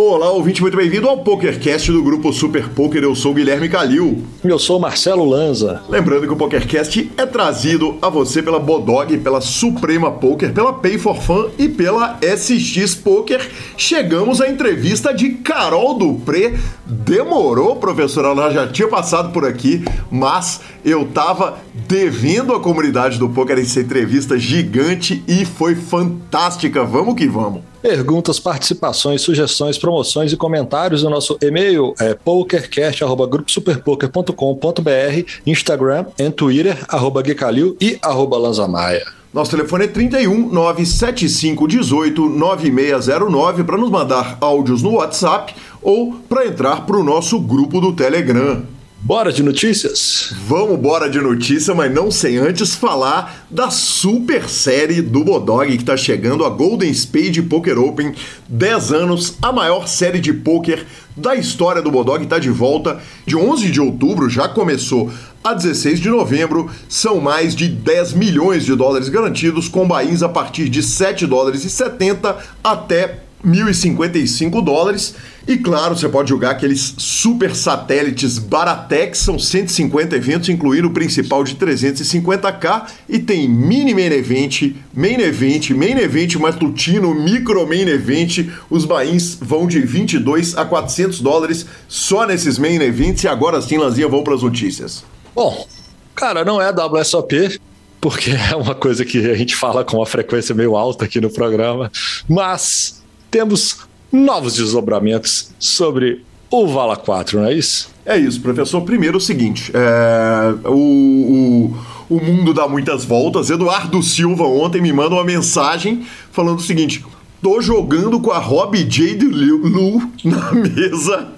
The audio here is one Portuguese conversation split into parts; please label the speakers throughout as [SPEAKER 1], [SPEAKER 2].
[SPEAKER 1] Olá, ouvinte, muito bem-vindo ao PokerCast do grupo Super Poker. Eu sou o Guilherme Calil.
[SPEAKER 2] Eu sou Marcelo Lanza.
[SPEAKER 1] Lembrando que o PokerCast é trazido a você pela Bodog, pela Suprema Poker, pela Pay for Fun e pela SX Poker. Chegamos à entrevista de Carol Dupré. Demorou, professora, ela já tinha passado por aqui, mas eu tava devendo à comunidade do poker essa entrevista gigante e foi fantástica. Vamos que vamos.
[SPEAKER 2] Perguntas, participações, sugestões, promoções e comentários no nosso e-mail é pokercast.gruposuperpoker.com.br, Instagram e Twitter, arroba Guicalil e arroba Lanzamaia.
[SPEAKER 1] Nosso telefone é 31 975 18 9609 para nos mandar áudios no WhatsApp ou para entrar para o nosso grupo do Telegram.
[SPEAKER 2] Bora de notícias?
[SPEAKER 1] Vamos bora de notícia, mas não sem antes falar da super série do Bodog que está chegando, a Golden Spade Poker Open, 10 anos, a maior série de poker da história do Bodog está de volta. De 11 de outubro já começou a 16 de novembro, são mais de 10 milhões de dólares garantidos com bains a partir de 7 dólares e 70 até 1.055 dólares. E claro, você pode jogar aqueles super satélites Baratex, são 150 eventos, incluindo o principal de 350k, e tem mini main event, main event, main event matutino, micro main event. Os bains vão de 22 a 400 dólares só nesses main events. E agora sim, Lanzinha, vamos para as notícias.
[SPEAKER 2] Bom, cara, não é WSOP, porque é uma coisa que a gente fala com uma frequência meio alta aqui no programa, mas temos novos desdobramentos sobre o Vala 4, não é isso?
[SPEAKER 1] É isso, professor. Primeiro o seguinte, é, o, o, o mundo dá muitas voltas. Eduardo Silva ontem me manda uma mensagem falando o seguinte: tô jogando com a Robbie J. Lu na mesa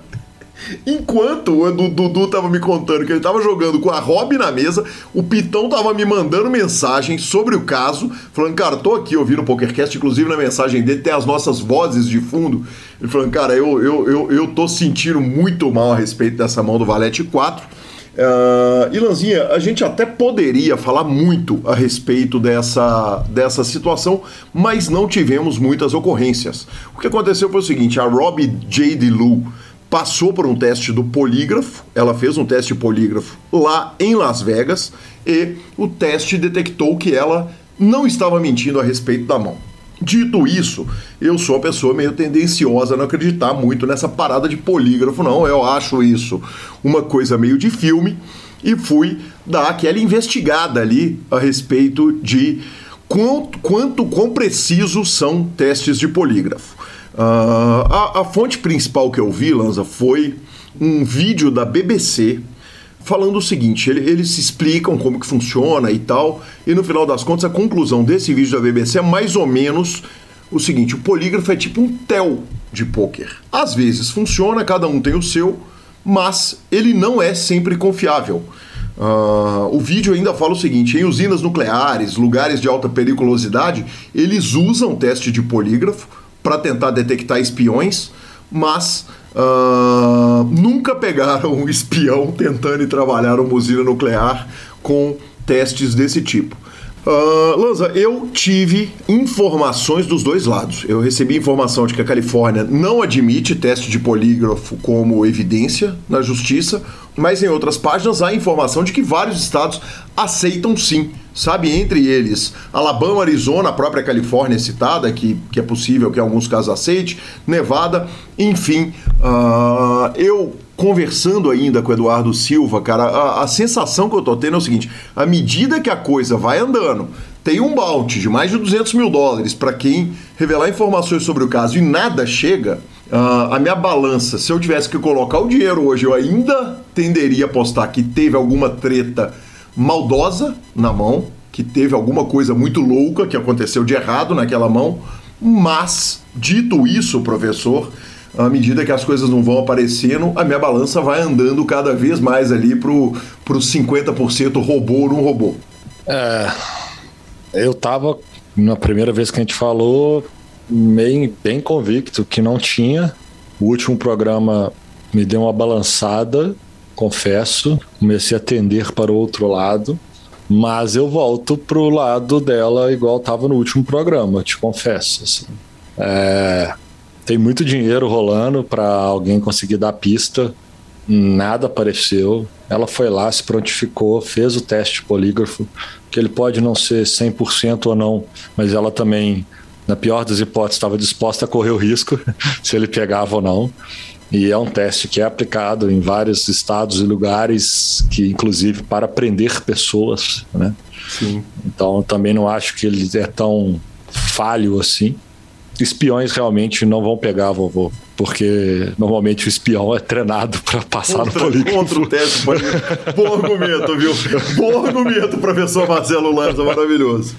[SPEAKER 1] Enquanto o Dudu tava me contando que ele tava jogando com a Rob na mesa, o Pitão tava me mandando mensagem sobre o caso, falando, cara, tô aqui ouvindo o PokerCast, inclusive na mensagem dele tem as nossas vozes de fundo. Ele falando, cara, eu, eu, eu, eu tô sentindo muito mal a respeito dessa mão do Valete 4. Uh, Ilanzinha, a gente até poderia falar muito a respeito dessa, dessa situação, mas não tivemos muitas ocorrências. O que aconteceu foi o seguinte: a Rob J. DeLu passou por um teste do polígrafo, ela fez um teste polígrafo lá em Las Vegas e o teste detectou que ela não estava mentindo a respeito da mão. Dito isso, eu sou uma pessoa meio tendenciosa a não acreditar muito nessa parada de polígrafo, não. Eu acho isso uma coisa meio de filme e fui dar aquela investigada ali a respeito de quanto, quanto quão precisos são testes de polígrafo. Uh, a, a, fonte principal que eu vi, Lanza, foi um vídeo da BBC falando o seguinte: ele, eles explicam como que funciona e tal, e no final das contas a conclusão desse vídeo da BBC é mais ou menos o seguinte: o polígrafo é tipo um tel de poker. Às vezes funciona, cada um tem o seu, mas ele não é sempre confiável. Uh, o vídeo ainda fala o seguinte: em usinas nucleares, lugares de alta periculosidade, eles usam teste de polígrafo para tentar detectar espiões, mas uh, nunca pegaram um espião tentando trabalhar uma usina nuclear com testes desse tipo. Uh, Lanza, eu tive informações dos dois lados. Eu recebi informação de que a Califórnia não admite teste de polígrafo como evidência na justiça, mas em outras páginas há informação de que vários estados aceitam sim. Sabe, entre eles Alabama, Arizona, a própria Califórnia citada, que, que é possível que em alguns casos aceite, Nevada, enfim. Uh, eu conversando ainda com o Eduardo Silva, cara, a, a, sensação que eu tô tendo é o seguinte: à medida que a coisa vai andando, tem um bounty de mais de 200 mil dólares para quem revelar informações sobre o caso e nada chega. Uh, a minha balança, se eu tivesse que colocar o dinheiro hoje, eu ainda tenderia a apostar que teve alguma treta maldosa na mão, que teve alguma coisa muito louca que aconteceu de errado naquela mão. Mas, dito isso, professor, à medida que as coisas não vão aparecendo, a minha balança vai andando cada vez mais ali pro, pro 50% robô ou não robô.
[SPEAKER 2] É, eu tava, na primeira vez que a gente falou, bem, bem convicto que não tinha. O último programa me deu uma balançada, confesso. Comecei a tender para o outro lado. Mas eu volto pro lado dela igual estava no último programa, te confesso. Assim. É, tem muito dinheiro rolando para alguém conseguir dar pista. Nada apareceu. Ela foi lá, se prontificou, fez o teste polígrafo, que ele pode não ser 100% ou não, mas ela também, na pior das hipóteses, estava disposta a correr o risco se ele pegava ou não. E é um teste que é aplicado em vários estados e lugares, que inclusive para prender pessoas, né? Sim. Então também não acho que ele é tão falho assim. Espiões realmente não vão pegar vovô, porque normalmente o espião é treinado para passar contra, no polígrafo.
[SPEAKER 1] Contra o teste Bom argumento, viu? Bom argumento, professor Marcelo Lanza, maravilhoso.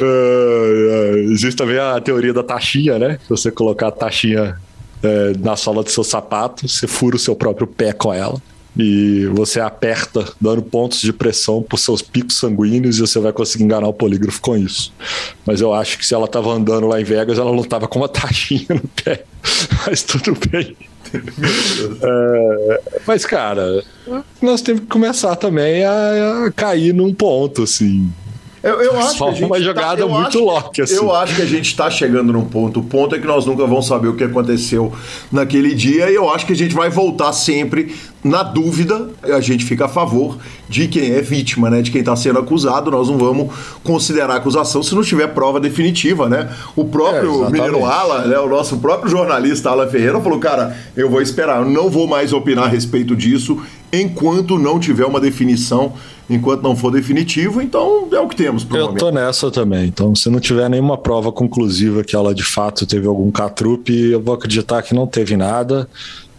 [SPEAKER 2] Uh, uh, existe também a teoria da taxinha, né? Se você colocar a taxinha é, na sola do seu sapato, você fura o seu próprio pé com ela e você aperta, dando pontos de pressão para os seus picos sanguíneos e você vai conseguir enganar o polígrafo com isso. Mas eu acho que se ela estava andando lá em Vegas, ela não estava com uma taxinha no pé. Mas tudo bem. é, mas, cara, nós temos que começar também a, a cair num ponto, assim.
[SPEAKER 1] Eu, eu acho
[SPEAKER 2] Só
[SPEAKER 1] que
[SPEAKER 2] uma tá- jogada tá, muito
[SPEAKER 1] acho,
[SPEAKER 2] assim.
[SPEAKER 1] Eu acho que a gente está chegando num ponto. O ponto é que nós nunca vamos saber o que aconteceu naquele dia e eu acho que a gente vai voltar sempre na dúvida, a gente fica a favor de quem é vítima, né? De quem está sendo acusado. Nós não vamos considerar acusação se não tiver prova definitiva, né? O próprio é, menino Alan, né? O nosso próprio jornalista Alan Ferreira falou: cara, eu vou esperar, eu não vou mais opinar a respeito disso enquanto não tiver uma definição, enquanto não for definitivo, então é o que temos.
[SPEAKER 2] eu momento. tô nessa também. Então, se não tiver nenhuma prova conclusiva que ela de fato teve algum catrupe, eu vou acreditar que não teve nada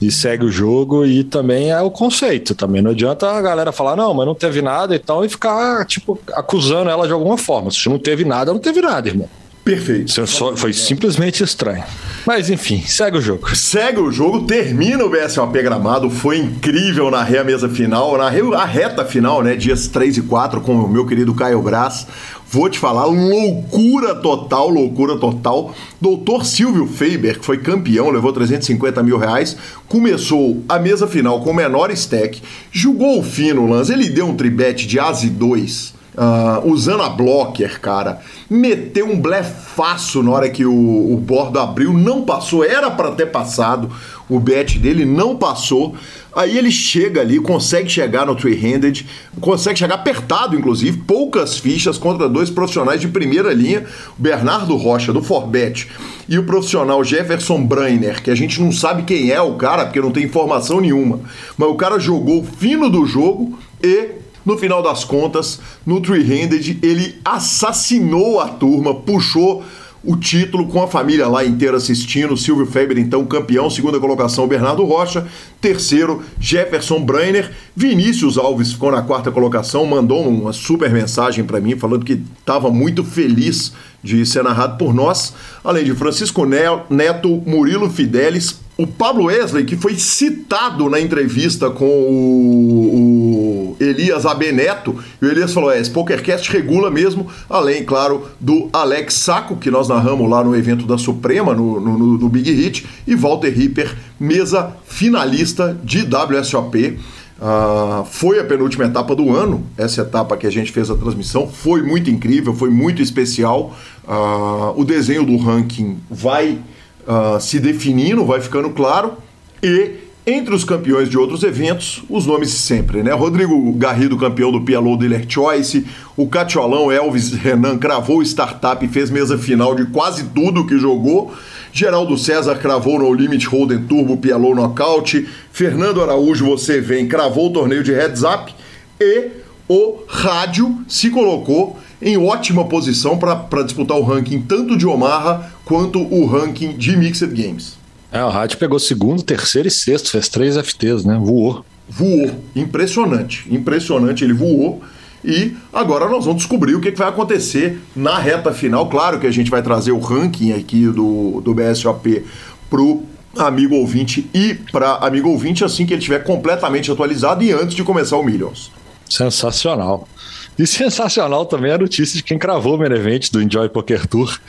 [SPEAKER 2] e segue o jogo e também é o conceito também. Não adianta a galera falar, não, mas não teve nada e tal, e ficar, tipo, acusando ela de alguma forma. Se não teve nada, não teve nada, irmão.
[SPEAKER 1] Perfeito.
[SPEAKER 2] Só, foi simplesmente estranho. Mas enfim, segue o jogo.
[SPEAKER 1] Segue o jogo, termina o BSOP gramado. Foi incrível na ré mesa final, na a reta final, né? Dias 3 e 4, com o meu querido Caio Braz. Vou te falar, loucura total, loucura total. Doutor Silvio Faber, que foi campeão, levou 350 mil reais, começou a mesa final com o menor stack, jogou o fino lance, ele deu um tribete de Asi 2 Uh, usando a blocker, cara, meteu um blefaço na hora que o, o bordo abriu, não passou, era para ter passado, o bet dele não passou. Aí ele chega ali, consegue chegar no three-handed, consegue chegar apertado, inclusive, poucas fichas contra dois profissionais de primeira linha, o Bernardo Rocha, do Forbet, e o profissional Jefferson Brainer, que a gente não sabe quem é o cara, porque não tem informação nenhuma. Mas o cara jogou fino do jogo e no final das contas, no Three-Handed, ele assassinou a turma, puxou o título com a família lá inteira assistindo. Silvio Feber, então, campeão. Segunda colocação, Bernardo Rocha. Terceiro, Jefferson Brainer. Vinícius Alves ficou na quarta colocação. Mandou uma super mensagem para mim, falando que estava muito feliz de ser narrado por nós. Além de Francisco Neto, Murilo Fidelis, o Pablo Wesley, que foi citado na entrevista com o, o Elias Abeneto, e o Elias falou: é, esse PokerCast regula mesmo, além, claro, do Alex Saco, que nós narramos lá no evento da Suprema, no, no, no Big Hit, e Walter Ripper, mesa finalista de WSOP. Uh, ah, foi a penúltima etapa do ano, essa etapa que a gente fez a transmissão, foi muito incrível, foi muito especial. Uh, o desenho do ranking vai uh, se definindo, vai ficando claro. E entre os campeões de outros eventos, os nomes sempre, né? Rodrigo Garrido, campeão do PLO Dealer Choice, o Catiolão Elvis Renan cravou startup e fez mesa final de quase tudo que jogou. Geraldo César cravou no Limit Holden Turbo PLO Knockout. Fernando Araújo, você vem, cravou o torneio de Heads Up. E o Rádio se colocou em ótima posição para disputar o ranking tanto de Omaha quanto o ranking de Mixed Games.
[SPEAKER 2] É, o Rádio pegou segundo, terceiro e sexto, fez três FTs, né? Voou.
[SPEAKER 1] Voou. Impressionante. Impressionante, ele voou. E agora nós vamos descobrir o que, vai acontecer na reta final. Claro que a gente vai trazer o ranking aqui do, do BSOP pro amigo ouvinte e para amigo ouvinte assim que ele estiver completamente atualizado e antes de começar o Millions.
[SPEAKER 2] Sensacional. E sensacional também a notícia de quem cravou o main event do Enjoy Poker Tour.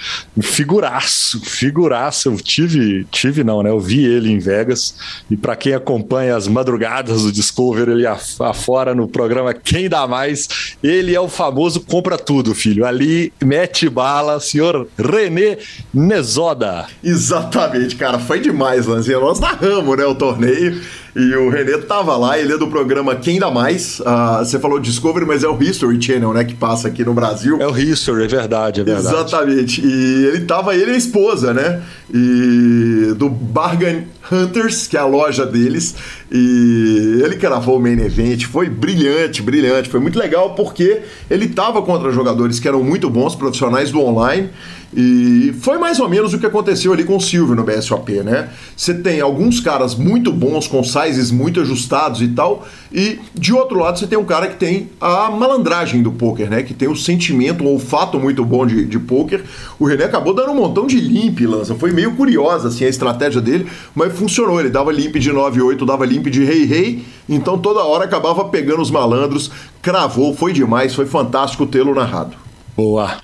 [SPEAKER 2] Figuraço, figuraço. Eu tive, tive não, né? Eu vi ele em Vegas. E para quem acompanha as madrugadas do Discovery ele afora no programa Quem Dá Mais, ele é o famoso compra tudo, filho. Ali mete bala, senhor René Nezoda.
[SPEAKER 1] Exatamente, cara. Foi demais, Lanzinha. Nós narramos, né, o torneio. E o Renê tava lá, ele é do programa Quem Dá Mais. Uh, você falou Discovery, mas é o History Channel, né? Que passa aqui no Brasil.
[SPEAKER 2] É o History, é verdade, é verdade.
[SPEAKER 1] Exatamente. E ele tava, ele e a esposa, né? E do Bargain Hunters, que é a loja deles. E ele gravou o main event, foi brilhante, brilhante. Foi muito legal porque ele tava contra jogadores que eram muito bons, profissionais do online. E foi mais ou menos o que aconteceu ali com o Silvio no BSOP, né? Você tem alguns caras muito bons, com sizes muito ajustados e tal, e de outro lado você tem um cara que tem a malandragem do poker, né? Que tem o sentimento, o olfato muito bom de, de poker. O René acabou dando um montão de limp, lança. Foi meio curiosa assim a estratégia dele, mas funcionou. Ele dava limp de 9-8, dava limp de rei-rei, então toda hora acabava pegando os malandros, cravou, foi demais, foi fantástico tê-lo narrado.
[SPEAKER 2] Boa.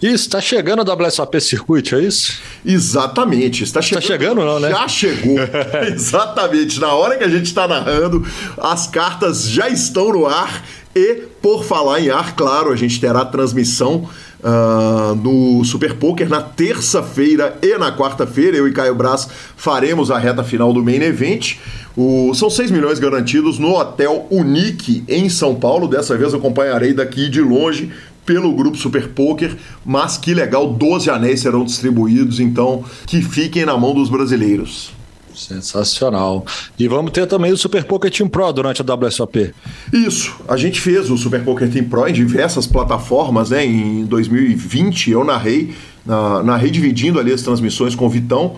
[SPEAKER 2] Isso, está chegando o WSOP Circuit, é isso?
[SPEAKER 1] Exatamente. Está
[SPEAKER 2] chegando, tá chegando não, né?
[SPEAKER 1] Já chegou. Exatamente. Na hora que a gente está narrando, as cartas já estão no ar. E, por falar em ar, claro, a gente terá transmissão uh, no Super Poker na terça-feira e na quarta-feira. Eu e Caio Braz faremos a reta final do Main Event. O, são 6 milhões garantidos no Hotel Unique em São Paulo. Dessa vez eu acompanharei daqui de longe pelo grupo Super Poker, mas que legal, 12 anéis serão distribuídos, então que fiquem na mão dos brasileiros.
[SPEAKER 2] Sensacional. E vamos ter também o Super Poker Team Pro durante a WSOP.
[SPEAKER 1] Isso. A gente fez o Super Poker Team Pro em diversas plataformas, né? Em 2020 eu narrei, na, narrei dividindo ali as transmissões com o Vitão.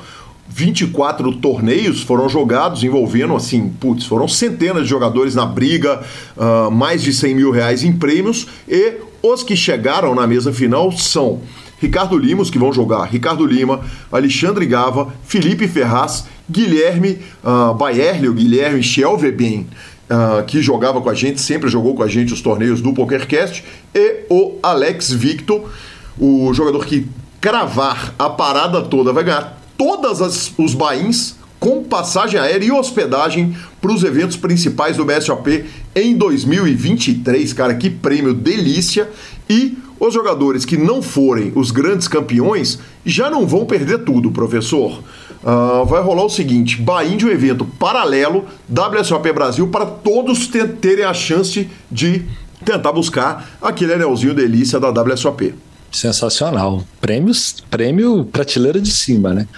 [SPEAKER 1] 24 torneios foram jogados envolvendo, assim, putz, foram centenas de jogadores na briga, uh, mais de 100 mil reais em prêmios e os que chegaram na mesa final são Ricardo Lima, os que vão jogar Ricardo Lima, Alexandre Gava, Felipe Ferraz, Guilherme uh, o Guilherme Schelveben, uh, que jogava com a gente, sempre jogou com a gente os torneios do PokerCast, e o Alex Victor, o jogador que cravar a parada toda vai ganhar todas as, os bains com passagem aérea e hospedagem para os eventos principais do BSOP em 2023. Cara, que prêmio delícia! E os jogadores que não forem os grandes campeões já não vão perder tudo, professor. Uh, vai rolar o seguinte: Bahia de um evento paralelo WSOP Brasil para todos terem a chance de tentar buscar aquele anelzinho delícia da WSOP.
[SPEAKER 2] Sensacional. Prêmios, prêmio prateleira de cima, né?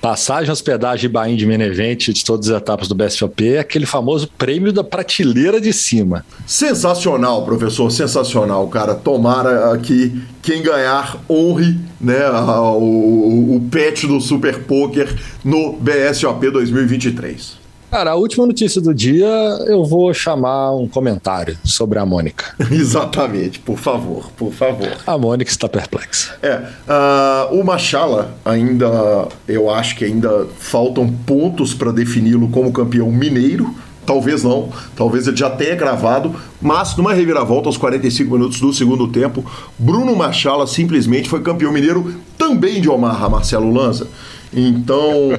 [SPEAKER 2] Passagem, hospedagem e bain de Menevente de todas as etapas do BSOP é aquele famoso prêmio da prateleira de cima.
[SPEAKER 1] Sensacional, professor, sensacional, cara. Tomara que quem ganhar honre né, o, o pet do Super Poker no BSOP 2023.
[SPEAKER 2] Cara, a última notícia do dia eu vou chamar um comentário sobre a Mônica.
[SPEAKER 1] Exatamente, por favor, por favor.
[SPEAKER 2] A Mônica está perplexa.
[SPEAKER 1] É, uh, o Machala ainda, eu acho que ainda faltam pontos para defini-lo como campeão mineiro. Talvez não, talvez ele já tenha gravado, mas numa reviravolta aos 45 minutos do segundo tempo, Bruno Machala simplesmente foi campeão mineiro também de Omaha, Marcelo Lanza. Então,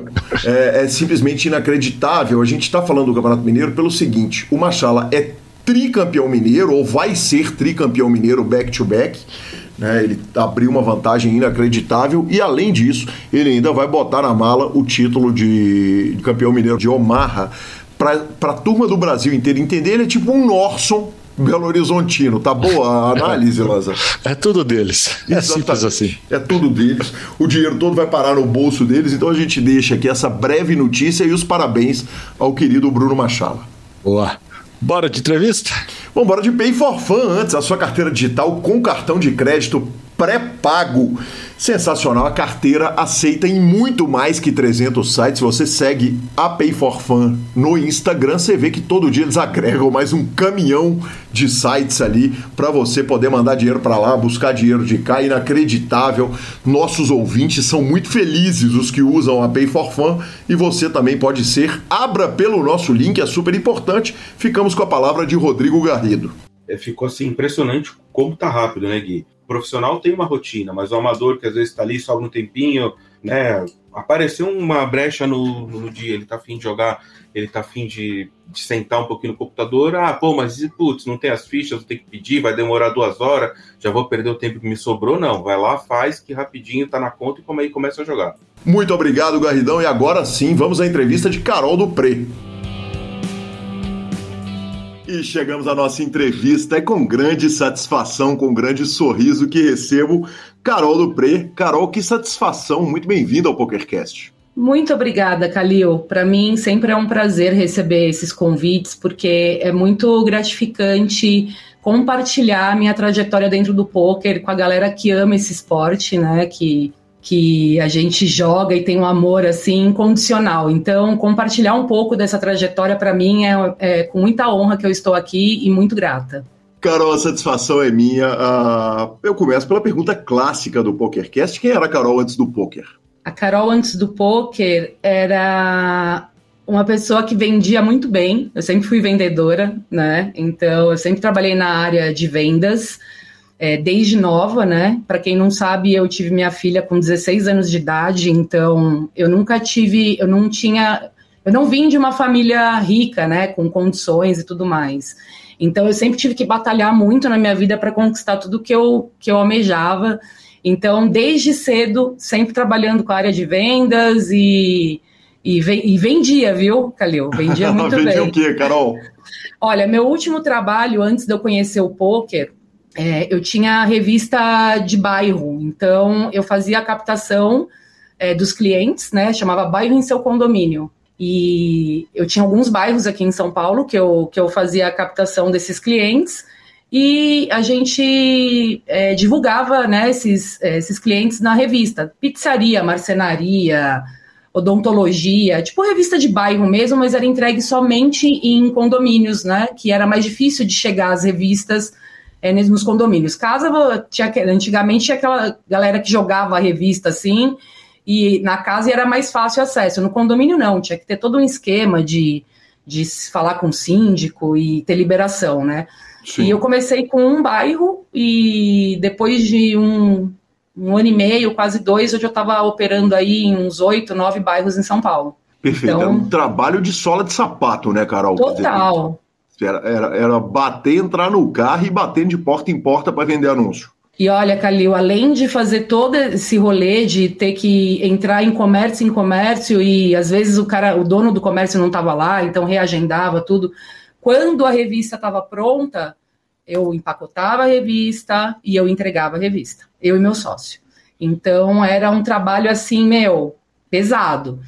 [SPEAKER 1] é, é simplesmente inacreditável. A gente está falando do Campeonato Mineiro pelo seguinte: o Machala é tricampeão mineiro, ou vai ser tricampeão mineiro back-to-back. Né, ele abriu uma vantagem inacreditável e, além disso, ele ainda vai botar na mala o título de, campeão mineiro de Omaha. Para a turma do Brasil inteiro entender, ele é tipo um Norson Belo Horizontino. Tá boa a análise, Lanza?
[SPEAKER 2] É tudo deles. É simples assim.
[SPEAKER 1] É tudo deles. O dinheiro todo vai parar no bolso deles. Então a gente deixa aqui essa breve notícia e os parabéns ao querido Bruno Machala.
[SPEAKER 2] Boa. Bora de entrevista?
[SPEAKER 1] Vamos bora de Pay for Fun antes, a sua carteira digital com cartão de crédito pré-pago. Sensacional, a carteira aceita em muito mais que 300 sites. Você segue a Pay for Fun no Instagram, você vê que todo dia eles agregam mais um caminhão de sites ali para você poder mandar dinheiro para lá, buscar dinheiro de cá. Inacreditável. Nossos ouvintes são muito felizes os que usam a Pay for Fun e você também pode ser. Abra pelo nosso link, é super importante. Ficamos com a palavra de Rodrigo Garrido.
[SPEAKER 3] é, ficou assim impressionante como tá rápido, né, Gui? Profissional tem uma rotina, mas o amador que às vezes está ali só um tempinho, né? Apareceu uma brecha no, no dia, ele tá afim de jogar, ele tá afim de, de sentar um pouquinho no computador. Ah, pô, mas putz, não tem as fichas, ter que pedir, vai demorar duas horas, já vou perder o tempo que me sobrou. Não, vai lá, faz que rapidinho tá na conta e como aí começa a jogar.
[SPEAKER 1] Muito obrigado, Garridão. E agora sim, vamos à entrevista de Carol do Pre. E chegamos à nossa entrevista. É com grande satisfação, com grande sorriso que recebo Carol do Pre. Carol, que satisfação. Muito bem-vinda ao PokerCast.
[SPEAKER 4] Muito obrigada, Calil. Para mim sempre é um prazer receber esses convites, porque é muito gratificante compartilhar minha trajetória dentro do poker com a galera que ama esse esporte, né? Que que a gente joga e tem um amor assim incondicional. Então, compartilhar um pouco dessa trajetória para mim é, é, com muita honra que eu estou aqui e muito grata.
[SPEAKER 1] Carol, a satisfação é minha. Uh, eu começo pela pergunta clássica do PokerCast: quem era a Carol antes do poker?
[SPEAKER 4] A Carol antes do poker era uma pessoa que vendia muito bem. Eu sempre fui vendedora, né? Então, eu sempre trabalhei na área de vendas é, desde nova, né? Para quem não sabe, eu tive minha filha com 16 anos de idade, então eu nunca tive, eu não tinha, eu não vim de uma família rica, né? Com condições e tudo mais. Então eu sempre tive que batalhar muito na minha vida para conquistar tudo que eu, que eu almejava. Então, desde cedo, sempre trabalhando com a área de vendas e, e, e vendia, viu, Calil? Vendia muito
[SPEAKER 1] vendia
[SPEAKER 4] bem.
[SPEAKER 1] Vendia o quê, Carol?
[SPEAKER 4] Olha, meu último trabalho antes de eu conhecer o poker é, eu tinha revista de bairro, então eu fazia a captação é, dos clientes, né? Chamava Bairro em Seu Condomínio. E eu tinha alguns bairros aqui em São Paulo que eu, que eu fazia a captação desses clientes e a gente é, divulgava né, esses, é, esses clientes na revista. Pizzaria, marcenaria, odontologia, tipo revista de bairro mesmo, mas era entregue somente em condomínios, né? Que era mais difícil de chegar às revistas é, nos condomínios. Casa tinha antigamente tinha aquela galera que jogava a revista assim, e na casa era mais fácil acesso. No condomínio não, tinha que ter todo um esquema de, de falar com o síndico e ter liberação, né? Sim. E eu comecei com um bairro e depois de um, um ano e meio, quase dois, eu já estava operando aí em uns oito, nove bairros em São Paulo.
[SPEAKER 1] Perfeito. Então, é um trabalho de sola de sapato, né, Carol?
[SPEAKER 4] Total.
[SPEAKER 1] Era, era, era bater, entrar no carro e bater de porta em porta para vender anúncio.
[SPEAKER 4] E olha, Calil, além de fazer todo esse rolê de ter que entrar em comércio em comércio e às vezes o cara, o dono do comércio não estava lá, então reagendava tudo. Quando a revista estava pronta, eu empacotava a revista e eu entregava a revista, eu e meu sócio. Então era um trabalho assim, meu, pesado.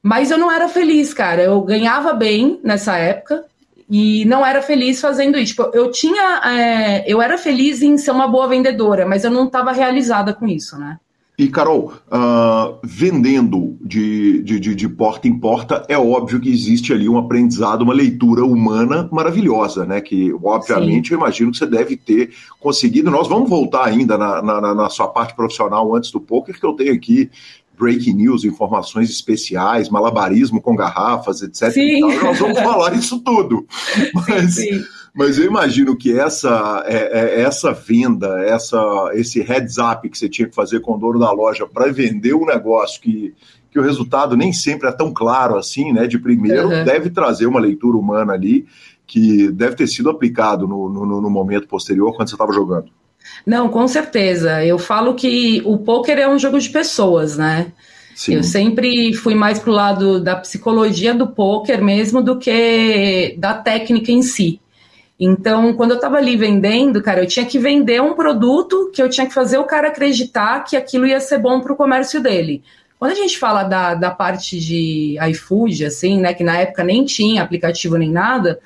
[SPEAKER 4] Mas eu não era feliz, cara. Eu ganhava bem nessa época, e não era feliz fazendo isso. Tipo, eu tinha, é, eu era feliz em ser uma boa vendedora, mas eu não estava realizada com isso, né?
[SPEAKER 1] E, Carol, uh, vendendo de, de, de, de, porta em porta, é óbvio que existe ali um aprendizado, uma leitura humana maravilhosa, né? Que, obviamente, Sim. eu imagino que você deve ter conseguido. Nós vamos voltar ainda na, na, na sua parte profissional antes do poker, que eu tenho aqui breaking news, informações especiais, malabarismo com garrafas, etc. Então, nós vamos falar isso tudo. Mas, sim, sim. mas eu imagino que essa, é, é, essa venda, essa, esse heads up que você tinha que fazer com o dono da loja para vender um negócio que, que o resultado nem sempre é tão claro assim, né? De primeiro, uhum. deve trazer uma leitura humana ali que deve ter sido aplicado no, no, no momento posterior quando você estava jogando.
[SPEAKER 4] Não, com certeza. Eu falo que o poker é um jogo de pessoas, né? Sim. Eu sempre fui mais pro lado da psicologia do poker mesmo do que da técnica em si. Então, quando eu estava ali vendendo, cara, eu tinha que vender um produto que eu tinha que fazer o cara acreditar que aquilo ia ser bom para o comércio dele. Quando a gente fala da, da parte de iFood, assim, né, que na época nem tinha aplicativo nem nada,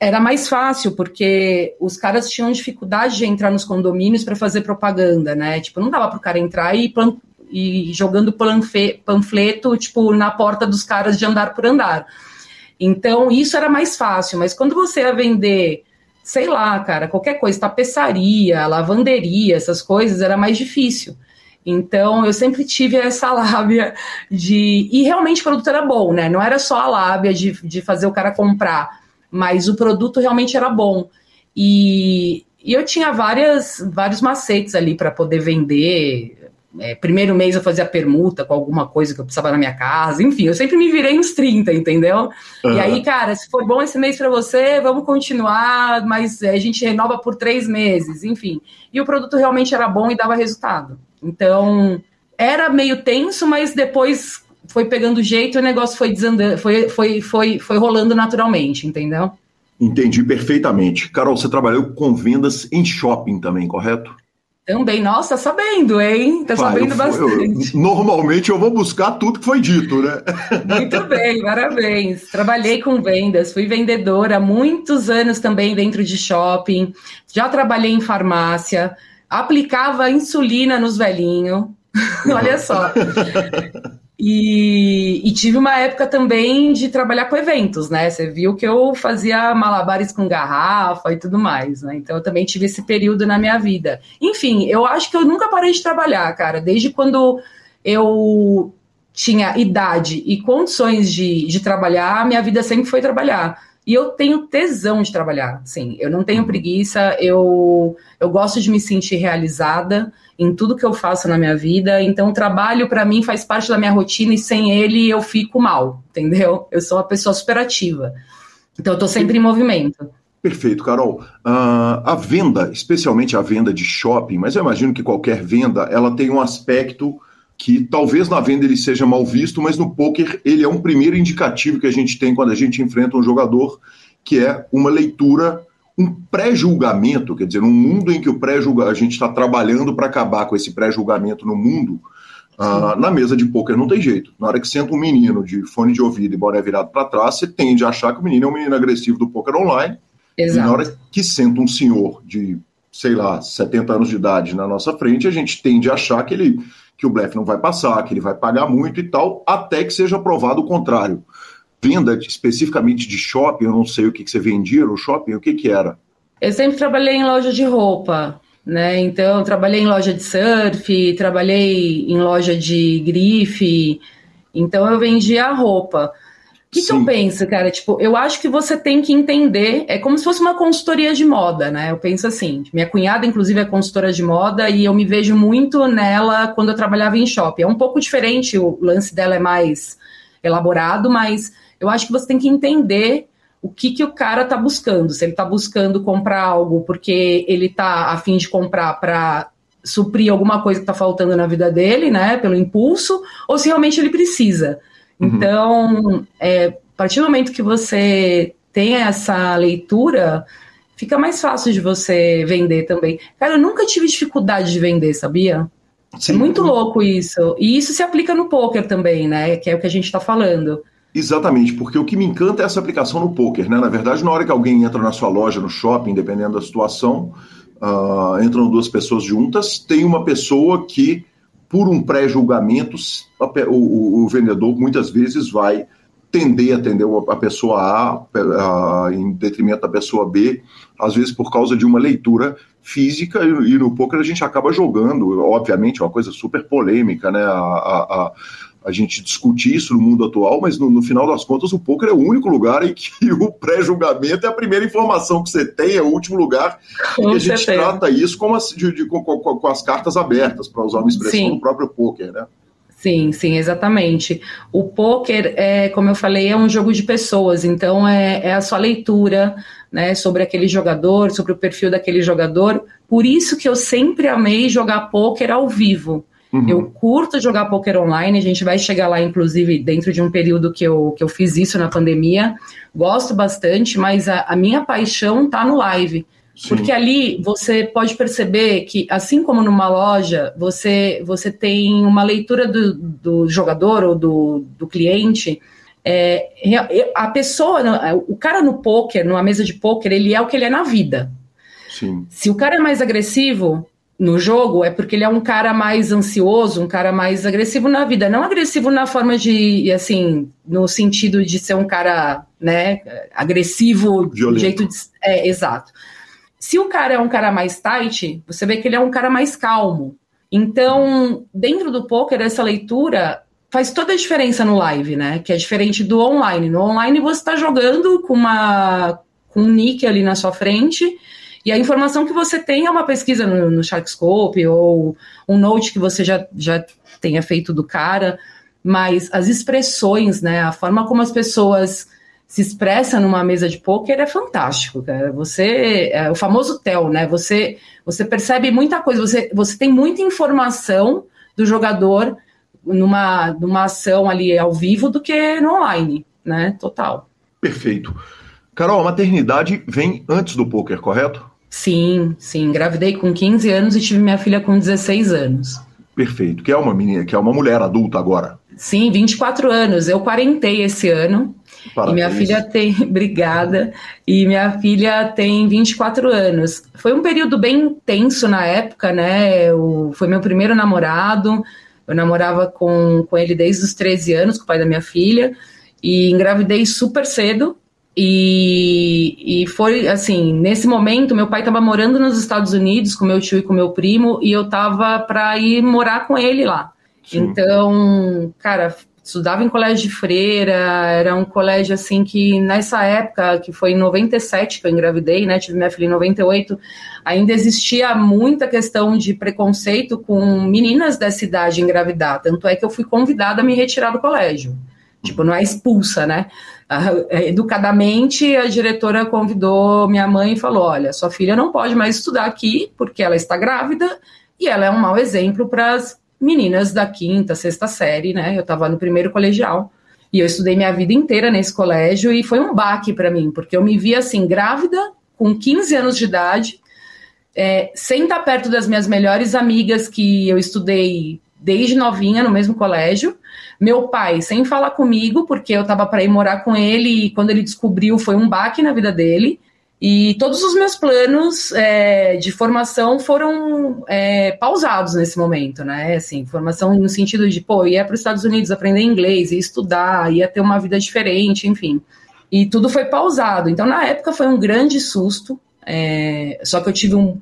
[SPEAKER 4] era mais fácil, porque os caras tinham dificuldade de entrar nos condomínios para fazer propaganda, né? Tipo, não dava para o cara entrar e, e jogando panfleto, tipo, na porta dos caras de andar por andar. Então, isso era mais fácil, mas quando você ia vender, sei lá, cara, qualquer coisa, tapeçaria, lavanderia, essas coisas, era mais difícil. Então, eu sempre tive essa lábia de. E realmente o produto era bom, né? Não era só a lábia de, de fazer o cara comprar mas o produto realmente era bom. E, e eu tinha várias, vários macetes ali para poder vender. É, primeiro mês eu fazia permuta com alguma coisa que eu precisava na minha casa, enfim, eu sempre me virei uns 30, entendeu? Uhum. E aí, cara, se for bom esse mês para você, vamos continuar, mas é, a gente renova por três meses, enfim. E o produto realmente era bom e dava resultado. Então, era meio tenso, mas depois foi pegando jeito e o negócio foi desandando, foi, foi, foi, foi rolando naturalmente, entendeu?
[SPEAKER 1] Entendi perfeitamente. Carol, você trabalhou com vendas em shopping também, correto?
[SPEAKER 4] Também, nossa, sabendo, hein? Tá Pai, sabendo eu, bastante.
[SPEAKER 1] Eu, normalmente eu vou buscar tudo que foi dito, né?
[SPEAKER 4] Muito bem, parabéns. Trabalhei com vendas, fui vendedora há muitos anos também dentro de shopping, já trabalhei em farmácia, aplicava insulina nos velhinhos. Olha só. E, e, tive uma época também de trabalhar com eventos, né? Você viu que eu fazia malabares com garrafa e tudo mais, né? Então eu também tive esse período na minha vida. Enfim, eu acho que eu nunca parei de trabalhar, cara. Desde quando eu tinha idade e condições de, de trabalhar, minha vida sempre foi trabalhar. E eu tenho tesão de trabalhar, sim. Eu não tenho preguiça, eu, eu gosto de me sentir realizada em tudo que eu faço na minha vida. Então, o trabalho, para mim, faz parte da minha rotina e sem ele eu fico mal, entendeu? Eu sou uma pessoa superativa. Então, eu estou sempre em movimento.
[SPEAKER 1] Perfeito, Carol. Uh, a venda, especialmente a venda de shopping, mas eu imagino que qualquer venda, ela tem um aspecto que talvez na venda ele seja mal visto, mas no poker ele é um primeiro indicativo que a gente tem quando a gente enfrenta um jogador, que é uma leitura um pré-julgamento, quer dizer, num mundo em que o pré-julgamento, a gente está trabalhando para acabar com esse pré-julgamento no mundo, uh, na mesa de pôquer não tem jeito. Na hora que senta um menino de fone de ouvido e boné virado para trás, você tende a achar que o menino é um menino agressivo do pôquer online. Exato. E na hora que senta um senhor de, sei lá, 70 anos de idade na nossa frente, a gente tende a achar que ele que o blefe não vai passar, que ele vai pagar muito e tal, até que seja provado o contrário venda especificamente de shopping, eu não sei o que, que você vendia no shopping, o que, que era?
[SPEAKER 4] Eu sempre trabalhei em loja de roupa, né? Então, trabalhei em loja de surf, trabalhei em loja de grife, então eu vendia roupa. O que, que, eu penso, cara? Tipo, eu acho que você tem que entender. É como se fosse uma consultoria de moda, né? Eu penso assim. Minha cunhada, inclusive, é consultora de moda e eu me vejo muito nela quando eu trabalhava em shopping. É um pouco diferente, o lance dela é mais elaborado, mas eu acho que você tem que entender o que, que o cara está buscando. Se ele está buscando comprar algo porque ele está a fim de comprar para suprir alguma coisa que está faltando na vida dele, né, pelo impulso, ou se realmente ele precisa. Uhum. Então, é, a partir do momento que você tem essa leitura, fica mais fácil de você vender também. Cara, eu nunca tive dificuldade de vender, sabia? Sim. É muito louco isso. E isso se aplica no poker também, né? Que é o que a gente está falando.
[SPEAKER 1] Exatamente, porque o que me encanta é essa aplicação no poker, né? Na verdade, na hora que alguém entra na sua loja, no shopping, dependendo da situação, uh, entram duas pessoas juntas, tem uma pessoa que, por um pré-julgamento, o, o, o, vendedor muitas vezes vai tender a atender a pessoa A uh, em detrimento da pessoa B, às vezes por causa de uma leitura física, e, e no poker a gente acaba jogando, obviamente, é uma coisa super polêmica, né? a, a, a gente discutir isso no mundo atual, mas no, no, final das contas o poker é o único lugar em que o pré-julgamento é a primeira informação que você tem, é o último lugar Com e a gente trata isso como as, de, de, com, com, com, as cartas abertas, para usar uma expressão sim. do próprio poker, né?
[SPEAKER 4] Sim, sim, exatamente. O poker, é, como eu falei, é um jogo de pessoas, então é, é a sua leitura né, sobre aquele jogador, sobre o perfil daquele jogador. Por isso que eu sempre amei jogar poker ao vivo Uhum. Eu curto jogar poker online, a gente vai chegar lá, inclusive, dentro de um período que eu, que eu fiz isso na pandemia. Gosto bastante, mas a, a minha paixão tá no live. Sim. Porque ali você pode perceber que, assim como numa loja, você, você tem uma leitura do, do jogador ou do, do cliente. É, a pessoa, o cara no poker, numa mesa de poker, ele é o que ele é na vida. Sim. Se o cara é mais agressivo, no jogo é porque ele é um cara mais ansioso, um cara mais agressivo na vida. Não agressivo na forma de, assim, no sentido de ser um cara, né, agressivo,
[SPEAKER 1] Violento.
[SPEAKER 4] de jeito de. É, exato. Se o cara é um cara mais tight, você vê que ele é um cara mais calmo. Então, dentro do poker, essa leitura faz toda a diferença no live, né? Que é diferente do online. No online você está jogando com uma com um nick ali na sua frente E a informação que você tem é uma pesquisa no, no Sharkscope ou um note que você já, já tenha feito do cara, mas as expressões, né, a forma como as pessoas se expressam numa mesa de pôquer é fantástico, cara. Você, é o famoso tel, né? Você, você percebe muita coisa, você, você tem muita informação do jogador numa, numa ação ali ao vivo do que no online, né? Total.
[SPEAKER 1] Perfeito. Carol, a maternidade vem antes do poker, correto?
[SPEAKER 4] Sim, sim. Engravidei com 15 anos e tive minha filha com 16 anos.
[SPEAKER 1] Perfeito. Que é uma menina, que é uma mulher adulta agora.
[SPEAKER 4] Sim, 24 anos. Eu quarentei esse ano. Parabéns. E minha filha tem. Obrigada. E minha filha tem 24 anos. Foi um período bem tenso na época, né? Eu, foi meu primeiro namorado. Eu namorava com, com ele desde os 13 anos, com o pai da minha filha. E engravidei super cedo. E, e foi assim, nesse momento, meu pai estava morando nos Estados Unidos com meu tio e com meu primo, e eu tava para ir morar com ele lá. Sim. Então, cara, estudava em colégio de freira, era um colégio assim que nessa época, que foi em 97 que eu engravidei, né, tive minha filha em 98, ainda existia muita questão de preconceito com meninas dessa idade engravidar, tanto é que eu fui convidada a me retirar do colégio. Tipo, não é expulsa, né? É, educadamente, a diretora convidou minha mãe e falou: Olha, sua filha não pode mais estudar aqui porque ela está grávida e ela é um mau exemplo para as meninas da quinta, sexta série, né? Eu estava no primeiro colegial e eu estudei minha vida inteira nesse colégio e foi um baque para mim, porque eu me via assim, grávida, com 15 anos de idade, é, sem estar perto das minhas melhores amigas que eu estudei desde novinha no mesmo colégio. Meu pai sem falar comigo, porque eu estava para ir morar com ele e quando ele descobriu foi um baque na vida dele. E todos os meus planos é, de formação foram é, pausados nesse momento, né? Assim, formação no sentido de, pô, ia para os Estados Unidos aprender inglês, ia estudar, ia ter uma vida diferente, enfim. E tudo foi pausado. Então, na época, foi um grande susto. É, só que eu tive um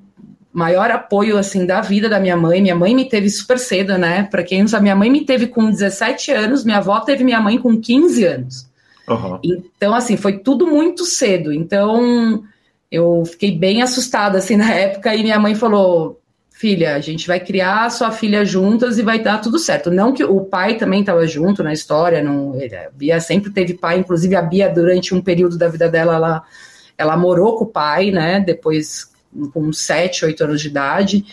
[SPEAKER 4] maior apoio assim da vida da minha mãe. Minha mãe me teve super cedo, né? Para quem não sabe, minha mãe me teve com 17 anos, minha avó teve minha mãe com 15 anos. Uhum. Então, assim, foi tudo muito cedo. Então, eu fiquei bem assustada assim na época e minha mãe falou: "Filha, a gente vai criar a sua filha juntas e vai dar tudo certo". Não que o pai também estava junto na história, não, a Bia sempre teve pai, inclusive a Bia durante um período da vida dela ela ela morou com o pai, né? Depois com 7, 8 anos de idade.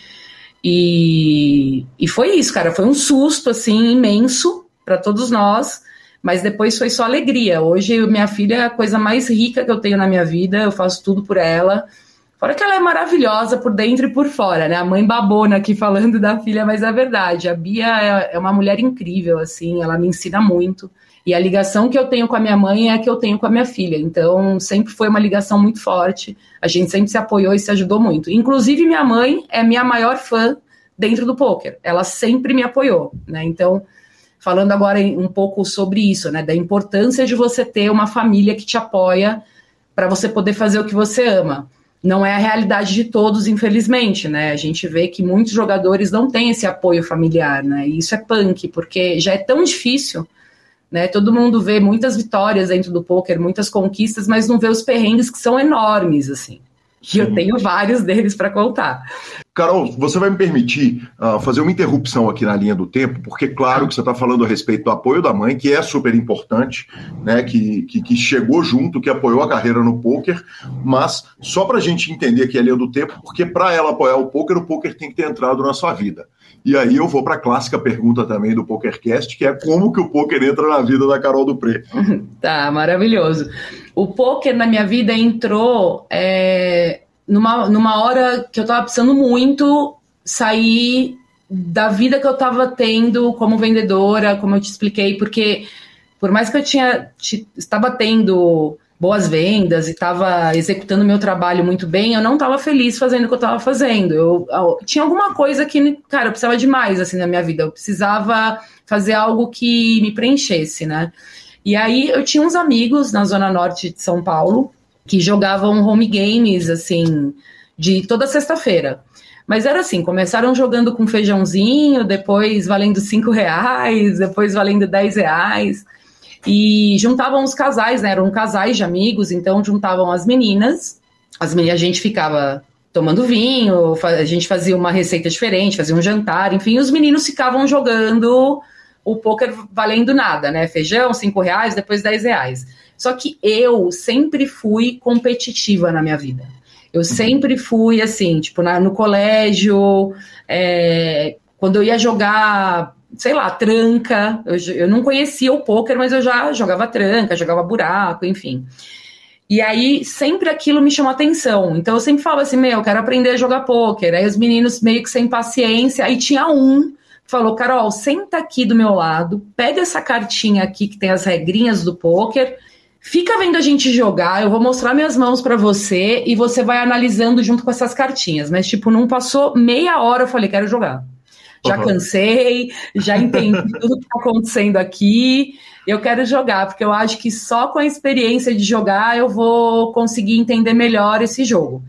[SPEAKER 4] E, e foi isso, cara. Foi um susto, assim, imenso para todos nós. Mas depois foi só alegria. Hoje, minha filha é a coisa mais rica que eu tenho na minha vida. Eu faço tudo por ela. Fora que ela é maravilhosa por dentro e por fora, né? A mãe babona aqui falando da filha, mas é verdade. A Bia é, é uma mulher incrível, assim. Ela me ensina muito. E a ligação que eu tenho com a minha mãe é a que eu tenho com a minha filha. Então, sempre foi uma ligação muito forte. A gente sempre se apoiou e se ajudou muito. Inclusive, minha mãe é minha maior fã dentro do poker. Ela sempre me apoiou, né? Então, falando agora um pouco sobre isso, né, da importância de você ter uma família que te apoia para você poder fazer o que você ama. Não é a realidade de todos, infelizmente, né? A gente vê que muitos jogadores não têm esse apoio familiar, né? E isso é punk, porque já é tão difícil né? Todo mundo vê muitas vitórias dentro do poker, muitas conquistas, mas não vê os perrengues que são enormes, assim. E eu tenho vários deles para contar.
[SPEAKER 1] Carol, você vai me permitir uh, fazer uma interrupção aqui na linha do tempo, porque claro que você está falando a respeito do apoio da mãe, que é super importante, né? Que, que, que chegou junto, que apoiou a carreira no poker, mas só para a gente entender aqui a linha do tempo, porque para ela apoiar o poker, o poker tem que ter entrado na sua vida. E aí eu vou para a clássica pergunta também do PokerCast, que é como que o poker entra na vida da Carol Dupré.
[SPEAKER 4] tá, maravilhoso. O poker na minha vida entrou é, numa, numa hora que eu estava precisando muito sair da vida que eu estava tendo como vendedora, como eu te expliquei, porque por mais que eu tinha estava tendo boas vendas e estava executando meu trabalho muito bem, eu não estava feliz fazendo o que eu estava fazendo. Eu, eu, tinha alguma coisa que, cara, eu precisava de mais assim na minha vida. Eu precisava fazer algo que me preenchesse, né? E aí eu tinha uns amigos na zona norte de São Paulo que jogavam home games assim de toda sexta-feira. Mas era assim, começaram jogando com feijãozinho, depois valendo cinco reais, depois valendo dez reais. E juntavam os casais, né? Eram casais de amigos, então juntavam as meninas. As meninas, a gente ficava tomando vinho, a gente fazia uma receita diferente, fazia um jantar, enfim, os meninos ficavam jogando o poker valendo nada, né? Feijão, cinco reais, depois dez reais. Só que eu sempre fui competitiva na minha vida. Eu sempre fui assim, tipo, na, no colégio, é, quando eu ia jogar, sei lá, tranca, eu, eu não conhecia o poker, mas eu já jogava tranca, jogava buraco, enfim. E aí, sempre aquilo me chamou atenção. Então, eu sempre falo assim, meu, eu quero aprender a jogar pôquer. Aí os meninos meio que sem paciência. Aí tinha um falou, Carol, senta aqui do meu lado, pega essa cartinha aqui que tem as regrinhas do pôquer, fica vendo a gente jogar, eu vou mostrar minhas mãos para você e você vai analisando junto com essas cartinhas. Mas, tipo, não passou meia hora, eu falei, quero jogar. Já uhum. cansei, já entendi tudo que tá acontecendo aqui eu quero jogar, porque eu acho que só com a experiência de jogar eu vou conseguir entender melhor esse jogo.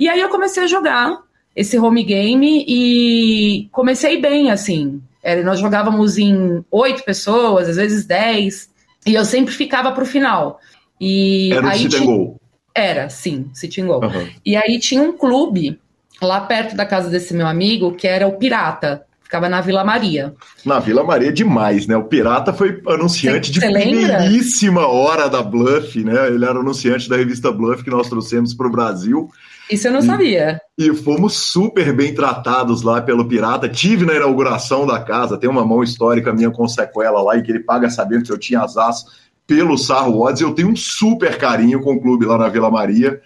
[SPEAKER 4] E aí eu comecei a jogar esse home game e comecei bem, assim. Nós jogávamos em oito pessoas, às vezes dez, e eu sempre ficava para o final. E
[SPEAKER 1] Era aí tinha...
[SPEAKER 4] Era, sim, sitting goal. Uhum. E aí tinha um clube lá perto da casa desse meu amigo que era o Pirata. Ficava na Vila Maria.
[SPEAKER 1] Na Vila Maria demais, né? O Pirata foi anunciante
[SPEAKER 4] Cê,
[SPEAKER 1] de primeiríssima hora da Bluff, né? Ele era anunciante da revista Bluff que nós trouxemos para o Brasil.
[SPEAKER 4] Isso eu não e, sabia.
[SPEAKER 1] E fomos super bem tratados lá pelo Pirata. Tive na inauguração da casa, tem uma mão histórica minha com sequela lá, e que ele paga sabendo que eu tinha as as pelo Sarro Odds. Eu tenho um super carinho com o clube lá na Vila Maria.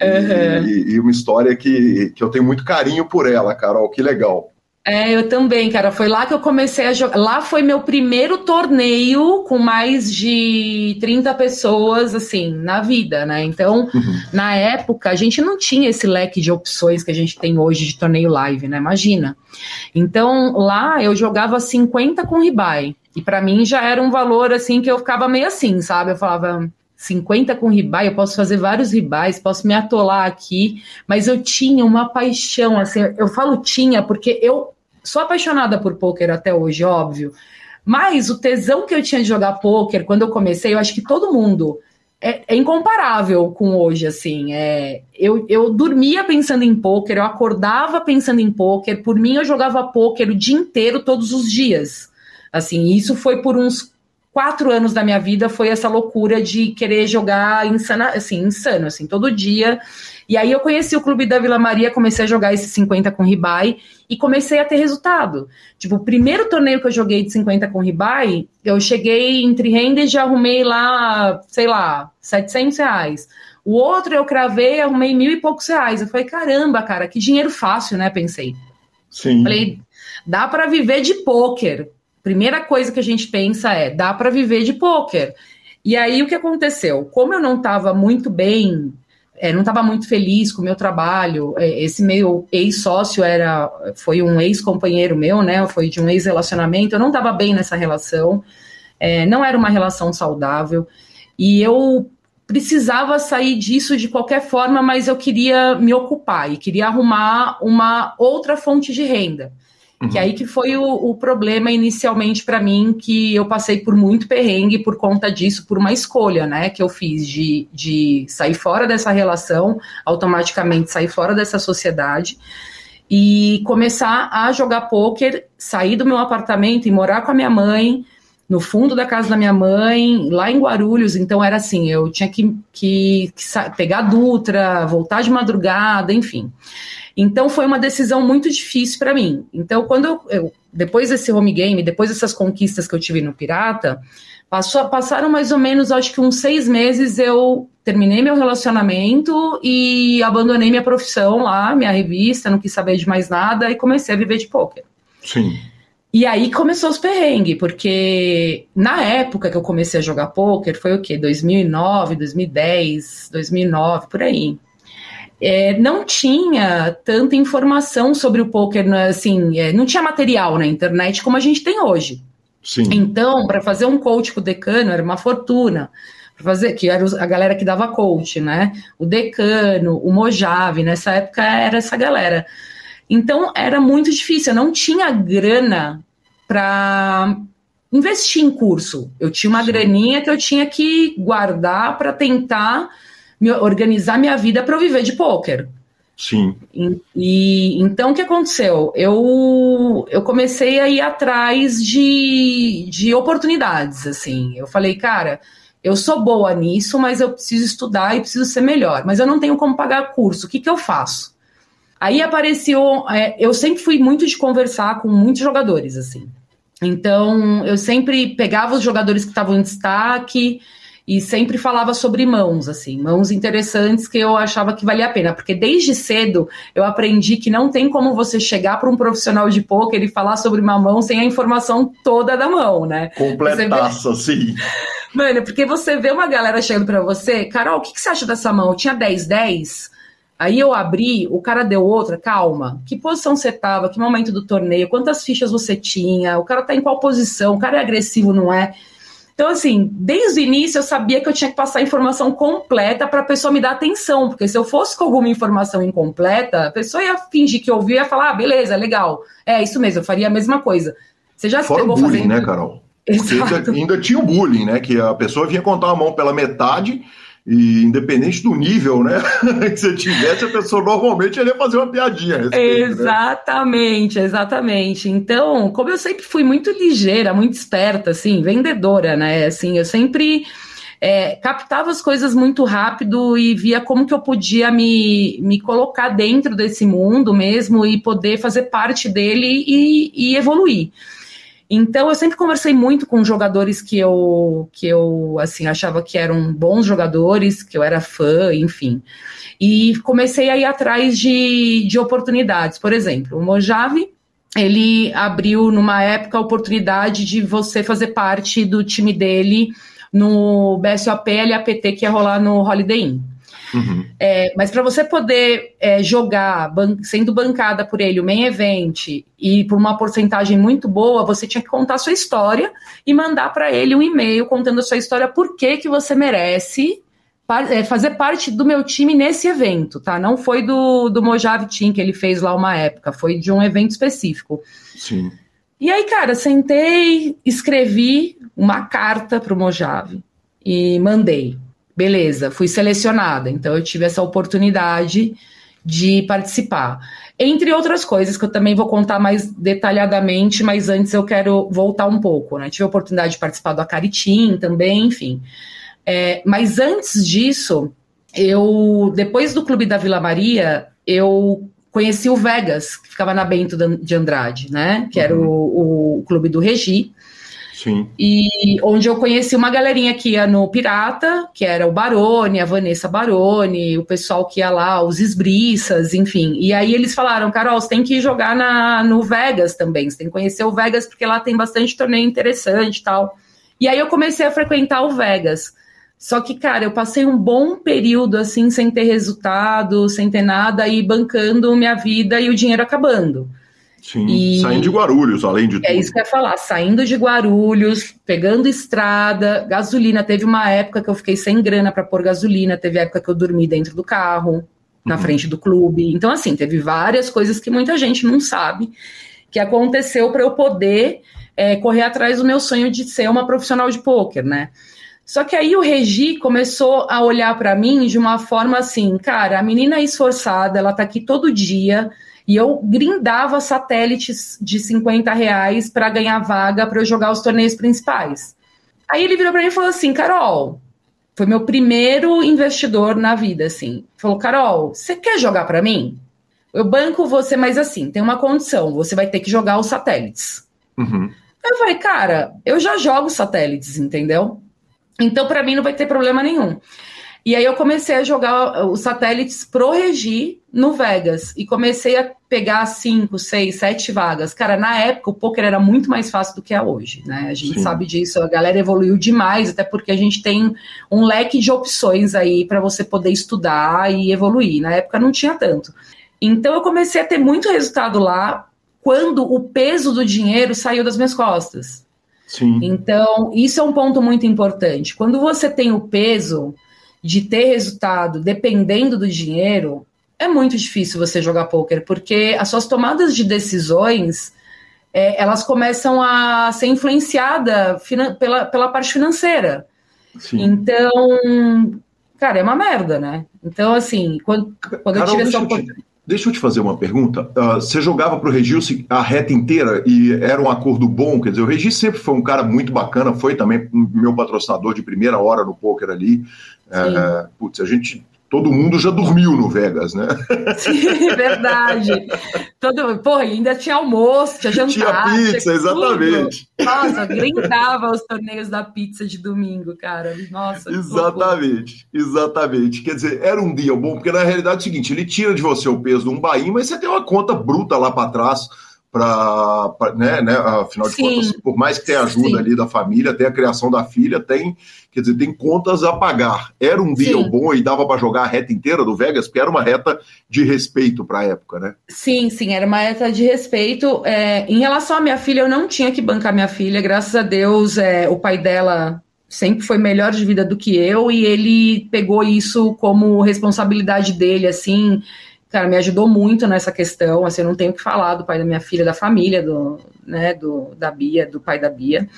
[SPEAKER 1] Uhum. E, e, uma história que, que eu tenho muito carinho por ela, Carol. Que legal.
[SPEAKER 4] É, eu também, cara. Foi lá que eu comecei a jogar. Lá foi meu primeiro torneio com mais de 30 pessoas, assim, na vida, né? Então, uhum. na época, a gente não tinha esse leque de opções que a gente tem hoje de torneio live, né? Imagina. Então, lá eu jogava 50 com ribai. E para mim já era um valor, assim, que eu ficava meio assim, sabe? Eu falava. 50 com ribai, eu posso fazer vários ribais, posso me atolar aqui, mas eu tinha uma paixão, assim, eu falo tinha porque eu sou apaixonada por pôquer até hoje, óbvio, mas o tesão que eu tinha de jogar pôquer quando eu comecei, eu acho que todo mundo é, é incomparável com hoje, assim, é, eu, eu dormia pensando em pôquer, eu acordava pensando em pôquer, por mim eu jogava pôquer o dia inteiro, todos os dias, assim, isso foi por uns quatro anos da minha vida foi essa loucura de querer jogar insana, assim, insano, assim, todo dia. E aí eu conheci o Clube da Vila Maria, comecei a jogar esse 50 com ribai e comecei a ter resultado. Tipo, o primeiro torneio que eu joguei de 50 com ribai, eu cheguei entre renda e já arrumei lá, sei lá, 700 reais. O outro eu cravei, arrumei mil e poucos reais. Eu falei, caramba, cara, que dinheiro fácil, né? Pensei.
[SPEAKER 1] Sim.
[SPEAKER 4] Falei, dá para viver de pôquer primeira coisa que a gente pensa é: dá para viver de pôquer. E aí o que aconteceu? Como eu não estava muito bem, é, não estava muito feliz com o meu trabalho, é, esse meu ex-sócio era foi um ex-companheiro meu, né? Foi de um ex-relacionamento, eu não estava bem nessa relação, é, não era uma relação saudável, e eu precisava sair disso de qualquer forma, mas eu queria me ocupar e queria arrumar uma outra fonte de renda. Uhum. Que aí que foi o, o problema inicialmente para mim, que eu passei por muito perrengue por conta disso, por uma escolha, né, que eu fiz de, de sair fora dessa relação, automaticamente sair fora dessa sociedade e começar a jogar pôquer, sair do meu apartamento e morar com a minha mãe, no fundo da casa da minha mãe, lá em Guarulhos. Então era assim, eu tinha que, que, que pegar a Dutra, voltar de madrugada, enfim. Então foi uma decisão muito difícil para mim. Então, quando eu, eu, depois desse home game, depois dessas conquistas que eu tive no Pirata, passou, passaram mais ou menos, acho que uns seis meses, eu terminei meu relacionamento e abandonei minha profissão lá, minha revista, não quis saber de mais nada e comecei a viver de poker.
[SPEAKER 1] Sim.
[SPEAKER 4] E aí começou os perrengues, porque na época que eu comecei a jogar poker, foi o quê? 2009, 2010, 2009, por aí é, não tinha tanta informação sobre o poker, né, assim, é, não tinha material na internet como a gente tem hoje.
[SPEAKER 1] Sim.
[SPEAKER 4] Então, para fazer um coach com o decano era uma fortuna. Para fazer, que era a galera que dava coach, né? O decano, o Mojave, nessa época era essa galera. Então era muito difícil, eu não tinha grana para investir em curso. Eu tinha uma Sim. graninha que eu tinha que guardar para tentar me organizar minha vida para eu viver de pôquer.
[SPEAKER 1] Sim.
[SPEAKER 4] E, e, então o que aconteceu? Eu, eu comecei a ir atrás de, de oportunidades, assim. Eu falei, cara, eu sou boa nisso, mas eu preciso estudar e preciso ser melhor. Mas eu não tenho como pagar curso. O que, que eu faço? Aí apareceu. É, eu sempre fui muito de conversar com muitos jogadores, assim. Então, eu sempre pegava os jogadores que estavam em destaque e sempre falava sobre mãos, assim, mãos interessantes que eu achava que valia a pena, porque desde cedo eu aprendi que não tem como você chegar para um profissional de poker e falar sobre uma mão sem a informação toda da mão, né?
[SPEAKER 1] Completaça, sim.
[SPEAKER 4] Mano, porque você vê uma galera chegando para você, Carol, o que, que você acha dessa mão? Eu tinha 10-10, Aí eu abri, o cara deu outra, calma. Que posição você tava? Que momento do torneio? Quantas fichas você tinha? O cara tá em qual posição? O cara é agressivo, não é? Então, assim, desde o início eu sabia que eu tinha que passar a informação completa para a pessoa me dar atenção, porque se eu fosse com alguma informação incompleta, a pessoa ia fingir que ouviu e ia falar, ah, beleza, legal. É isso mesmo, eu faria a mesma coisa.
[SPEAKER 1] Você já Fora se pegou o bullying, fazendo... né, Carol? Porque ainda tinha o bullying, né? Que a pessoa vinha contar a mão pela metade e independente do nível, né, que você tivesse, a pessoa normalmente ia fazer uma piadinha. Respeito,
[SPEAKER 4] né? exatamente, né? exatamente. Então, como eu sempre fui muito ligeira, muito esperta, assim, vendedora, né? Assim, eu sempre é, captava as coisas muito rápido e via como que eu podia me, me colocar dentro desse mundo mesmo e poder fazer parte dele e, e evoluir. Então eu sempre conversei muito com jogadores que eu que eu assim achava que eram bons jogadores, que eu era fã, enfim. E comecei a ir atrás de, de oportunidades. Por exemplo, o Mojave ele abriu numa época a oportunidade de você fazer parte do time dele no BSOP LAPT que ia rolar no Holiday Inn. Uhum. É, mas para você poder é, jogar ban sendo bancada por ele o main event e por uma porcentagem muito boa, você tinha que contar a sua história e mandar para ele um e-mail contando a sua história, por que, que você merece é, fazer parte do meu time nesse evento, tá? Não foi do, do Mojave Team que ele fez lá uma época, foi de um evento específico.
[SPEAKER 1] Sim.
[SPEAKER 4] E aí, cara, sentei, escrevi uma carta pro Mojave e mandei. Beleza, fui selecionada, então eu tive essa oportunidade de participar. Entre outras coisas que eu também vou contar mais detalhadamente, mas antes eu quero voltar um pouco, né? Tive a oportunidade de participar do Acaritim também, enfim. É, mas antes disso, eu, depois do Clube da Vila Maria, eu conheci o Vegas, que ficava na Bento de Andrade, né? Que era uhum. o, o clube do Regi.
[SPEAKER 1] Sim.
[SPEAKER 4] E onde eu conheci uma galerinha que ia no Pirata, que era o Barone, a Vanessa Barone, o pessoal que ia lá, os esbriças, enfim. E aí eles falaram, Carol, você tem que jogar na, no Vegas também, você tem que conhecer o Vegas, porque lá tem bastante torneio interessante e tal. E aí eu comecei a frequentar o Vegas. Só que, cara, eu passei um bom período assim, sem ter resultado, sem ter nada, e bancando minha vida e o dinheiro acabando.
[SPEAKER 1] Sim, e... saindo de Guarulhos, além de é tudo.
[SPEAKER 4] É isso que eu ia falar, saindo de Guarulhos, pegando estrada, gasolina. Teve uma época que eu fiquei sem grana para pôr gasolina, teve época que eu dormi dentro do carro, na uhum. frente do clube. Então, assim, teve várias coisas que muita gente não sabe que aconteceu para eu poder é, correr atrás do meu sonho de ser uma profissional de pôquer, né? Só que aí o Regi começou a olhar para mim de uma forma assim, cara, a menina é esforçada, ela tá aqui todo dia, e eu grindava satélites de 50 reais para ganhar vaga para eu jogar os torneios principais. Aí ele virou para mim e falou assim: Carol, foi meu primeiro investidor na vida, assim. Falou: Carol, você quer jogar para mim? Eu banco você, mas assim, tem uma condição: você vai ter que jogar os satélites.
[SPEAKER 1] Uhum.
[SPEAKER 4] Eu falei, cara, eu já jogo satélites, entendeu? Então, para mim, não vai ter problema nenhum. E aí eu comecei a jogar os satélites pro Regi no Vegas e comecei a pegar cinco, seis, sete vagas. Cara, na época o poker era muito mais fácil do que é hoje, né? A gente Sim. sabe disso, a galera evoluiu demais, até porque a gente tem um leque de opções aí para você poder estudar e evoluir. Na época não tinha tanto. Então eu comecei a ter muito resultado lá quando o peso do dinheiro saiu das minhas costas.
[SPEAKER 1] Sim.
[SPEAKER 4] Então, isso é um ponto muito importante. Quando você tem o peso, de ter resultado dependendo do dinheiro, é muito difícil você jogar poker, porque as suas tomadas de decisões é, elas começam a ser influenciadas pela, pela parte financeira. Sim. Então, cara, é uma merda, né? Então, assim, quando, quando Carol, eu tive essa oportunidade.
[SPEAKER 1] Deixa eu te fazer uma pergunta. Uh, você jogava para o Regi a reta inteira e era um acordo bom? Quer dizer, o Regi sempre foi um cara muito bacana, foi também meu patrocinador de primeira hora no poker ali. Uh, putz, a gente todo mundo já dormiu no Vegas, né?
[SPEAKER 4] Sim, verdade. Todo, porra, ainda tinha almoço, tinha jantar.
[SPEAKER 1] Tinha pizza, tinha exatamente.
[SPEAKER 4] Nossa, grindava os torneios da pizza de domingo, cara. Nossa.
[SPEAKER 1] Exatamente, exatamente. Quer dizer, era um dia bom, porque na realidade é o seguinte, ele tira de você o peso de um bainho, mas você tem uma conta bruta lá para trás para, né, né, afinal de Sim. contas, por mais que tenha ajuda Sim. ali da família, tem a criação da filha, tem, quer dizer, tem contas a pagar. Era um dia bom e dava para jogar a reta inteira do Vegas, porque era uma reta de respeito para a época, né?
[SPEAKER 4] Sim, sim, era uma reta de respeito. É, em relação à minha filha, eu não tinha que bancar minha filha, graças a Deus, é, o pai dela sempre foi melhor de vida do que eu e ele pegou isso como responsabilidade dele, assim cara, me ajudou muito nessa questão, assim, eu não tenho o que falar do pai da minha filha, da família, do, né, do, da Bia, do pai da Bia.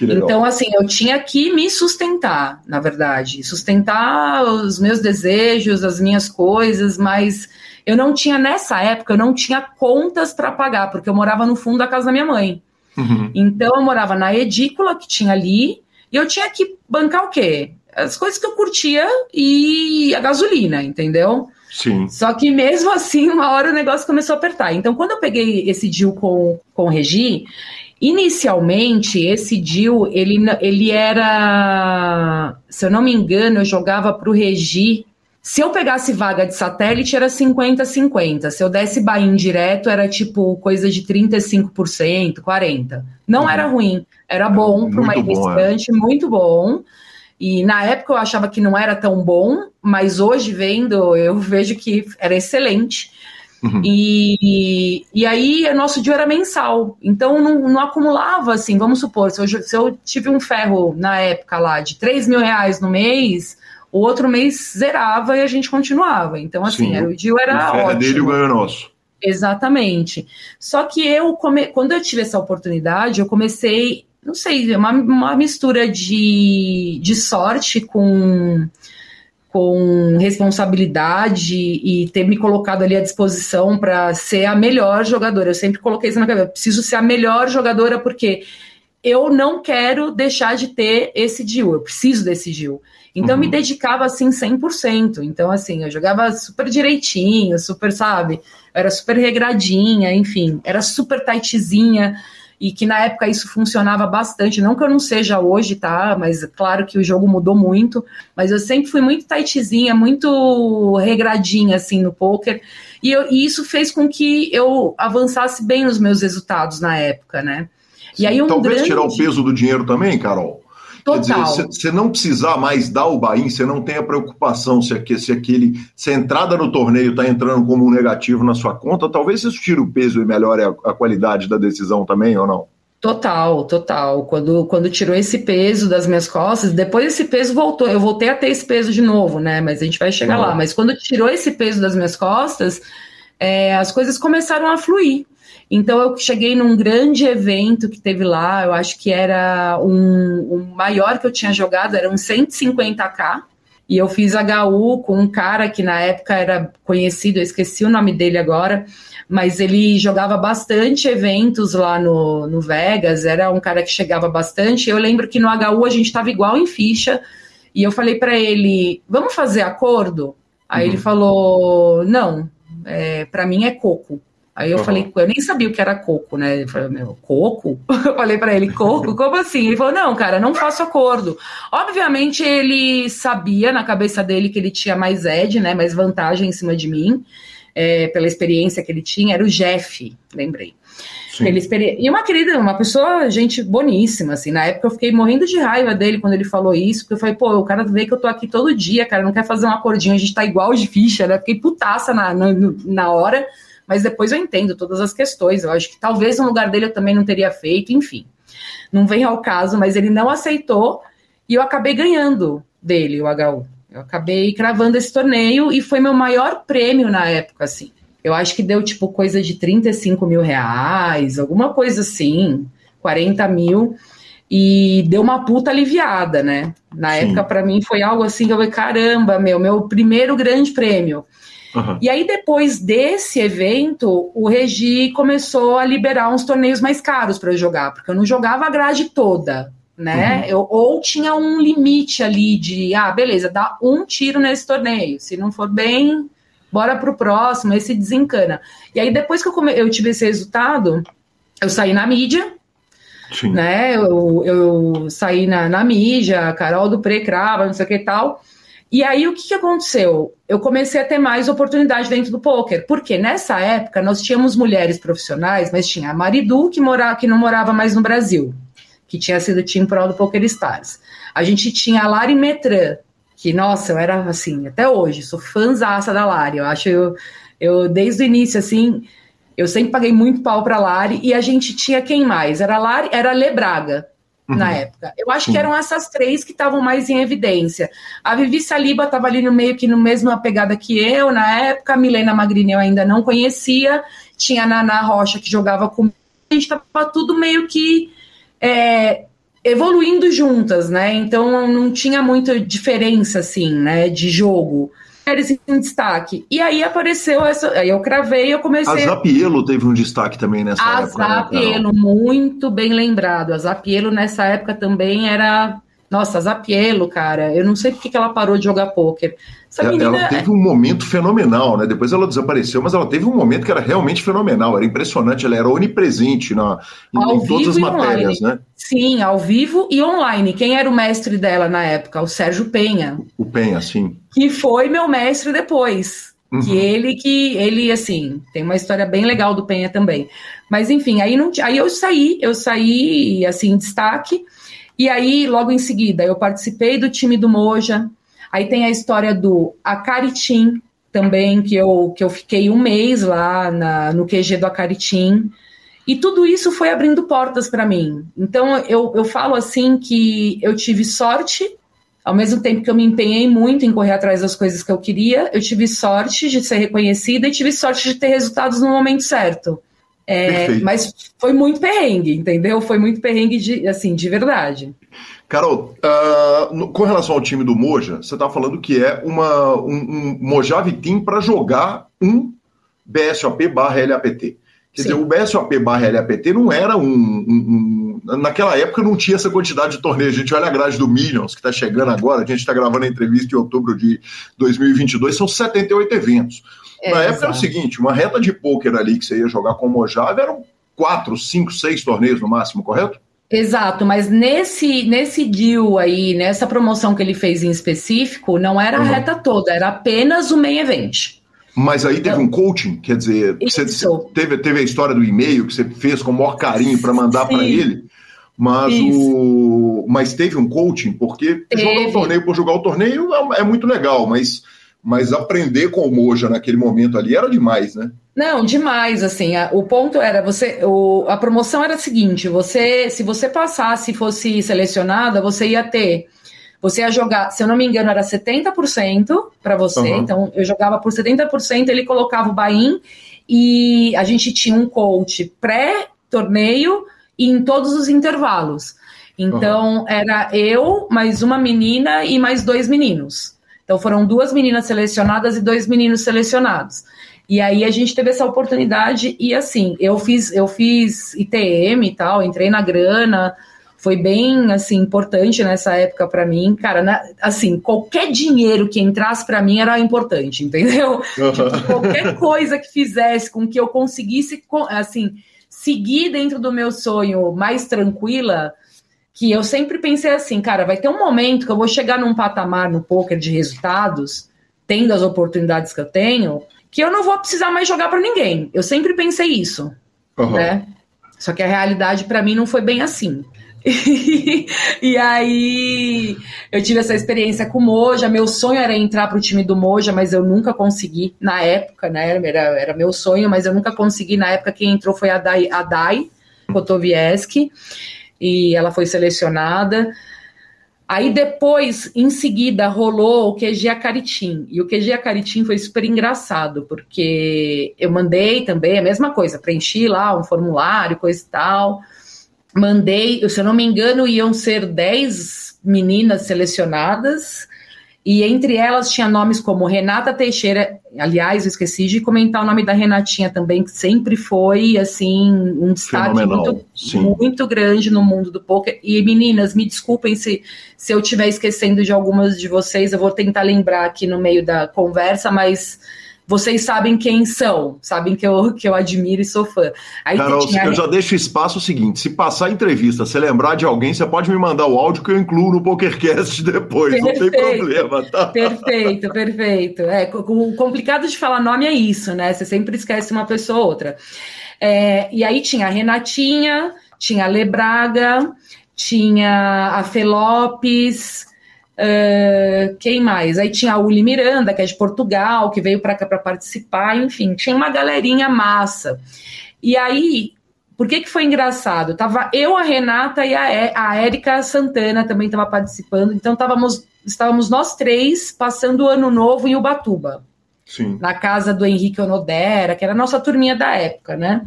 [SPEAKER 4] Então, assim, eu tinha que me sustentar, na verdade, sustentar os meus desejos, as minhas coisas, mas eu não tinha, nessa época, eu não tinha contas para pagar, porque eu morava no fundo da casa da minha mãe. Uhum. Então, eu morava na edícula que tinha ali, e eu tinha que bancar o quê? As coisas que eu curtia e a gasolina, entendeu?
[SPEAKER 1] Sim.
[SPEAKER 4] Só que mesmo assim, uma hora o negócio começou a apertar. Então, quando eu peguei esse deal com, com o Regi, inicialmente esse deal, ele, ele era, se eu não me engano, eu jogava para o Regi. Se eu pegasse vaga de satélite, era 50-50. Se eu desse buy direto, era tipo coisa de 35%, 40%. Não uhum. era ruim, era bom para uma iniciante, é. muito bom. E na época eu achava que não era tão bom, mas hoje vendo, eu vejo que era excelente. Uhum. E, e aí, nosso dia era mensal. Então, não, não acumulava assim. Vamos supor, se eu, se eu tive um ferro na época lá de 3 mil reais no mês, o outro mês zerava e a gente continuava. Então, assim, era, o dia era o ótimo.
[SPEAKER 1] dele e o ganho nosso.
[SPEAKER 4] Exatamente. Só que eu, come... quando eu tive essa oportunidade, eu comecei não sei, uma, uma mistura de, de sorte com, com responsabilidade e ter me colocado ali à disposição para ser a melhor jogadora. Eu sempre coloquei isso na cabeça, eu preciso ser a melhor jogadora porque eu não quero deixar de ter esse deal, eu preciso desse deal. Então uhum. eu me dedicava assim 100%. Então assim, eu jogava super direitinho, super, sabe? Eu era super regradinha, enfim, era super tightzinha e que na época isso funcionava bastante. Não que eu não seja hoje, tá? Mas claro que o jogo mudou muito. Mas eu sempre fui muito tightzinha, muito regradinha assim no poker. E, eu, e isso fez com que eu avançasse bem nos meus resultados na época, né?
[SPEAKER 1] E aí um Talvez grande... tirar o peso do dinheiro também, Carol. Total. Quer dizer, você não precisar mais dar o buy você não tem a preocupação se, aquele, se, aquele, se a entrada no torneio está entrando como um negativo na sua conta, talvez isso tire o peso e melhore a, a qualidade da decisão também, ou não?
[SPEAKER 4] Total, total. Quando, quando tirou esse peso das minhas costas, depois esse peso voltou. Eu voltei a ter esse peso de novo, né? Mas a gente vai chegar uhum. lá. Mas quando tirou esse peso das minhas costas, é, as coisas começaram a fluir. Então eu cheguei num grande evento que teve lá, eu acho que era um, o um maior que eu tinha jogado, era um 150k. E eu fiz HU com um cara que na época era conhecido, eu esqueci o nome dele agora, mas ele jogava bastante eventos lá no, no Vegas, era um cara que chegava bastante. Eu lembro que no HU a gente estava igual em ficha, e eu falei para ele: vamos fazer acordo? Aí uhum. ele falou: não, é, para mim é coco. Aí eu uhum. falei, eu nem sabia o que era coco, né? Ele falou, meu, coco? Eu falei para ele, coco? Como assim? Ele falou, não, cara, não faço acordo. Obviamente ele sabia na cabeça dele que ele tinha mais ed, né? Mais vantagem em cima de mim, é, pela experiência que ele tinha. Era o Jeff, lembrei. Ele E uma querida, uma pessoa, gente boníssima, assim. Na época eu fiquei morrendo de raiva dele quando ele falou isso, porque eu falei, pô, o cara vê que eu tô aqui todo dia, cara, não quer fazer um acordinho, a gente tá igual de ficha, né? Fiquei putaça na, na, na hora mas depois eu entendo todas as questões. Eu acho que talvez no lugar dele eu também não teria feito, enfim. Não vem ao caso, mas ele não aceitou e eu acabei ganhando dele, o HU. Eu acabei cravando esse torneio e foi meu maior prêmio na época, assim. Eu acho que deu tipo coisa de 35 mil reais, alguma coisa assim, 40 mil. e deu uma puta aliviada, né? Na Sim. época, para mim, foi algo assim que eu falei, caramba, meu, meu primeiro grande prêmio. Uhum. E aí, depois desse evento, o Regi começou a liberar uns torneios mais caros para eu jogar, porque eu não jogava a grade toda, né? Uhum. Eu, ou tinha um limite ali de, ah, beleza, dá um tiro nesse torneio. Se não for bem, bora pro próximo, esse desencana. E aí, depois que eu, come... eu tive esse resultado, eu saí na mídia, Sim. né? Eu, eu saí na, na mídia, Carol do Precrava, não sei o que e tal. E aí, o que, que aconteceu? Eu comecei a ter mais oportunidade dentro do poker, porque nessa época nós tínhamos mulheres profissionais, mas tinha a Maridu, que, morava, que não morava mais no Brasil, que tinha sido team pro do Poker Stars. A gente tinha a Lari Metran, que, nossa, eu era assim, até hoje, sou fãzaça da Lari. Eu acho, eu, eu desde o início, assim, eu sempre paguei muito pau pra Lari, e a gente tinha quem mais? Era a Lari, era a Lebraga, uhum. na época. Eu acho que eram essas três que estavam mais em evidência. A Vivi Saliba estava ali no meio que no mesma pegada que eu na época, a Milena Magrini eu ainda não conhecia, tinha a Naná Rocha que jogava comigo, a gente estava tudo meio que é, evoluindo juntas, né? Então não tinha muita diferença assim, né, de jogo mulheres em destaque. E aí apareceu essa. Aí eu cravei eu comecei.
[SPEAKER 1] A Zapielo teve um destaque também nessa
[SPEAKER 4] a
[SPEAKER 1] época.
[SPEAKER 4] A né, Zapielo, né, muito bem lembrado. A Zapielo nessa época também era nossa, Zapielo, cara, eu não sei porque que ela parou de jogar pôquer.
[SPEAKER 1] Essa ela, menina... ela teve um momento fenomenal, né? Depois ela desapareceu, mas ela teve um momento que era realmente fenomenal, era impressionante, ela era onipresente na, em, em todas as matérias,
[SPEAKER 4] online.
[SPEAKER 1] né?
[SPEAKER 4] Sim, ao vivo e online. Quem era o mestre dela na época? O Sérgio Penha.
[SPEAKER 1] O Penha, sim.
[SPEAKER 4] Que foi meu mestre depois. Uhum. Que ele que ele assim, tem uma história bem legal do Penha também. Mas enfim, aí não aí eu saí, eu saí assim, em destaque. E aí, logo em seguida, eu participei do time do Moja. Aí tem a história do Acaritim também, que eu, que eu fiquei um mês lá na, no QG do Acaritim. E tudo isso foi abrindo portas para mim. Então, eu, eu falo assim que eu tive sorte, ao mesmo tempo que eu me empenhei muito em correr atrás das coisas que eu queria, eu tive sorte de ser reconhecida e tive sorte de ter resultados no momento certo. É, mas foi muito perrengue, entendeu? Foi muito perrengue de, assim, de verdade.
[SPEAKER 1] Carol, uh, no, com relação ao time do Moja, você está falando que é uma, um, um Mojave Team para jogar um BSOP barra LAPT. Quer Sim. dizer, o BSOP barra LAPT não era um, um, um, Naquela época não tinha essa quantidade de torneios. A gente olha a grade do Millions, que está chegando agora, a gente está gravando a entrevista em outubro de 2022, são 78 eventos. É, Na época exato. era o seguinte: uma reta de pôquer ali que você ia jogar com o Mojave eram quatro, cinco, seis torneios no máximo, correto?
[SPEAKER 4] Exato, mas nesse nesse deal aí, nessa promoção que ele fez em específico, não era uhum. a reta toda, era apenas o main event.
[SPEAKER 1] Mas aí teve então, um coaching, quer dizer, você teve, teve a história do e-mail que você fez com o maior carinho para mandar para ele, mas, o, mas teve um coaching, porque teve. jogar o torneio por jogar o torneio é, é muito legal, mas mas aprender com o Moja naquele momento ali era demais, né?
[SPEAKER 4] Não, demais, assim, a, o ponto era, você, o, a promoção era a seguinte, você, se você passasse e fosse selecionada, você ia ter, você ia jogar, se eu não me engano, era 70% para você, uhum. então eu jogava por 70%, ele colocava o buy-in e a gente tinha um coach pré-torneio e em todos os intervalos. Então, uhum. era eu, mais uma menina e mais dois meninos. Então foram duas meninas selecionadas e dois meninos selecionados. E aí a gente teve essa oportunidade e assim, eu fiz eu fiz ITM e tal, entrei na grana, foi bem assim importante nessa época para mim, cara, na, assim, qualquer dinheiro que entrasse para mim era importante, entendeu? Tipo, qualquer coisa que fizesse com que eu conseguisse assim, seguir dentro do meu sonho mais tranquila, que eu sempre pensei assim, cara, vai ter um momento que eu vou chegar num patamar no poker de resultados, tendo as oportunidades que eu tenho, que eu não vou precisar mais jogar para ninguém. Eu sempre pensei isso, uhum. né? Só que a realidade para mim não foi bem assim. e aí eu tive essa experiência com o Moja. Meu sonho era entrar para o time do Moja, mas eu nunca consegui na época, né? Era, era meu sonho, mas eu nunca consegui. Na época, quem entrou foi a Dai, a Dai Kotovieski e ela foi selecionada. Aí depois, em seguida, rolou o QG Acaritim. E o QG Acaritim foi super engraçado, porque eu mandei também a mesma coisa, preenchi lá um formulário, coisa e tal. mandei, se eu não me engano, iam ser 10 meninas selecionadas e entre elas tinha nomes como Renata Teixeira, aliás, eu esqueci de comentar o nome da Renatinha também, que sempre foi assim um destaque muito, muito grande no mundo do poker. E meninas, me desculpem se, se eu estiver esquecendo de algumas de vocês, eu vou tentar lembrar aqui no meio da conversa, mas vocês sabem quem são, sabem que eu, que eu admiro e sou fã.
[SPEAKER 1] Aí Carol, tinha... eu já deixo espaço o seguinte: se passar a entrevista, se lembrar de alguém, você pode me mandar o áudio que eu incluo no PokerCast depois, perfeito, não tem problema, tá?
[SPEAKER 4] Perfeito, perfeito. É, o complicado de falar nome é isso, né? Você sempre esquece uma pessoa ou outra. É, e aí tinha a Renatinha, tinha a Lebraga, tinha a Felopes, Uh, quem mais? Aí tinha a Uli Miranda, que é de Portugal, que veio para cá para participar, enfim, tinha uma galerinha massa. E aí, por que, que foi engraçado? Tava eu, a Renata e a, a Érica Santana também estava participando, então távamos, estávamos nós três passando o ano novo em Ubatuba. Sim. Na casa do Henrique Onodera, que era a nossa turminha da época, né?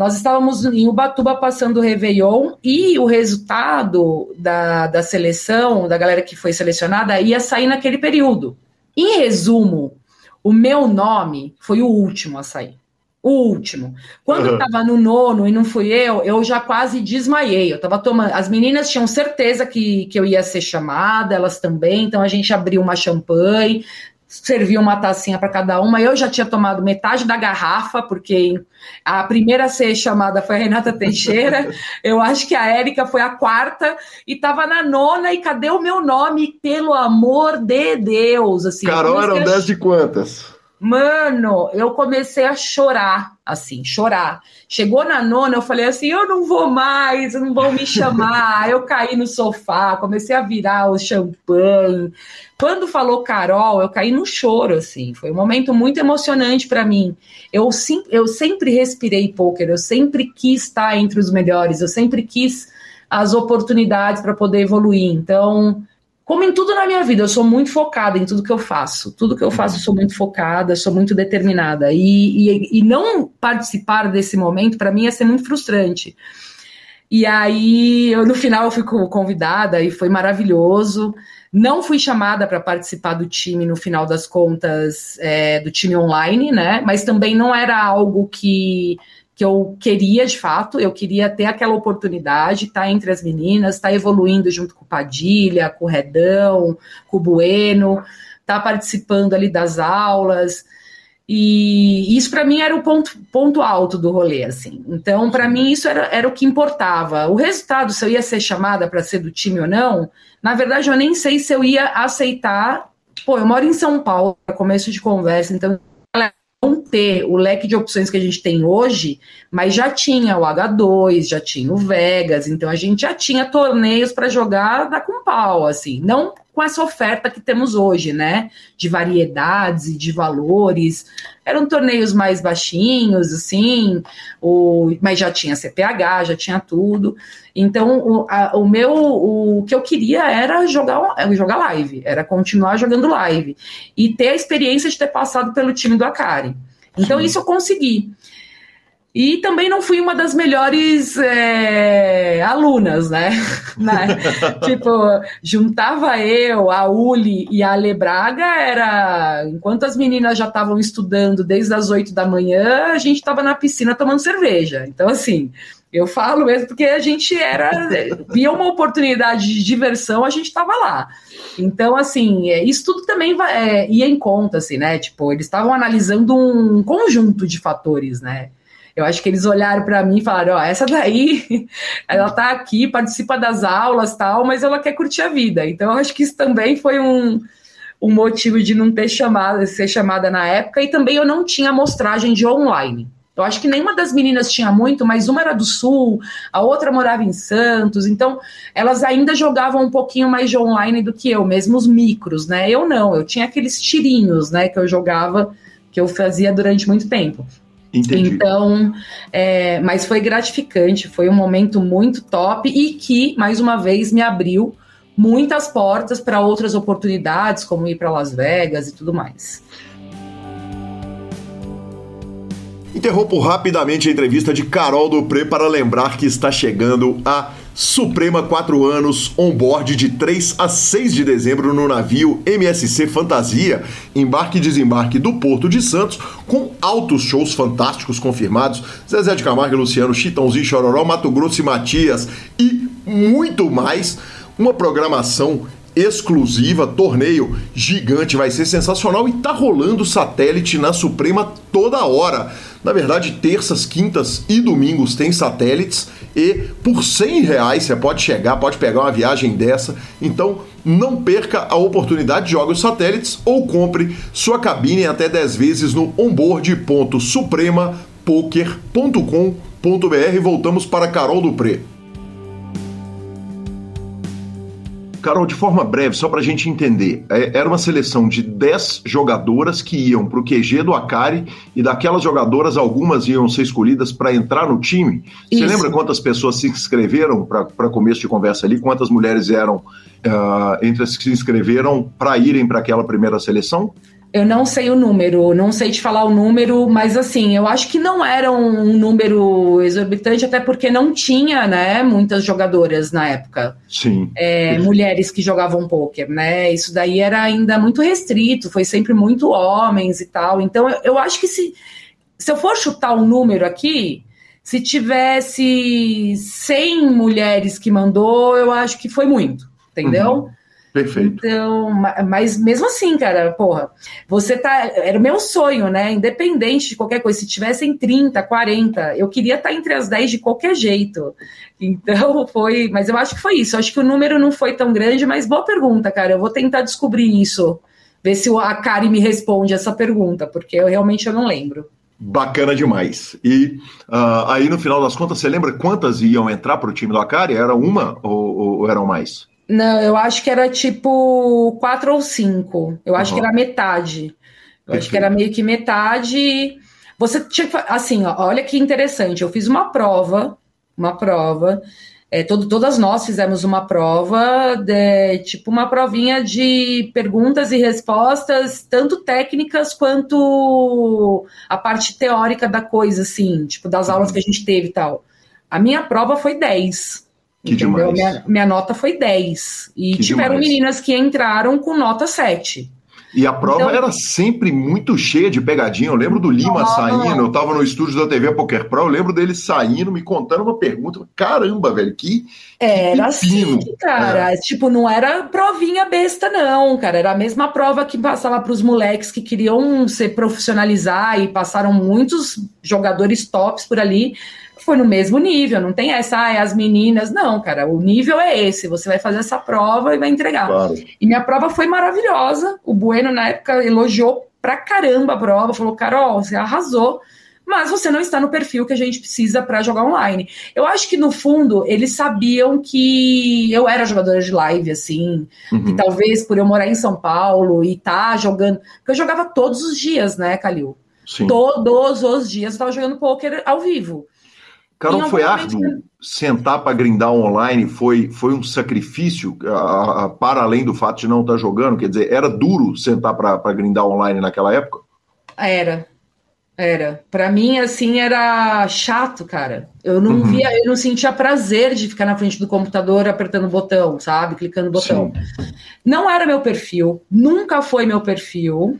[SPEAKER 4] Nós estávamos em Ubatuba passando o Réveillon e o resultado da, da seleção, da galera que foi selecionada, ia sair naquele período. Em resumo, o meu nome foi o último a sair. O último. Quando uhum. estava no nono e não fui eu, eu já quase desmaiei. Eu estava tomando. As meninas tinham certeza que, que eu ia ser chamada, elas também. Então a gente abriu uma champanhe, serviu uma tacinha para cada uma. Eu já tinha tomado metade da garrafa, porque a primeira a ser chamada foi a Renata Teixeira. Eu acho que a Érica foi a quarta e estava na nona. E cadê o meu nome? Pelo amor de Deus! Assim,
[SPEAKER 1] Carol, eram dez de quantas?
[SPEAKER 4] Mano, eu comecei a chorar, assim, chorar. Chegou na nona, eu falei assim: eu não vou mais, não vão me chamar. eu caí no sofá, comecei a virar o champanhe. Quando falou Carol, eu caí no choro, assim. Foi um momento muito emocionante para mim. Eu, sim, eu sempre respirei poker, eu sempre quis estar entre os melhores, eu sempre quis as oportunidades para poder evoluir. Então, como em tudo na minha vida, eu sou muito focada em tudo que eu faço. Tudo que eu faço, eu sou muito focada, sou muito determinada. E, e, e não participar desse momento, para mim, ia ser muito frustrante. E aí, eu, no final, eu fui convidada e foi maravilhoso. Não fui chamada para participar do time, no final das contas, é, do time online, né? Mas também não era algo que que eu queria de fato, eu queria ter aquela oportunidade, estar tá entre as meninas, estar tá evoluindo junto com Padilha, com Redão, com Bueno, estar tá participando ali das aulas. E isso para mim era o ponto, ponto alto do rolê, assim. Então, para mim, isso era, era o que importava. O resultado, se eu ia ser chamada para ser do time ou não, na verdade, eu nem sei se eu ia aceitar. Pô, eu moro em São Paulo, começo de conversa, então ter o leque de opções que a gente tem hoje, mas já tinha o H2, já tinha o Vegas, então a gente já tinha torneios para jogar da com pau, assim, não com essa oferta que temos hoje, né, de variedades e de valores. Eram torneios mais baixinhos, assim, o, mas já tinha CPH, já tinha tudo. Então, o, a, o meu, o que eu queria era jogar, jogar live, era continuar jogando live e ter a experiência de ter passado pelo time do Akari. Então, Sim. isso eu consegui. E também não fui uma das melhores é, alunas, né? né? tipo, juntava eu, a Uli e a Lebraga, era. Enquanto as meninas já estavam estudando desde as oito da manhã, a gente estava na piscina tomando cerveja. Então, assim, eu falo mesmo porque a gente era. via uma oportunidade de diversão, a gente estava lá. Então, assim, é, isso tudo também vai, é, ia em conta, assim, né? Tipo, eles estavam analisando um conjunto de fatores, né? Eu acho que eles olharam para mim e falaram: ó, oh, essa daí, ela tá aqui, participa das aulas tal, mas ela quer curtir a vida. Então, eu acho que isso também foi um, um motivo de não ter chamado, ser chamada na época, e também eu não tinha amostragem de online. Eu acho que nenhuma das meninas tinha muito, mas uma era do Sul, a outra morava em Santos, então elas ainda jogavam um pouquinho mais de online do que eu, mesmo os micros, né? Eu não, eu tinha aqueles tirinhos, né, que eu jogava, que eu fazia durante muito tempo. Entendi. Então, é, mas foi gratificante, foi um momento muito top e que, mais uma vez, me abriu muitas portas para outras oportunidades, como ir para Las Vegas e tudo mais.
[SPEAKER 1] Interrompo rapidamente a entrevista de Carol Dupré para lembrar que está chegando a Suprema 4 anos, on-board de 3 a 6 de dezembro no navio MSC Fantasia, embarque e desembarque do Porto de Santos, com altos shows fantásticos confirmados, Zezé de Camargo Luciano, Chitãozinho, Chororó, Mato Grosso e Matias e muito mais. Uma programação exclusiva, torneio gigante, vai ser sensacional e tá rolando satélite na Suprema toda hora. Na verdade, terças, quintas e domingos tem satélites e por 100 reais você pode chegar, pode pegar uma viagem dessa. Então não perca a oportunidade de jogar os satélites ou compre sua cabine até 10 vezes no onboard.supremapoker.com.br. Voltamos para Carol Dupré. Carol, de forma breve, só para a gente entender, é, era uma seleção de 10 jogadoras que iam para o QG do Akari e daquelas jogadoras, algumas iam ser escolhidas para entrar no time. Isso. Você lembra quantas pessoas se inscreveram para começo de conversa ali? Quantas mulheres eram uh, entre as que se inscreveram para irem para aquela primeira seleção?
[SPEAKER 4] Eu não sei o número, não sei te falar o número, mas assim, eu acho que não era um número exorbitante, até porque não tinha, né, muitas jogadoras na época.
[SPEAKER 1] Sim.
[SPEAKER 4] É, mulheres que jogavam pôquer, né? Isso daí era ainda muito restrito, foi sempre muito homens e tal. Então, eu, eu acho que se, se eu for chutar um número aqui, se tivesse 100 mulheres que mandou, eu acho que foi muito, entendeu? Uhum.
[SPEAKER 1] Perfeito.
[SPEAKER 4] Então, mas mesmo assim, cara, porra, você tá. Era o meu sonho, né? Independente de qualquer coisa, se tivessem 30, 40, eu queria estar tá entre as 10 de qualquer jeito. Então, foi. Mas eu acho que foi isso. Eu acho que o número não foi tão grande, mas boa pergunta, cara. Eu vou tentar descobrir isso. Ver se a Kari me responde essa pergunta, porque eu realmente eu não lembro.
[SPEAKER 1] Bacana demais. E uh, aí, no final das contas, você lembra quantas iam entrar para o time do Akari? Era uma ou, ou eram mais?
[SPEAKER 4] Não, eu acho que era tipo quatro ou cinco. Eu acho uhum. que era metade. Eu Perfeito. acho que era meio que metade. Você tinha que. Assim, ó, olha que interessante. Eu fiz uma prova, uma prova. É, todo, todas nós fizemos uma prova, de, tipo uma provinha de perguntas e respostas, tanto técnicas quanto a parte teórica da coisa, assim, tipo das aulas que a gente teve e tal. A minha prova foi 10. Que entendeu? Minha, minha, nota foi 10. E que tiveram demais. meninas que entraram com nota 7.
[SPEAKER 1] E a prova então, era sempre muito cheia de pegadinha. Eu lembro do Lima saindo, eu tava no estúdio da TV Poker Pro, eu lembro dele saindo, me contando uma pergunta. Caramba, velho, que.
[SPEAKER 4] Era assim, cara. É. Tipo, não era provinha besta, não, cara. Era a mesma prova que passava para os moleques que queriam se profissionalizar e passaram muitos jogadores tops por ali foi no mesmo nível, não tem essa, ah, é as meninas. Não, cara, o nível é esse. Você vai fazer essa prova e vai entregar. Claro. E minha prova foi maravilhosa. O Bueno, na época, elogiou pra caramba a prova, falou: Carol, você arrasou. Mas você não está no perfil que a gente precisa para jogar online. Eu acho que no fundo eles sabiam que eu era jogadora de live, assim, uhum. e talvez por eu morar em São Paulo e estar tá jogando. Porque eu jogava todos os dias, né, Calil? Sim. Todos os dias eu estava jogando poker ao vivo.
[SPEAKER 1] Carol, foi árduo sentar para grindar online? Foi, foi um sacrifício a, a, para além do fato de não estar tá jogando? Quer dizer, era duro sentar para grindar online naquela época?
[SPEAKER 4] Era. Era. Para mim, assim, era chato, cara. Eu não uhum. via, eu não sentia prazer de ficar na frente do computador apertando o botão, sabe? Clicando o botão. Sim. Não era meu perfil, nunca foi meu perfil.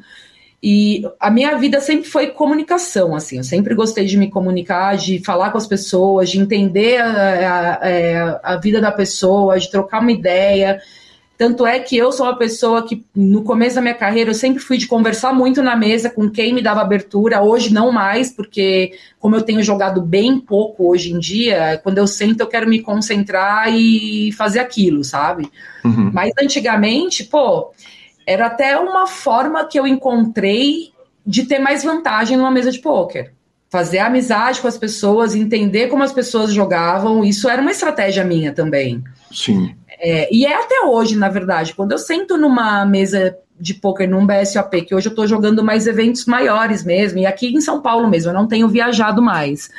[SPEAKER 4] E a minha vida sempre foi comunicação, assim, eu sempre gostei de me comunicar, de falar com as pessoas, de entender a, a, a, é, a vida da pessoa, de trocar uma ideia. Tanto é que eu sou uma pessoa que, no começo da minha carreira, eu sempre fui de conversar muito na mesa com quem me dava abertura. Hoje, não mais, porque, como eu tenho jogado bem pouco hoje em dia, quando eu sento, eu quero me concentrar e fazer aquilo, sabe? Uhum. Mas antigamente, pô, era até uma forma que eu encontrei de ter mais vantagem numa mesa de pôquer. Fazer amizade com as pessoas, entender como as pessoas jogavam, isso era uma estratégia minha também.
[SPEAKER 1] Sim.
[SPEAKER 4] É, e é até hoje, na verdade. Quando eu sento numa mesa de poker num BSOP, que hoje eu estou jogando mais eventos maiores mesmo, e aqui em São Paulo mesmo, eu não tenho viajado mais.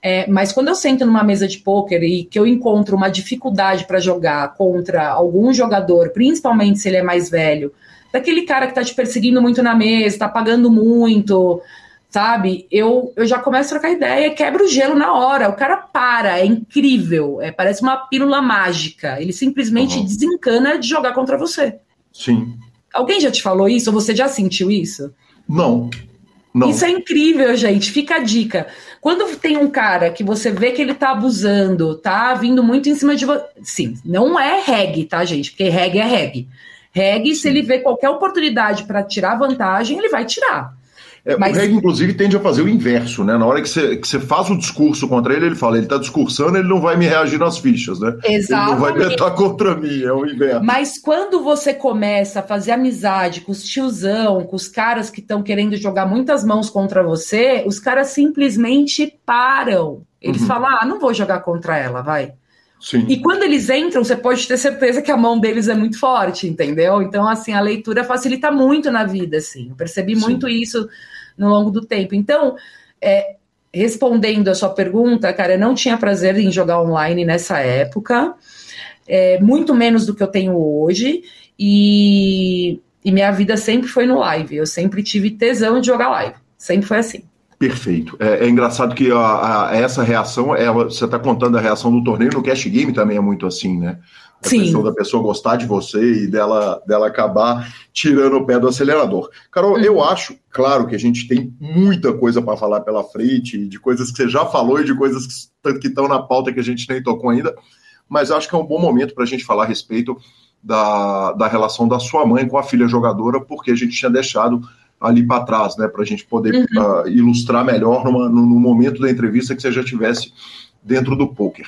[SPEAKER 4] É, mas quando eu sento numa mesa de pôquer e que eu encontro uma dificuldade para jogar contra algum jogador, principalmente se ele é mais velho, daquele cara que está te perseguindo muito na mesa, está pagando muito, sabe? Eu, eu já começo a trocar ideia, quebra o gelo na hora. O cara para, é incrível. É, parece uma pílula mágica. Ele simplesmente uhum. desencana de jogar contra você.
[SPEAKER 1] Sim.
[SPEAKER 4] Alguém já te falou isso? Ou você já sentiu isso?
[SPEAKER 1] Não. Não.
[SPEAKER 4] Isso é incrível, gente. Fica a dica. Quando tem um cara que você vê que ele tá abusando, tá vindo muito em cima de você. Sim, não é reggae, tá, gente? Porque reggae é reggae. Reggae, se ele vê qualquer oportunidade para tirar vantagem, ele vai tirar.
[SPEAKER 1] É, Mas... O Reg, inclusive, tende a fazer o inverso, né? Na hora que você, que você faz o discurso contra ele, ele fala, ele está discursando, ele não vai me reagir nas fichas, né?
[SPEAKER 4] Exatamente.
[SPEAKER 1] Ele não vai meter contra mim, é o inverso.
[SPEAKER 4] Mas quando você começa a fazer amizade com os tiozão, com os caras que estão querendo jogar muitas mãos contra você, os caras simplesmente param. Eles uhum. falam, ah, não vou jogar contra ela, vai.
[SPEAKER 1] Sim.
[SPEAKER 4] E quando eles entram, você pode ter certeza que a mão deles é muito forte, entendeu? Então, assim, a leitura facilita muito na vida, assim. Eu percebi Sim. muito isso no longo do tempo. Então, é, respondendo a sua pergunta, cara, eu não tinha prazer em jogar online nessa época, é, muito menos do que eu tenho hoje, e, e minha vida sempre foi no live. Eu sempre tive tesão de jogar live. Sempre foi assim.
[SPEAKER 1] Perfeito. É, é engraçado que a, a, essa reação, ela, você está contando a reação do torneio, no Cash Game também é muito assim, né? A Sim. questão da pessoa gostar de você e dela, dela acabar tirando o pé do acelerador. Carol, uhum. eu acho, claro, que a gente tem muita coisa para falar pela frente, de coisas que você já falou e de coisas que estão na pauta que a gente nem tocou ainda, mas acho que é um bom momento para a gente falar a respeito da, da relação da sua mãe com a filha jogadora, porque a gente tinha deixado ali para trás, né, para a gente poder uhum. uh, ilustrar melhor numa, no, no momento da entrevista que você já tivesse dentro do poker.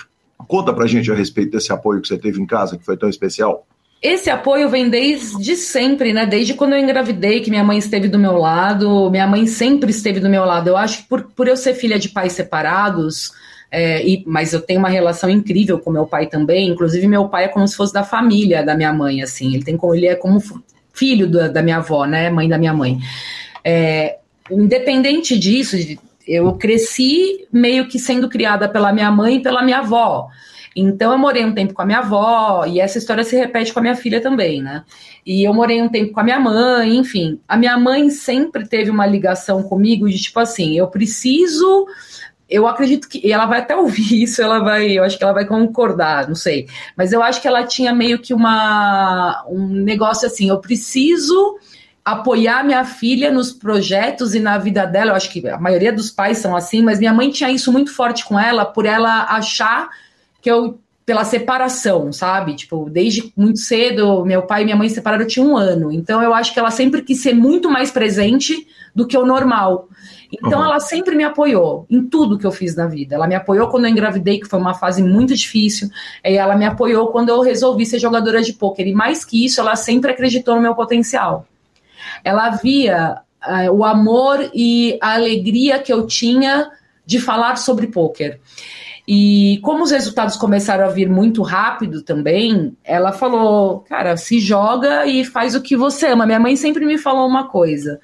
[SPEAKER 1] Conta pra gente a respeito desse apoio que você teve em casa, que foi tão especial.
[SPEAKER 4] Esse apoio vem desde sempre, né? Desde quando eu engravidei, que minha mãe esteve do meu lado. Minha mãe sempre esteve do meu lado. Eu acho que por, por eu ser filha de pais separados, é, e, mas eu tenho uma relação incrível com meu pai também. Inclusive, meu pai é como se fosse da família da minha mãe, assim. Ele, tem, ele é como filho da, da minha avó, né? Mãe da minha mãe. É, independente disso, eu cresci meio que sendo criada pela minha mãe e pela minha avó. Então eu morei um tempo com a minha avó, e essa história se repete com a minha filha também, né? E eu morei um tempo com a minha mãe, enfim. A minha mãe sempre teve uma ligação comigo de tipo assim, eu preciso eu acredito que e ela vai até ouvir isso, ela vai, eu acho que ela vai concordar, não sei. Mas eu acho que ela tinha meio que uma um negócio assim, eu preciso apoiar minha filha nos projetos e na vida dela. Eu acho que a maioria dos pais são assim, mas minha mãe tinha isso muito forte com ela, por ela achar que eu pela separação, sabe? Tipo, desde muito cedo, meu pai e minha mãe se separaram, eu tinha um ano. Então, eu acho que ela sempre quis ser muito mais presente do que o normal. Então, uhum. ela sempre me apoiou em tudo que eu fiz na vida. Ela me apoiou quando eu engravidei, que foi uma fase muito difícil. E ela me apoiou quando eu resolvi ser jogadora de pôquer. E mais que isso, ela sempre acreditou no meu potencial ela via uh, o amor e a alegria que eu tinha de falar sobre poker. E como os resultados começaram a vir muito rápido também, ela falou: Cara, se joga e faz o que você ama. Minha mãe sempre me falou uma coisa: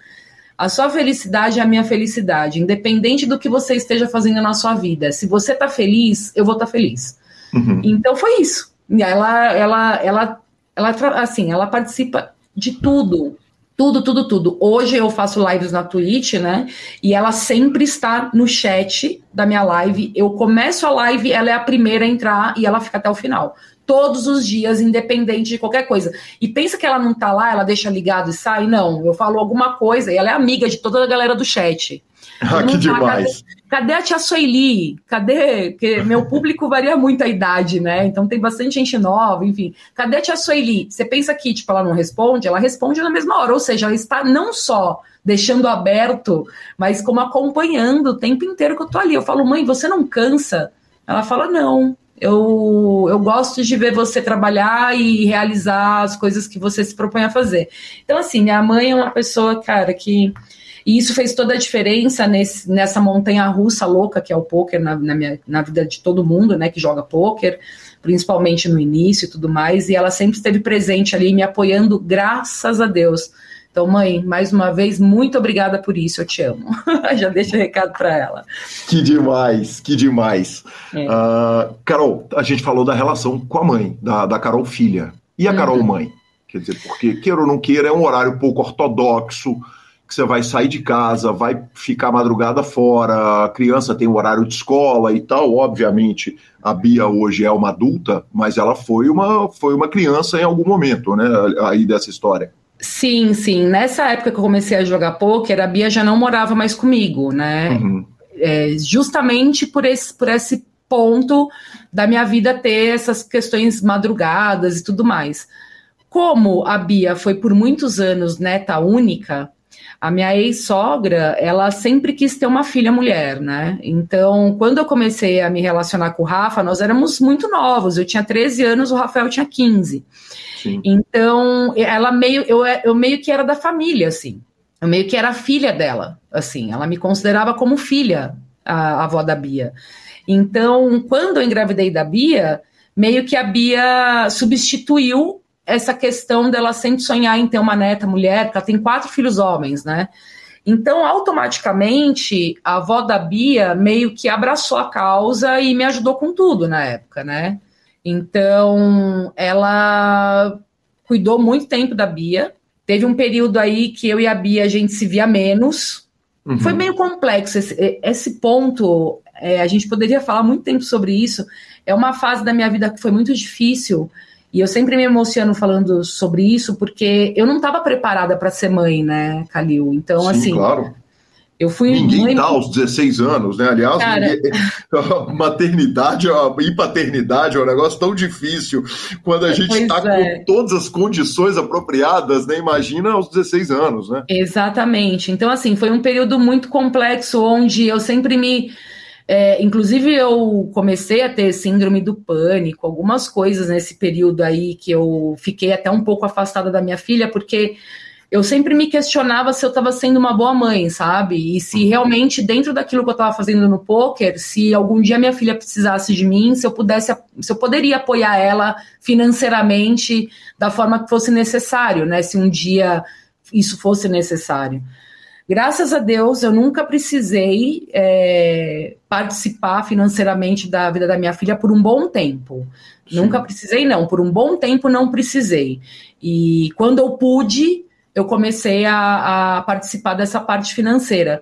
[SPEAKER 4] a sua felicidade é a minha felicidade, independente do que você esteja fazendo na sua vida. Se você tá feliz, eu vou estar tá feliz. Uhum. Então foi isso. Ela, ela, ela, ela, assim, ela participa de tudo. Tudo, tudo, tudo. Hoje eu faço lives na Twitch, né? E ela sempre está no chat da minha live. Eu começo a live, ela é a primeira a entrar e ela fica até o final. Todos os dias, independente de qualquer coisa. E pensa que ela não tá lá, ela deixa ligado e sai? Não, eu falo alguma coisa e ela é amiga de toda a galera do chat.
[SPEAKER 1] Ah, que demais.
[SPEAKER 4] Cadê, cadê, a tia Sueli? Cadê? Porque meu público varia muito a idade, né? Então tem bastante gente nova, enfim. Cadê a tia Sueli? Você pensa que, tipo, ela não responde? Ela responde na mesma hora. Ou seja, ela está não só deixando aberto, mas como acompanhando o tempo inteiro que eu tô ali. Eu falo, mãe, você não cansa? Ela fala, não. Eu, eu gosto de ver você trabalhar e realizar as coisas que você se propõe a fazer. Então, assim, minha mãe é uma pessoa, cara, que e isso fez toda a diferença nesse, nessa montanha russa louca que é o poker na, na, minha, na vida de todo mundo, né, que joga poker, principalmente no início e tudo mais. E ela sempre esteve presente ali, me apoiando, graças a Deus. Então, mãe, mais uma vez, muito obrigada por isso, eu te amo. Já deixa o um recado para ela.
[SPEAKER 1] Que demais, que demais. É. Uh, Carol, a gente falou da relação com a mãe, da, da Carol filha. E a uhum. Carol mãe? Quer dizer, porque, queira ou não queira, é um horário pouco ortodoxo, que você vai sair de casa, vai ficar madrugada fora, a criança tem um horário de escola e tal. Obviamente, a Bia hoje é uma adulta, mas ela foi uma, foi uma criança em algum momento, né? Aí dessa história.
[SPEAKER 4] Sim, sim. Nessa época que eu comecei a jogar poker, a Bia já não morava mais comigo, né? Uhum. É, justamente por esse, por esse ponto da minha vida ter essas questões madrugadas e tudo mais. Como a Bia foi por muitos anos neta única, a minha ex-sogra, ela sempre quis ter uma filha mulher, né? Então, quando eu comecei a me relacionar com o Rafa, nós éramos muito novos. Eu tinha 13 anos, o Rafael tinha 15. Sim. Então, ela meio, eu, eu meio que era da família, assim. Eu meio que era filha dela, assim. Ela me considerava como filha, a, a avó da Bia. Então, quando eu engravidei da Bia, meio que a Bia substituiu essa questão dela sempre sonhar em ter uma neta mulher, porque ela tem quatro filhos homens, né? Então, automaticamente, a avó da Bia meio que abraçou a causa e me ajudou com tudo na época, né? Então, ela cuidou muito tempo da Bia. Teve um período aí que eu e a Bia a gente se via menos. Uhum. Foi meio complexo esse, esse ponto. É, a gente poderia falar muito tempo sobre isso. É uma fase da minha vida que foi muito difícil e eu sempre me emociono falando sobre isso, porque eu não estava preparada para ser mãe, né, Calil? Então, Sim, assim.
[SPEAKER 1] Claro.
[SPEAKER 4] Eu fui
[SPEAKER 1] Ninguém mãe... tá aos 16 anos, né? Aliás, Cara... ninguém... maternidade e paternidade é um negócio tão difícil quando a gente está é. com todas as condições apropriadas, né? Imagina aos 16 anos, né?
[SPEAKER 4] Exatamente. Então, assim, foi um período muito complexo onde eu sempre me é, inclusive, eu comecei a ter síndrome do pânico, algumas coisas nesse período aí que eu fiquei até um pouco afastada da minha filha, porque eu sempre me questionava se eu estava sendo uma boa mãe, sabe? E se uhum. realmente, dentro daquilo que eu estava fazendo no poker, se algum dia minha filha precisasse de mim, se eu pudesse, se eu poderia apoiar ela financeiramente da forma que fosse necessário, né? Se um dia isso fosse necessário. Graças a Deus, eu nunca precisei é, participar financeiramente da vida da minha filha por um bom tempo. Sim. Nunca precisei, não. Por um bom tempo, não precisei. E quando eu pude, eu comecei a, a participar dessa parte financeira.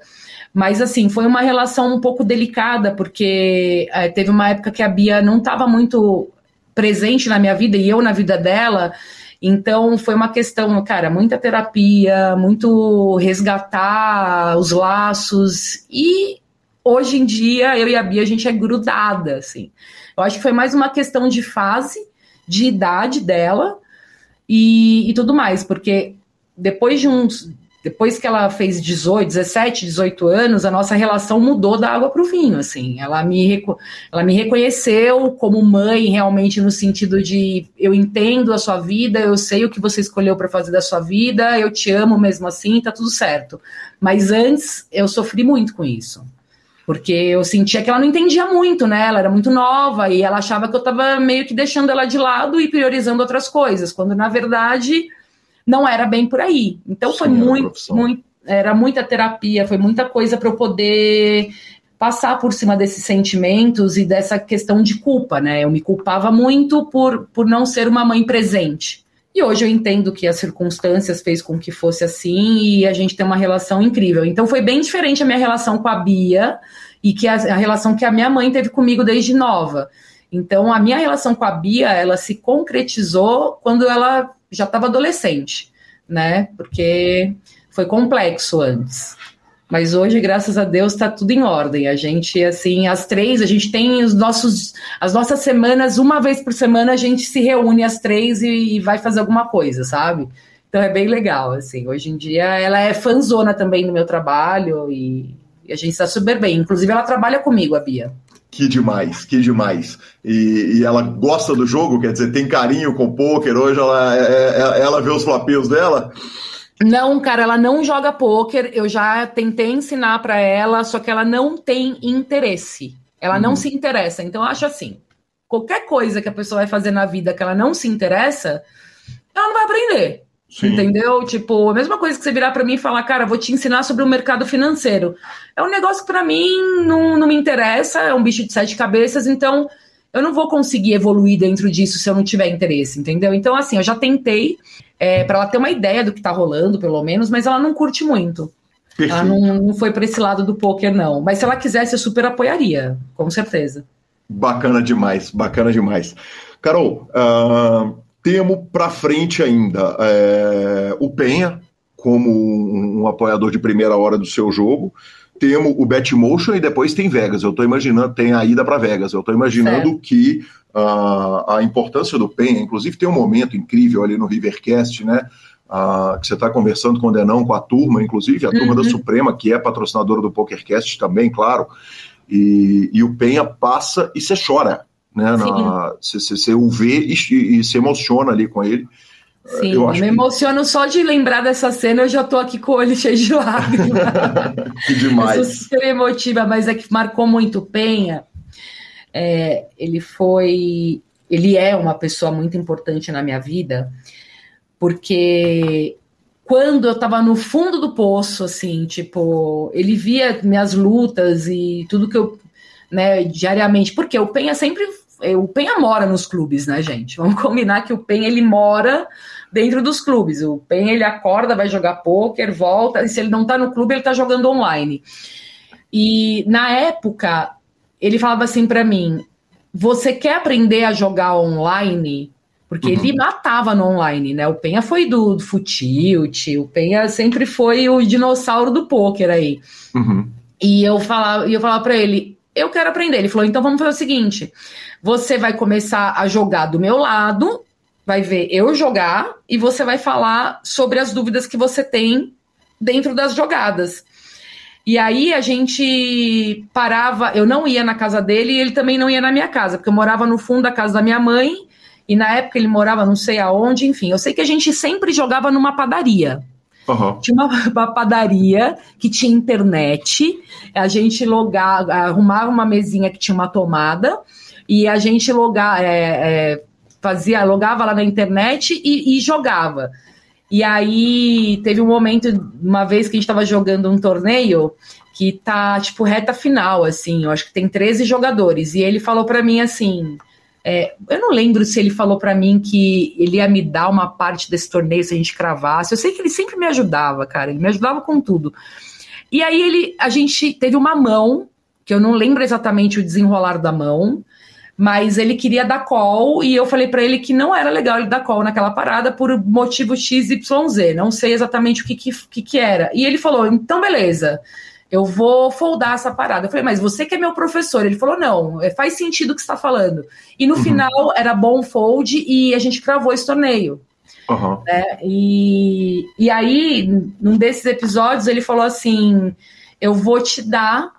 [SPEAKER 4] Mas, assim, foi uma relação um pouco delicada, porque é, teve uma época que a Bia não estava muito presente na minha vida e eu na vida dela. Então foi uma questão, cara, muita terapia, muito resgatar os laços e hoje em dia eu e a Bia a gente é grudada, assim. Eu acho que foi mais uma questão de fase, de idade dela e, e tudo mais, porque depois de uns depois que ela fez 18, 17, 18 anos, a nossa relação mudou da água para o vinho, assim. Ela me, ela me reconheceu como mãe, realmente, no sentido de eu entendo a sua vida, eu sei o que você escolheu para fazer da sua vida, eu te amo mesmo assim, tá tudo certo. Mas antes, eu sofri muito com isso. Porque eu sentia que ela não entendia muito, né? Ela era muito nova e ela achava que eu estava meio que deixando ela de lado e priorizando outras coisas, quando na verdade não era bem por aí. Então Sim, foi muito, muito, era muita terapia, foi muita coisa para eu poder passar por cima desses sentimentos e dessa questão de culpa, né? Eu me culpava muito por, por não ser uma mãe presente. E hoje eu entendo que as circunstâncias fez com que fosse assim e a gente tem uma relação incrível. Então foi bem diferente a minha relação com a Bia e que a, a relação que a minha mãe teve comigo desde nova. Então a minha relação com a Bia, ela se concretizou quando ela já estava adolescente, né? Porque foi complexo antes. Mas hoje, graças a Deus, está tudo em ordem. A gente, assim, as três, a gente tem os nossos, as nossas semanas, uma vez por semana a gente se reúne as três e, e vai fazer alguma coisa, sabe? Então é bem legal, assim. Hoje em dia ela é fanzona também no meu trabalho e, e a gente está super bem. Inclusive ela trabalha comigo, a Bia.
[SPEAKER 1] Que demais, que demais. E, e, ela gosta do jogo, quer dizer, tem carinho com o poker. Hoje ela, é, é, ela vê os flapios dela.
[SPEAKER 4] Não, cara, ela não joga poker. Eu já tentei ensinar para ela, só que ela não tem interesse. Ela uhum. não se interessa. Então, eu acho assim: qualquer coisa que a pessoa vai fazer na vida que ela não se interessa, ela não vai aprender. Sim. Entendeu? Tipo, a mesma coisa que você virar para mim e falar, cara, vou te ensinar sobre o mercado financeiro. É um negócio que para mim não, não me interessa, é um bicho de sete cabeças, então eu não vou conseguir evoluir dentro disso se eu não tiver interesse, entendeu? Então, assim, eu já tentei é, para ela ter uma ideia do que tá rolando, pelo menos, mas ela não curte muito. Perfeito. Ela não, não foi para esse lado do poker, não. Mas se ela quisesse, eu super apoiaria, com certeza.
[SPEAKER 1] Bacana demais, bacana demais. Carol, uh, temos para frente ainda é, o Penha como um, um, apoiador de primeira hora do seu jogo. Temos o Betmotion e depois tem Vegas. Eu estou imaginando, tem a ida para Vegas. Eu estou imaginando certo. que uh, a importância do Penha, inclusive tem um momento incrível ali no Rivercast, né? Uh, que você está conversando com o Denão, com a turma, inclusive, a uhum. turma da Suprema, que é patrocinadora do PokerCast também, claro. E, e o Penha passa e você chora, né? Você o vê e, e, se emociona ali com ele.
[SPEAKER 4] Sim, eu me que... emociono só de lembrar dessa cena, eu já tô aqui com o olho cheio de lágrimas.
[SPEAKER 1] que demais.
[SPEAKER 4] Eu sou super emotiva, mas é que marcou muito o Penha. É, ele foi. Ele é uma pessoa muito importante na minha vida, porque quando eu tava no fundo do poço, assim, tipo, ele via minhas lutas e tudo que eu, né, diariamente, porque o Penha sempre, o Penha mora nos clubes, né, gente? Vamos combinar que o Penha, ele mora dentro dos clubes. O Penha, ele acorda, vai jogar pôquer, volta, e se ele não tá no clube, ele tá jogando online. E na época, ele falava assim para mim, você quer aprender a jogar online? Porque uhum. ele matava no online, né? O Penha foi do, do Futilt, o Penha sempre foi o dinossauro do poker aí. Uhum. E eu falava, eu falava para ele, eu quero aprender. Ele falou, então vamos fazer o seguinte: você vai começar a jogar do meu lado, vai ver eu jogar, e você vai falar sobre as dúvidas que você tem dentro das jogadas. E aí a gente parava, eu não ia na casa dele e ele também não ia na minha casa, porque eu morava no fundo da casa da minha mãe e na época ele morava não sei aonde, enfim. Eu sei que a gente sempre jogava numa padaria. Uhum. Tinha uma, uma, padaria que tinha internet, a gente logava, arrumava uma mesinha que tinha uma tomada e a gente logava, é, é, fazia, logava lá na internet e, e, jogava. E aí teve um momento, uma vez que a gente estava jogando um torneio que tá tipo reta final, assim, eu acho que tem 13 jogadores, e ele falou para mim assim é, eu não lembro se ele falou para mim que ele ia me dar uma parte desse torneio se a gente cravasse. Eu sei que ele sempre me ajudava, cara. Ele me ajudava com tudo. E aí ele, a gente teve uma mão, que eu não lembro exatamente o desenrolar da mão, mas ele queria dar call e eu falei para ele que não era legal ele dar call naquela parada por motivo XYZ. Não sei exatamente o que, que, que era. E ele falou: então beleza eu vou foldar essa parada. Eu falei, mas você que é meu professor. Ele falou, não, é, faz sentido o que você está falando. E no uhum. final era bom fold e a gente cravou esse torneio. Uhum. É, e, e aí, num desses episódios, ele falou assim: eu vou te dar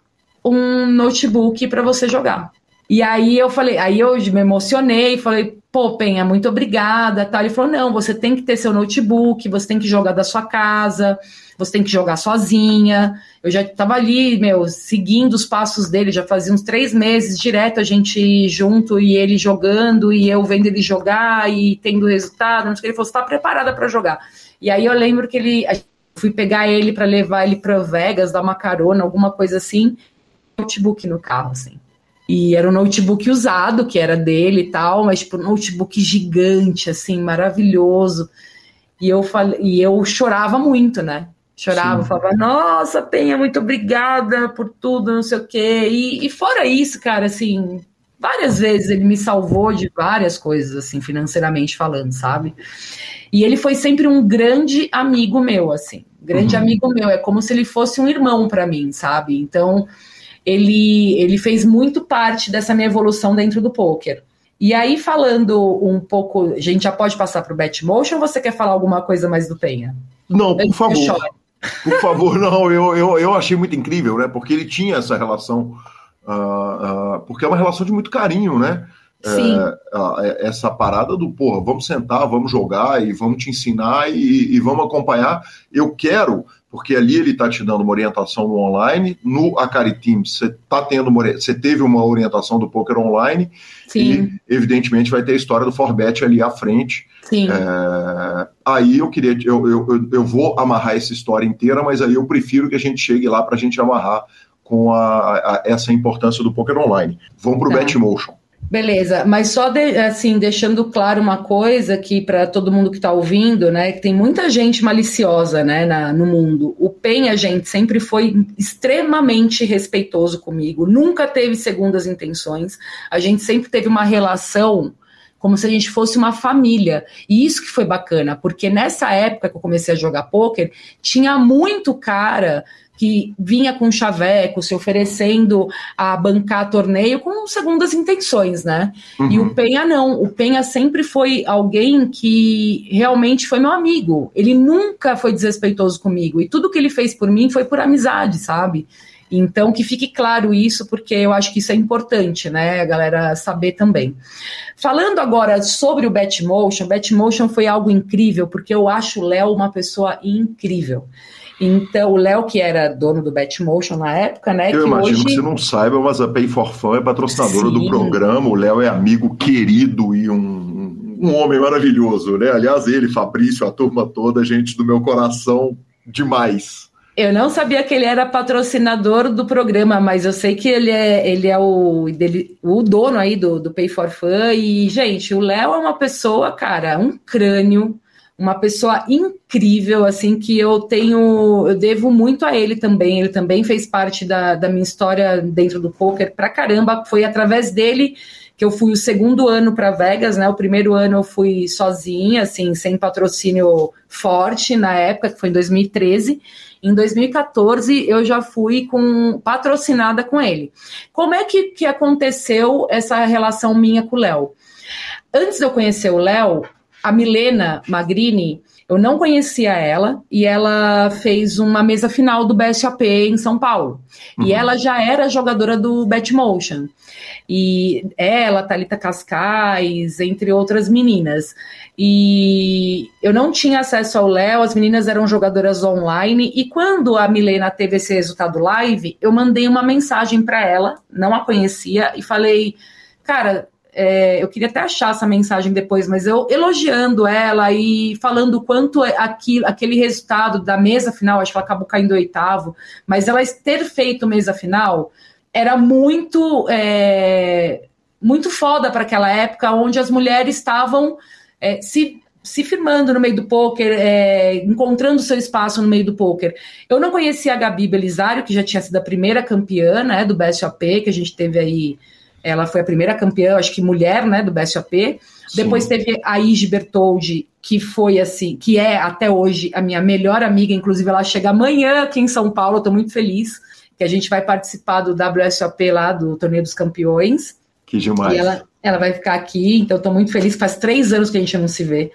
[SPEAKER 4] um notebook para você jogar. E aí eu falei, aí eu me emocionei, falei, pô, Penha, muito obrigada, tal. Ele falou, não, você tem que ter seu notebook, você tem que jogar da sua casa você tem que jogar sozinha. Eu já estava ali, meu, seguindo os passos dele, já fazia uns três meses direto a gente junto e ele jogando e eu vendo ele jogar e tendo resultado. Não sei que ele falou, está preparada para jogar. E aí eu lembro que ele, fui pegar ele para levar ele para Vegas, dar uma carona, alguma coisa assim, notebook no carro, assim. E era um notebook usado, que era dele e tal, mas tipo, um notebook gigante, assim, maravilhoso. E eu falei, e eu chorava muito, né? Chorava, Sim. falava, nossa, Penha, muito obrigada por tudo, não sei o quê. E, e, fora isso, cara, assim, várias vezes ele me salvou de várias coisas, assim, financeiramente falando, sabe? E ele foi sempre um grande amigo meu, assim, grande uhum. amigo meu. É como se ele fosse um irmão para mim, sabe? Então, ele, ele fez muito parte dessa minha evolução dentro do poker. E aí, falando um pouco, a gente já pode passar para o Batmotion ou você quer falar alguma coisa mais do Penha?
[SPEAKER 1] Não, por favor. Por favor, não, eu, eu, eu achei muito incrível, né? Porque ele tinha essa relação, uh, uh, porque é uma relação de muito carinho, né?
[SPEAKER 4] Sim.
[SPEAKER 1] É, essa parada do, porra, vamos sentar, vamos jogar e vamos te ensinar e, e vamos acompanhar. Eu quero, porque ali ele está te dando uma orientação no online, no Akari Team você tá tendo uma, você teve uma orientação do poker online
[SPEAKER 4] Sim.
[SPEAKER 1] e evidentemente vai ter a história do Forbet ali à frente.
[SPEAKER 4] Sim.
[SPEAKER 1] É, aí eu queria, eu, eu, eu vou amarrar essa história inteira, mas aí eu prefiro que a gente chegue lá para a gente amarrar com a, a, essa importância do poker online. Vamos para o tá. Betmotion.
[SPEAKER 4] Beleza, mas só de, assim deixando claro uma coisa aqui para todo mundo que está ouvindo, né? Que tem muita gente maliciosa, né, na, no mundo. O Penha, gente, sempre foi extremamente respeitoso comigo, nunca teve segundas intenções. A gente sempre teve uma relação como se a gente fosse uma família. E isso que foi bacana, porque nessa época que eu comecei a jogar pôquer, tinha muito cara que vinha com chaveco, se oferecendo a bancar torneio com segundas intenções, né? Uhum. E o Penha não. O Penha sempre foi alguém que realmente foi meu amigo. Ele nunca foi desrespeitoso comigo. E tudo que ele fez por mim foi por amizade, sabe? Então, que fique claro isso, porque eu acho que isso é importante, né, a galera saber também. Falando agora sobre o Batmotion, Batmotion foi algo incrível, porque eu acho o Léo uma pessoa incrível. Então, o Léo, que era dono do Batmotion na época, né?
[SPEAKER 1] Eu imagino
[SPEAKER 4] hoje...
[SPEAKER 1] que você não saiba, mas a Pay for Fun é patrocinadora Sim. do programa. O Léo é amigo querido e um, um homem maravilhoso, né? Aliás, ele, Fabrício, a turma toda, gente do meu coração demais.
[SPEAKER 4] Eu não sabia que ele era patrocinador do programa, mas eu sei que ele é, ele é o, dele, o dono aí do, do Pay for Fun. E, gente, o Léo é uma pessoa, cara, um crânio uma pessoa incrível, assim, que eu tenho, eu devo muito a ele também. Ele também fez parte da, da minha história dentro do poker pra caramba. Foi através dele que eu fui o segundo ano para Vegas, né? O primeiro ano eu fui sozinha, assim, sem patrocínio forte na época, que foi em 2013. Em 2014 eu já fui com patrocinada com ele. Como é que, que aconteceu essa relação minha com o Léo? Antes de eu conhecer o Léo, a Milena Magrini, eu não conhecia ela e ela fez uma mesa final do BSAP em São Paulo. Uhum. E ela já era jogadora do Batmotion. E ela, Thalita Cascais, entre outras meninas. E eu não tinha acesso ao Léo, as meninas eram jogadoras online. E quando a Milena teve esse resultado live, eu mandei uma mensagem para ela, não a conhecia, e falei: Cara, é, eu queria até achar essa mensagem depois, mas eu elogiando ela e falando quanto aquilo, aquele resultado da mesa final, acho que ela acabou caindo oitavo, mas ela ter feito mesa final era muito é, muito foda para aquela época onde as mulheres estavam é, se se firmando no meio do poker, é, encontrando seu espaço no meio do poker. Eu não conhecia a Gabi Belisário, que já tinha sido a primeira campeã né, do BSOP, que a gente teve aí ela foi a primeira campeã, acho que mulher, né, do BSOP. Sim. Depois teve a Ige Bertoldi, que foi assim, que é até hoje a minha melhor amiga, inclusive ela chega amanhã aqui em São Paulo, estou muito feliz que a gente vai participar do WSOP lá, do Torneio dos Campeões.
[SPEAKER 1] Que demais.
[SPEAKER 4] E ela, ela vai ficar aqui, então estou muito feliz, faz três anos que a gente não se vê.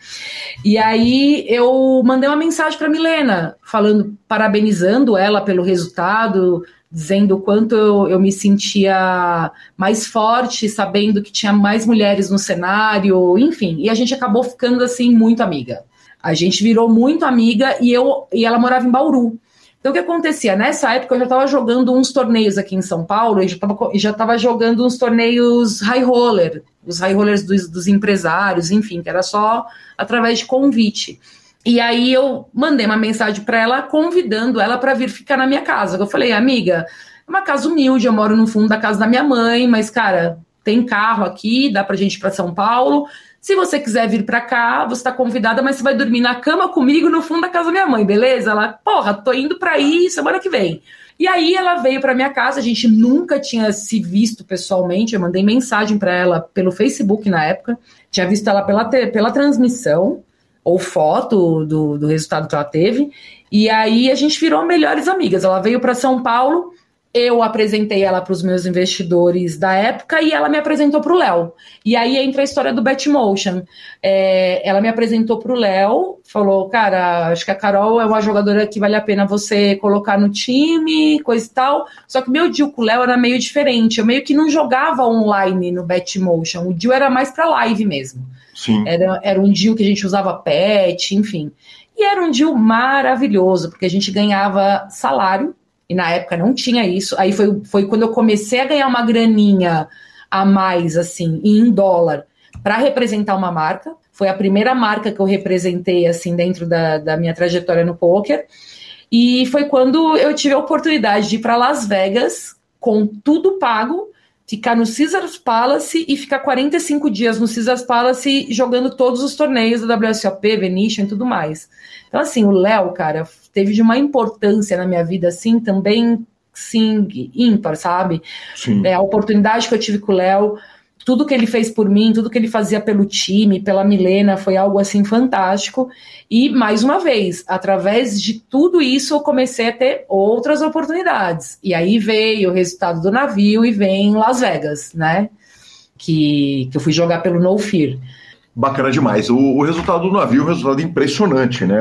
[SPEAKER 4] E aí eu mandei uma mensagem para Milena, falando, parabenizando ela pelo resultado, dizendo o quanto eu, eu, me sentia mais forte, sabendo que tinha mais mulheres no cenário, enfim. E a gente acabou ficando assim muito amiga. A gente virou muito amiga e eu e ela morava em Bauru. Então o que acontecia? Nessa época eu já estava jogando uns torneios aqui em São Paulo e já estava jogando uns torneios high roller, os high rollers dos, dos empresários, enfim, que era só através de convite. E aí eu mandei uma mensagem para ela convidando ela para vir ficar na minha casa. Eu falei, amiga, é uma casa humilde, eu moro no fundo da casa da minha mãe, mas cara, tem carro aqui, dá pra gente ir para São Paulo. Se você quiser vir para cá, você tá convidada, mas você vai dormir na cama comigo no fundo da casa da minha mãe, beleza? Ela, porra, tô indo para aí semana que vem. E aí ela veio para minha casa, a gente nunca tinha se visto pessoalmente, eu mandei mensagem para ela pelo Facebook na época, tinha visto ela pela, pela transmissão, ou foto do, do resultado que ela teve. E aí a gente virou melhores amigas. Ela veio para São Paulo, eu apresentei ela para os meus investidores da época e ela me apresentou para o Léo. E aí entra a história do Betmotion. É, ela me apresentou para o Léo, falou: Cara, acho que a Carol é uma jogadora que vale a pena você colocar no time, coisa e tal. Só que meu deal com o Léo era meio diferente. Eu meio que não jogava online no Betmotion. O deal era mais para live mesmo.
[SPEAKER 1] Sim.
[SPEAKER 4] Era, era um deal que a gente usava pet, enfim. E era um deal maravilhoso, porque a gente ganhava salário, e na época não tinha isso. Aí foi, foi quando eu comecei a ganhar uma graninha a mais, assim, em dólar, para representar uma marca. Foi a primeira marca que eu representei, assim, dentro da, da minha trajetória no poker. E foi quando eu tive a oportunidade de ir para Las Vegas com tudo pago ficar no Caesars Palace e ficar 45 dias no Caesars Palace jogando todos os torneios da WSOP, Venetian e tudo mais. Então, assim, o Léo, cara, teve de uma importância na minha vida, assim, também, sim, ímpar, sabe? Sim. É, a oportunidade que eu tive com o Léo tudo que ele fez por mim, tudo que ele fazia pelo time, pela Milena, foi algo assim fantástico. E mais uma vez, através de tudo isso, eu comecei a ter outras oportunidades. E aí veio o resultado do navio e vem Las Vegas, né? Que, que eu fui jogar pelo No Fear.
[SPEAKER 1] Bacana demais. O, o resultado do navio é um resultado impressionante, né?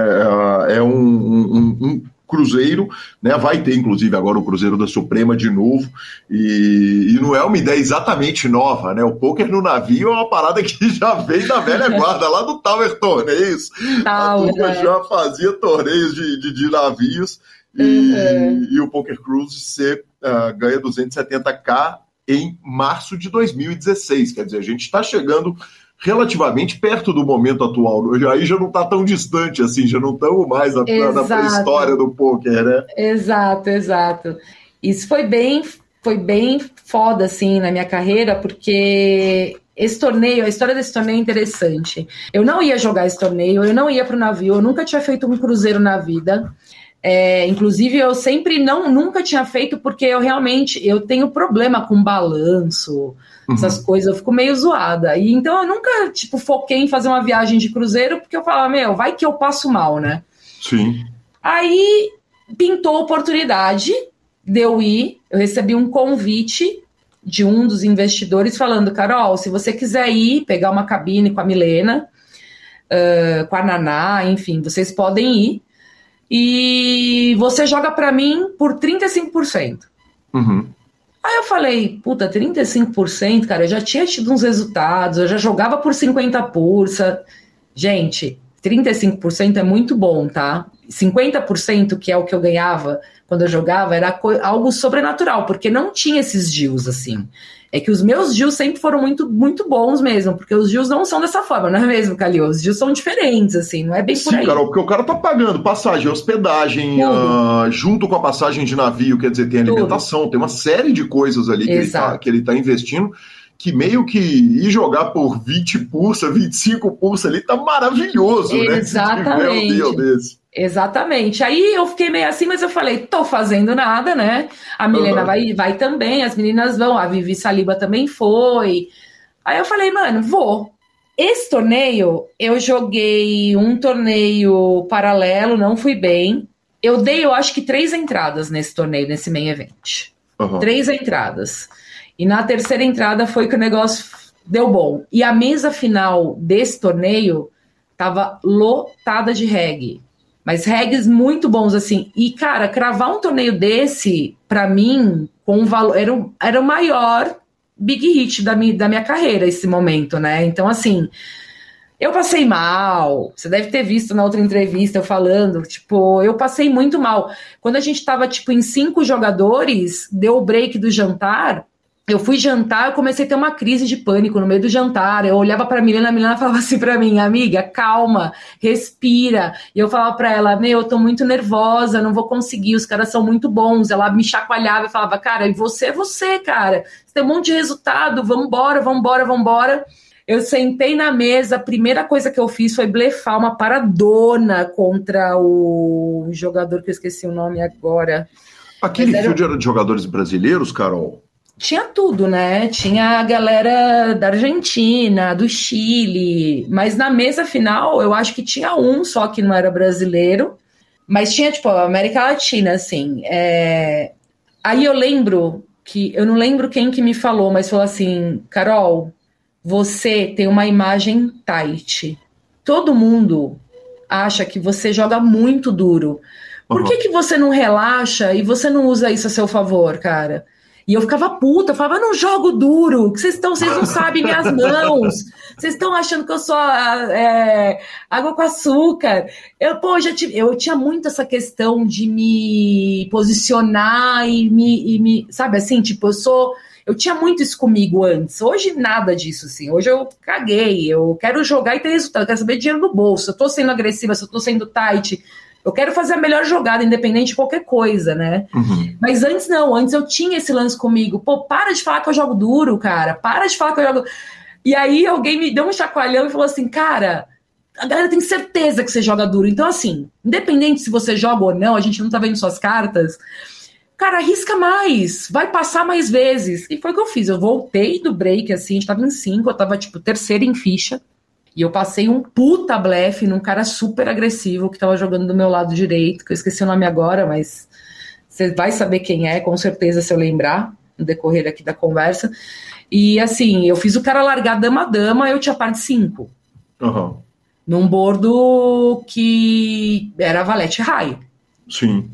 [SPEAKER 1] É, é um, um, um Cruzeiro, né? Vai ter, inclusive, agora o Cruzeiro da Suprema de novo. E, e não é uma ideia exatamente nova, né? O poker no navio é uma parada que já vem da velha guarda, lá do Tower Torneios. a turma é. já fazia torneios de, de, de navios. E, uhum. e, o Poker Cruise você uh, ganha 270k em março de 2016. Quer dizer, a gente está chegando relativamente perto do momento atual. Aí já não está tão distante assim, já não estamos mais na, na pré-história do poker, né?
[SPEAKER 4] Exato, exato. Isso foi bem, foi bem foda assim na minha carreira, porque esse torneio, a história desse torneio é interessante. Eu não ia jogar esse torneio, eu não ia para o navio, eu nunca tinha feito um cruzeiro na vida. É, inclusive, eu sempre não, nunca tinha feito porque eu realmente eu tenho problema com balanço, uhum. essas coisas, eu fico meio zoada. E então eu nunca, tipo, foquei em fazer uma viagem de cruzeiro, porque eu falava, meu, vai que eu passo mal, né?
[SPEAKER 1] Sim.
[SPEAKER 4] Aí pintou a oportunidade de eu ir, eu recebi um convite de um dos investidores falando, Carol, se você quiser ir, pegar uma cabine com a Milena, uh, com a Naná, enfim, vocês podem ir e você joga para mim por 35%.
[SPEAKER 1] Uhum.
[SPEAKER 4] Aí eu falei, puta, 35%, cara, eu já tinha tido uns resultados, eu já jogava por 50 pulsa. Gente, 35% é muito bom, tá? 50%, que é o que eu ganhava quando eu jogava, era algo sobrenatural, porque não tinha esses deals assim. É que os meus deals sempre foram muito, muito bons mesmo, porque os deals não são dessa forma, não é mesmo, Calil? Os deals são diferentes, assim, não é bem por Sim, aí.
[SPEAKER 1] Carol, porque o cara tá pagando passagem, hospedagem, uh, junto com a passagem de navio, quer dizer, tem alimentação, Tudo. tem uma série de coisas ali que ele, tá, que ele tá investindo que meio que ir jogar por 20 pulsa, 25 pulsa ali tá maravilhoso,
[SPEAKER 4] Exatamente. né? Exatamente. Exatamente. Aí eu fiquei meio assim, mas eu falei, tô fazendo nada, né? A Milena uhum. vai, vai também, as meninas vão, a Vivi Saliba também foi. Aí eu falei, mano, vou. Esse torneio, eu joguei um torneio paralelo, não fui bem. Eu dei, eu acho que três entradas nesse torneio, nesse main event. Uhum. Três entradas. E na terceira entrada foi que o negócio deu bom. E a mesa final desse torneio tava lotada de reggae. Mas regs muito bons, assim. E, cara, cravar um torneio desse, para mim, com um valor. Era, o, era o maior big hit da minha, da minha carreira, esse momento, né? Então, assim. Eu passei mal. Você deve ter visto na outra entrevista eu falando, tipo, eu passei muito mal. Quando a gente tava, tipo, em cinco jogadores, deu o break do jantar eu fui jantar, eu comecei a ter uma crise de pânico no meio do jantar. Eu olhava para a Milena, a Milena falava assim para mim, amiga, calma, respira. E eu falava para ela, meu, eu tô muito nervosa, não vou conseguir, os caras são muito bons. Ela me chacoalhava e falava, cara, e você é você, cara. Você tem um monte de resultado, vambora, vambora, vambora. Eu sentei na mesa, a primeira coisa que eu fiz foi blefar uma paradona contra o jogador que eu esqueci o nome agora.
[SPEAKER 1] Aquele era... field era de jogadores brasileiros, Carol?
[SPEAKER 4] Tinha tudo, né? Tinha a galera da Argentina, do Chile, mas na mesa final eu acho que tinha um só que não era brasileiro, mas tinha, tipo, a América Latina, assim. É... Aí eu lembro que, eu não lembro quem que me falou, mas falou assim: Carol, você tem uma imagem tight. Todo mundo acha que você joga muito duro. Por uhum. que, que você não relaxa e você não usa isso a seu favor, cara? E eu ficava puta, eu falava, eu não jogo duro, que vocês estão, vocês não sabem minhas mãos, vocês estão achando que eu sou é, água com açúcar. Eu, pô, já tive, eu tinha muito essa questão de me posicionar e me, e me, sabe assim, tipo, eu sou. Eu tinha muito isso comigo antes. Hoje nada disso, assim. Hoje eu caguei. Eu quero jogar e ter resultado. Eu quero saber dinheiro no bolso. Se eu tô sendo agressiva, se eu tô sendo tight. Eu quero fazer a melhor jogada, independente de qualquer coisa, né?
[SPEAKER 1] Uhum.
[SPEAKER 4] Mas antes não, antes eu tinha esse lance comigo. Pô, para de falar que eu jogo duro, cara. Para de falar que eu jogo. E aí alguém me deu um chacoalhão e falou assim, cara, a galera tem certeza que você joga duro. Então, assim, independente se você joga ou não, a gente não tá vendo suas cartas. Cara, arrisca mais, vai passar mais vezes. E foi o que eu fiz. Eu voltei do break, assim, a gente tava em cinco, eu tava, tipo, terceira em ficha. E eu passei um puta blefe num cara super agressivo que tava jogando do meu lado direito, que eu esqueci o nome agora, mas você vai saber quem é, com certeza, se eu lembrar, no decorrer aqui da conversa. E assim, eu fiz o cara largar dama-dama, eu tinha parte 5.
[SPEAKER 1] Uhum.
[SPEAKER 4] Num bordo que era valete raio.
[SPEAKER 1] Sim.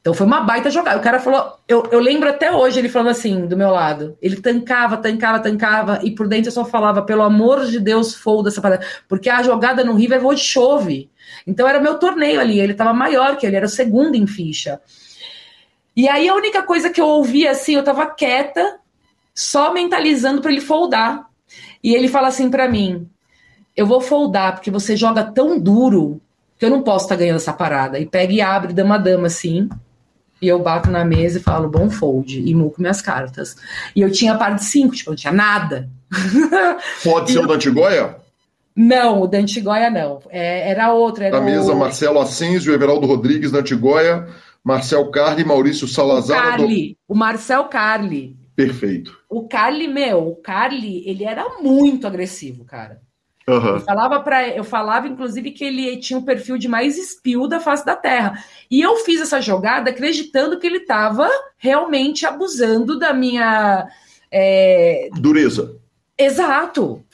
[SPEAKER 4] Então foi uma baita jogada. O cara falou, eu, eu lembro até hoje ele falando assim, do meu lado. Ele tancava, tancava, tancava, e por dentro eu só falava, pelo amor de Deus, folda essa parada. Porque a jogada no River voo de chove. Então era meu torneio ali, ele tava maior que ele, era o segundo em ficha. E aí a única coisa que eu ouvia assim, eu tava quieta, só mentalizando para ele foldar. E ele fala assim para mim: Eu vou foldar porque você joga tão duro que eu não posso estar tá ganhando essa parada. E pega e abre dama-dama assim. E eu bato na mesa e falo, bom fold, e muco minhas cartas. E eu tinha par de cinco, tipo, eu não tinha nada.
[SPEAKER 1] Pode ser
[SPEAKER 4] eu...
[SPEAKER 1] o da Antigóia?
[SPEAKER 4] Não, o da Antigóia não. É, era outro. Era
[SPEAKER 1] da mesa,
[SPEAKER 4] o...
[SPEAKER 1] Marcelo Asensio, Everaldo Rodrigues da Antigóia, Marcel Carli, Maurício Salazar.
[SPEAKER 4] O Carli, do... o Marcel Carli.
[SPEAKER 1] Perfeito.
[SPEAKER 4] O Carli, meu, o Carli, ele era muito agressivo, cara.
[SPEAKER 1] Uhum.
[SPEAKER 4] Eu falava para, eu falava inclusive que ele tinha o um perfil de mais spill da face da Terra. E eu fiz essa jogada acreditando que ele estava realmente abusando da minha é...
[SPEAKER 1] dureza.
[SPEAKER 4] Exato.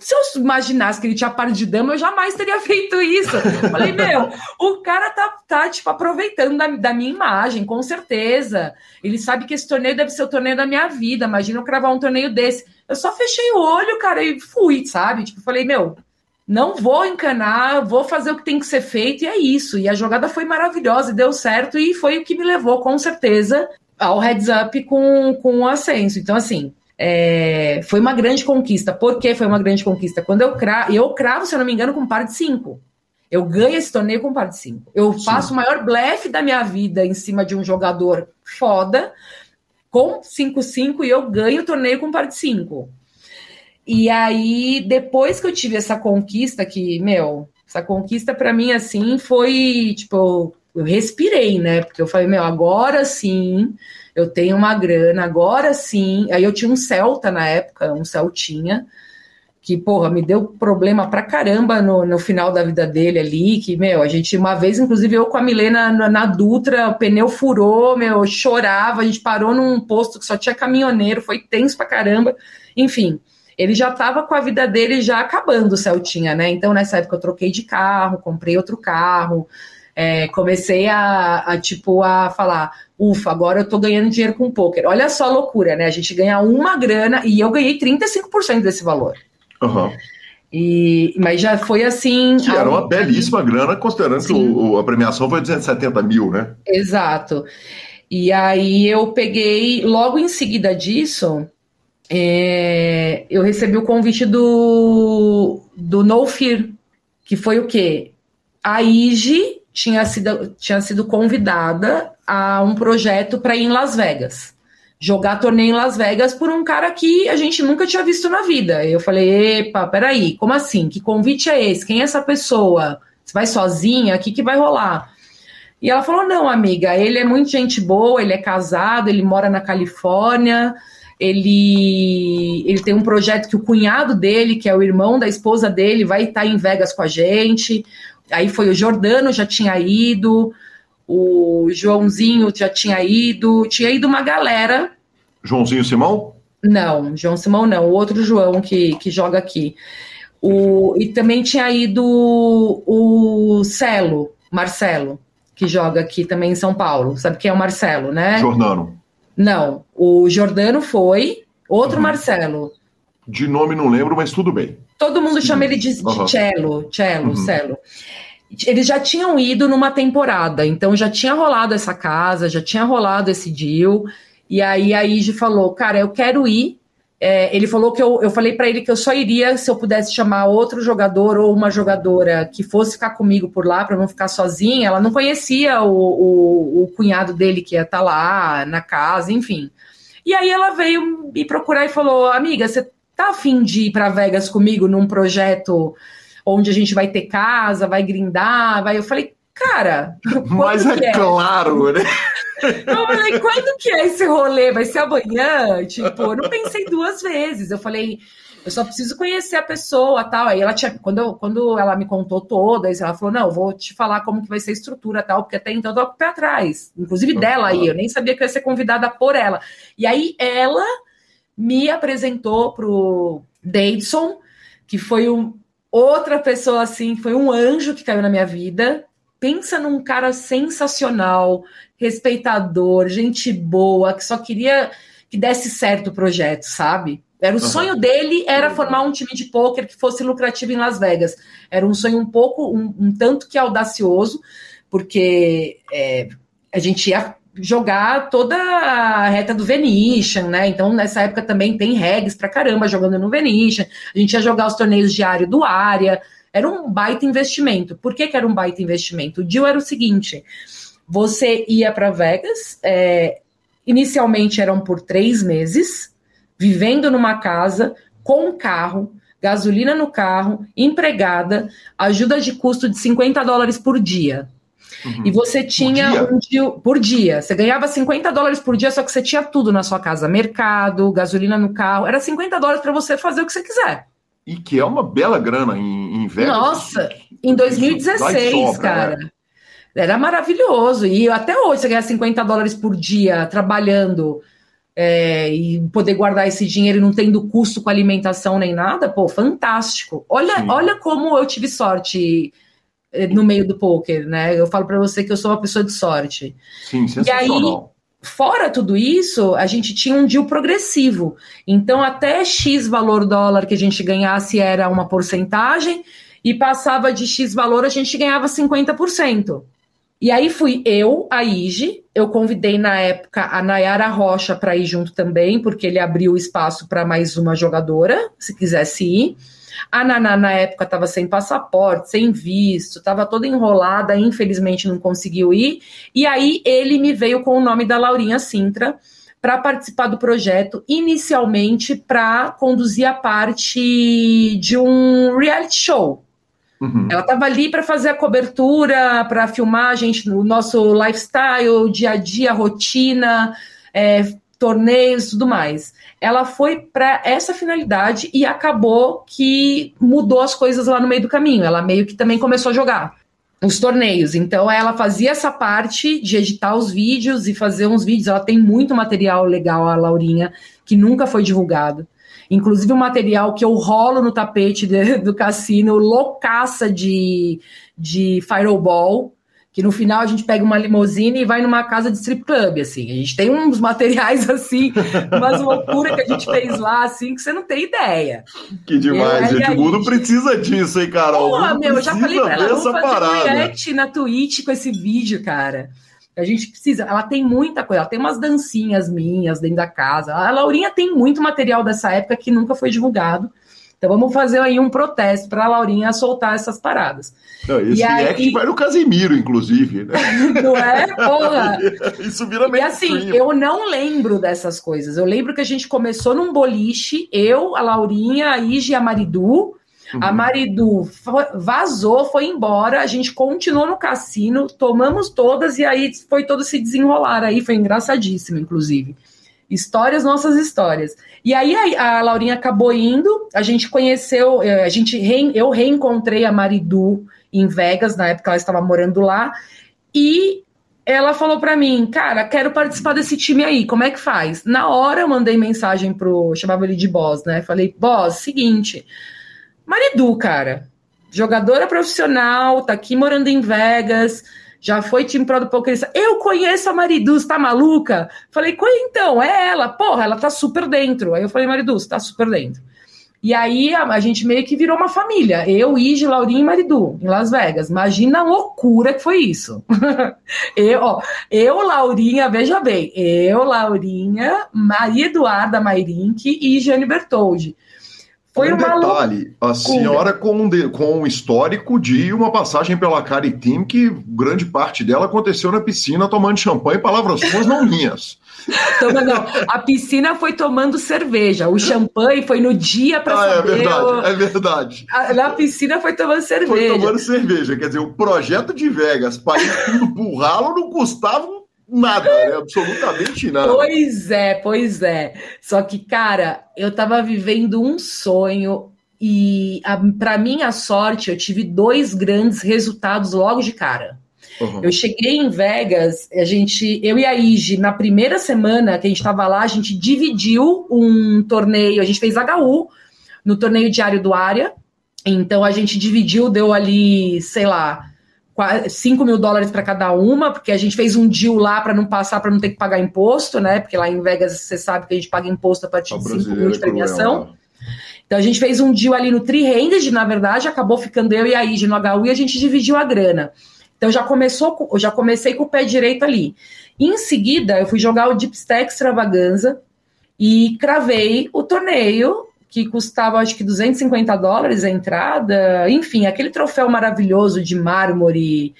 [SPEAKER 4] Se eu imaginasse que ele tinha par de dama, eu jamais teria feito isso. Falei, meu, o cara tá, tá tipo, aproveitando da, da, minha imagem, com certeza. Ele sabe que esse torneio deve ser o torneio da minha vida. Imagina eu cravar um torneio desse. Eu só fechei o olho, cara, e fui, sabe? Tipo, falei, meu, não vou encanar, vou fazer o que tem que ser feito, e é isso. E a jogada foi maravilhosa, deu certo, e foi o que me levou, com certeza, ao heads up com, com o ascenso. Então, assim, é, foi uma grande conquista. Por que foi uma grande conquista? Quando eu cravo, eu cravo, se eu não me engano, com par de 5. Eu ganho esse torneio com par de 5. Eu Sim. faço o maior blefe da minha vida em cima de um jogador foda, com 5-5, e eu ganho o torneio com par de 5. E aí, depois que eu tive essa conquista, que, meu, essa conquista para mim, assim, foi, tipo, eu respirei, né? Porque eu falei, meu, agora sim eu tenho uma grana, agora sim. Aí eu tinha um Celta na época, um Celtinha, que, porra, me deu problema pra caramba no, no final da vida dele ali, que, meu, a gente, uma vez, inclusive, eu com a Milena na, na Dutra, o pneu furou, meu, chorava, a gente parou num posto que só tinha caminhoneiro, foi tenso pra caramba, enfim. Ele já estava com a vida dele já acabando, o Celtinha, né? Então, nessa época, eu troquei de carro, comprei outro carro, é, comecei a, a, tipo, a falar, ufa, agora eu tô ganhando dinheiro com poker. Olha só a loucura, né? A gente ganha uma grana e eu ganhei 35% desse valor.
[SPEAKER 1] Uhum.
[SPEAKER 4] E, mas já foi assim.
[SPEAKER 1] Que era uma belíssima grana, considerando Sim. que o, a premiação foi 270 mil, né?
[SPEAKER 4] Exato. E aí eu peguei, logo em seguida disso, é, eu recebi o convite do, do No Fear, que foi o quê? A IGE tinha sido, tinha sido convidada a um projeto para ir em Las Vegas. Jogar torneio em Las Vegas por um cara que a gente nunca tinha visto na vida. Eu falei, epa, peraí, como assim? Que convite é esse? Quem é essa pessoa? Você vai sozinha? O que, que vai rolar? E ela falou: não, amiga, ele é muito gente boa, ele é casado, ele mora na Califórnia, ele, ele tem um projeto que o cunhado dele, que é o irmão da esposa dele, vai estar em Vegas com a gente. Aí foi o Jordano, já tinha ido, o Joãozinho já tinha ido, tinha ido uma galera.
[SPEAKER 1] Joãozinho Simão?
[SPEAKER 4] Não, João Simão não, o outro João que, que joga aqui. O, e também tinha ido o Celo, Marcelo, que joga aqui também em São Paulo. Sabe quem é o Marcelo, né?
[SPEAKER 1] Jordano.
[SPEAKER 4] Não, o Jordano foi, outro uhum. Marcelo.
[SPEAKER 1] De nome não lembro, mas tudo bem.
[SPEAKER 4] Todo mundo chama ele de, de uhum. Cello, Cello, uhum. Cello. Eles já tinham ido numa temporada, então já tinha rolado essa casa, já tinha rolado esse deal. E aí a Ige falou: Cara, eu quero ir, é, ele falou que eu, eu falei para ele que eu só iria se eu pudesse chamar outro jogador ou uma jogadora que fosse ficar comigo por lá para não ficar sozinha. Ela não conhecia o, o, o cunhado dele que ia estar tá lá na casa, enfim. E aí ela veio me procurar e falou: Amiga, você tá afim de ir para Vegas comigo num projeto onde a gente vai ter casa, vai grindar? Vai... Eu falei: Cara,
[SPEAKER 1] mas é, é, claro, né?
[SPEAKER 4] Eu falei, quando que é esse rolê? Vai ser amanhã? Tipo, eu não pensei duas vezes. Eu falei, eu só preciso conhecer a pessoa tal. Aí ela tinha, quando, eu, quando ela me contou todas, ela falou: não, vou te falar como que vai ser a estrutura tal, porque até então eu tô com o pé atrás, inclusive dela aí, eu nem sabia que eu ia ser convidada por ela. E aí ela me apresentou pro Davidson, que foi um, outra pessoa assim, foi um anjo que caiu na minha vida. Pensa num cara sensacional, respeitador, gente boa, que só queria que desse certo o projeto, sabe? Era o uhum. sonho dele era formar um time de pôquer que fosse lucrativo em Las Vegas. Era um sonho um pouco, um, um tanto que audacioso, porque é, a gente ia jogar toda a reta do Venetian, né? Então, nessa época também tem regras pra caramba jogando no Venetian. A gente ia jogar os torneios diários do área. Era um baita investimento. Por que, que era um baita investimento? O deal era o seguinte: você ia para Vegas, é, inicialmente eram por três meses, vivendo numa casa, com carro, gasolina no carro, empregada, ajuda de custo de 50 dólares por dia. Uhum. E você tinha dia? um dia por dia. Você ganhava 50 dólares por dia, só que você tinha tudo na sua casa: mercado, gasolina no carro. Era 50 dólares para você fazer o que você quiser.
[SPEAKER 1] E que é uma bela grana em, em Vegas.
[SPEAKER 4] Nossa, em 2016, sobra, cara. Né? Era maravilhoso. E até hoje você ganhar 50 dólares por dia trabalhando é, e poder guardar esse dinheiro e não tendo custo com alimentação nem nada, pô, fantástico. Olha, olha como eu tive sorte no meio do poker, né? Eu falo para você que eu sou uma pessoa de sorte.
[SPEAKER 1] Sim, sensacional.
[SPEAKER 4] E aí, fora tudo isso, a gente tinha um deal progressivo. Então, até X valor dólar que a gente ganhasse era uma porcentagem, e passava de X valor, a gente ganhava 50%. E aí fui eu, a Ige, eu convidei na época a Nayara Rocha para ir junto também, porque ele abriu espaço para mais uma jogadora, se quisesse ir. A Naná, na época, estava sem passaporte, sem visto, estava toda enrolada, infelizmente não conseguiu ir. E aí ele me veio com o nome da Laurinha Sintra para participar do projeto, inicialmente para conduzir a parte de um reality show. Uhum. Ela estava ali para fazer a cobertura, para filmar a gente no nosso lifestyle, dia a dia, rotina, é, torneios, tudo mais. Ela foi para essa finalidade e acabou que mudou as coisas lá no meio do caminho. Ela meio que também começou a jogar os torneios. Então ela fazia essa parte de editar os vídeos e fazer uns vídeos. Ela tem muito material legal, a Laurinha, que nunca foi divulgado. Inclusive o material que eu rolo no tapete de, do cassino, loucaça de, de Fireball, que no final a gente pega uma limusine e vai numa casa de strip club, assim. A gente tem uns materiais assim, umas loucuras que a gente fez lá, assim, que você não tem ideia.
[SPEAKER 1] Que demais, é, gente. O mundo gente... precisa disso, hein, Carol?
[SPEAKER 4] Porra, meu, eu já falei pra ela, vamos fazer parada. na Twitch com esse vídeo, cara. A gente precisa, ela tem muita coisa, ela tem umas dancinhas minhas dentro da casa. A Laurinha tem muito material dessa época que nunca foi divulgado. Então vamos fazer aí um protesto para a Laurinha soltar essas paradas.
[SPEAKER 1] Não, esse e aí... vai no Casemiro, inclusive. Né?
[SPEAKER 4] Não é? Porra!
[SPEAKER 1] Isso vira meio
[SPEAKER 4] E assim, eu não lembro dessas coisas. Eu lembro que a gente começou num boliche, eu, a Laurinha, a Ige e a Maridu. Uhum. A Maridu vazou, foi embora, a gente continuou no cassino, tomamos todas e aí foi todo se desenrolar aí, foi engraçadíssimo, inclusive. Histórias, nossas histórias. E aí a, Laurinha acabou indo, a gente conheceu, eh, a gente re, eu reencontrei a Maridu em Vegas, na época ela estava morando lá, e ela falou para mim, cara, quero participar desse time aí, como é que faz? Na hora eu mandei mensagem pro, chamava ele de Boss, né? Falei, Boss, seguinte, Maridu, cara, jogadora profissional, tá aqui morando em Vegas, já foi time pro Pokerista. Eu conheço a Maridu, você tá maluca? Falei, então, é ela, porra, ela tá super dentro. Aí eu falei, Maridu, você tá super dentro. E aí a, a, gente meio que virou uma família. Eu, Ige, Laurinha e Maridu, em Las Vegas. Imagina a loucura que foi isso. eu, ó, eu, Laurinha, veja bem, eu, Laurinha, Maria Eduarda Mairink e Jane Bertoldi.
[SPEAKER 1] Foi um detalhe, a senhora com um, de, com um histórico de uma passagem pela Cari Team que grande parte dela aconteceu na piscina tomando champanhe, palavras suas não minhas.
[SPEAKER 4] Toma, não. A piscina foi tomando cerveja, o champanhe foi no dia para ah,
[SPEAKER 1] é saber. É verdade, o... é verdade.
[SPEAKER 4] A, na piscina foi tomando cerveja. Foi
[SPEAKER 1] tomando cerveja, quer dizer, o projeto de Vegas para ir pro ralo não custava nada, né? Absolutamente nada.
[SPEAKER 4] Pois é, pois é. Só que, cara, eu tava vivendo um sonho e, para minha sorte, eu tive dois grandes resultados logo de cara. Uhum. Eu cheguei em Vegas, a gente, eu e a Ige, na primeira semana que a gente estava lá, a gente dividiu um torneio, a gente fez HU no torneio diário do área. Então a gente dividiu, deu ali, sei lá, 5 mil dólares para cada uma, porque a gente fez um deal lá para não passar, para não ter que pagar imposto, né? Porque lá em Vegas você sabe que a gente paga imposto a partir de 5 mil de premiação. Né? Então a gente fez um deal ali no Tri-Handed, na verdade, acabou ficando eu e a Ige no HU e a gente dividiu a grana. Então já começou, eu já comecei com o pé direito ali. Em seguida, eu fui jogar o Deep Stack Extravaganza e cravei o torneio que custava acho que 250 dólares a entrada, enfim, aquele troféu maravilhoso de mármore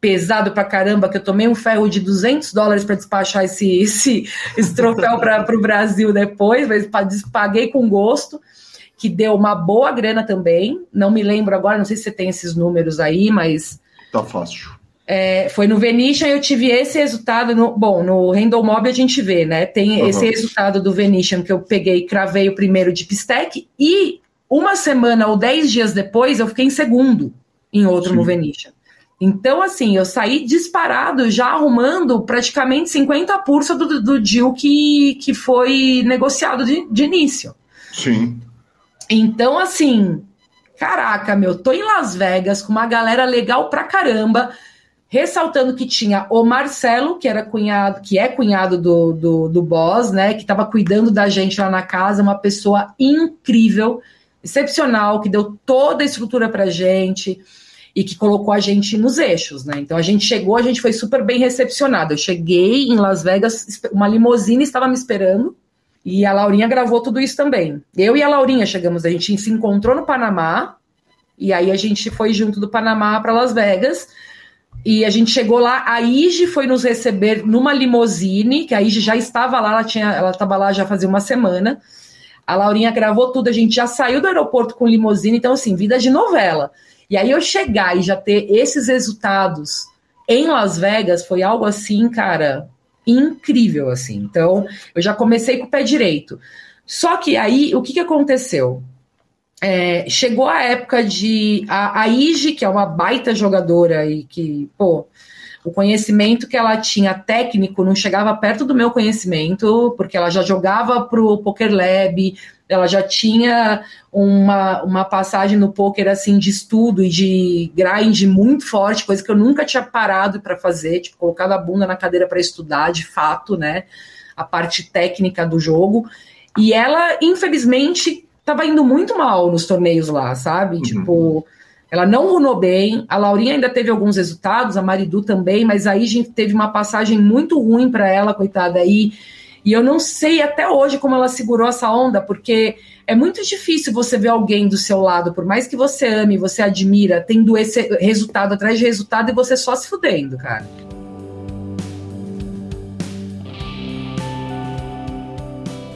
[SPEAKER 4] pesado pra caramba, que eu tomei um ferro de 200 dólares para despachar esse, esse, esse troféu para o Brasil depois, mas paguei com gosto, que deu uma boa grana também. Não me lembro agora, não sei se você tem esses números aí, mas
[SPEAKER 1] Tá fácil.
[SPEAKER 4] É, foi no Venetian eu tive esse resultado. No, bom, no Random Mob a gente vê, né? Tem uhum. esse resultado do Venetian que eu peguei e cravei o primeiro de Pistec e uma semana ou dez dias depois eu fiquei em segundo em outro Sim. no Venetian. Então, assim, eu saí disparado, já arrumando praticamente 50% do, do deal que, que foi negociado de, de início.
[SPEAKER 1] Sim.
[SPEAKER 4] Então, assim, Caraca, meu, tô em Las Vegas com uma galera legal pra caramba. Ressaltando que tinha o Marcelo, que era cunhado, que é cunhado do, do, do boss, né? Que estava cuidando da gente lá na casa, uma pessoa incrível, excepcional, que deu toda a estrutura pra gente e que colocou a gente nos eixos, né? Então a gente chegou, a gente foi super bem recepcionado. Eu cheguei em Las Vegas, uma limusine estava me esperando e a Laurinha gravou tudo isso também. Eu e a Laurinha chegamos, a gente se encontrou no Panamá, e aí a gente foi junto do Panamá para Las Vegas. E a gente chegou lá, a Ige foi nos receber numa limousine, que a Ige já estava lá, ela tinha, ela estava lá já fazia uma semana. A Laurinha gravou tudo, a gente já saiu do aeroporto com limousine, então assim, vida de novela. E aí eu chegar e já ter esses resultados em Las Vegas foi algo assim, cara, incrível, assim. Então, eu já comecei com o pé direito. Só que aí, o que, que aconteceu? É, chegou a época de. A, a Ige, que é uma baita jogadora e que, pô, o conhecimento que ela tinha técnico não chegava perto do meu conhecimento, porque ela já jogava pro Poker Lab, ela já tinha uma, uma passagem no poker assim de estudo e de grind muito forte, coisa que eu nunca tinha parado para fazer, tipo, colocado a bunda na cadeira para estudar, de fato, né? A parte técnica do jogo. E ela, infelizmente, estava indo muito mal nos torneios lá, sabe? Uhum. Tipo, ela não runou bem. A Laurinha ainda teve alguns resultados, a Maridu também, mas aí a gente teve uma passagem muito ruim para ela, coitada. Aí. E eu não sei até hoje como ela segurou essa onda, porque é muito difícil você ver alguém do seu lado, por mais que você ame, você admira, tendo esse resultado atrás de resultado e você só se fudendo, cara.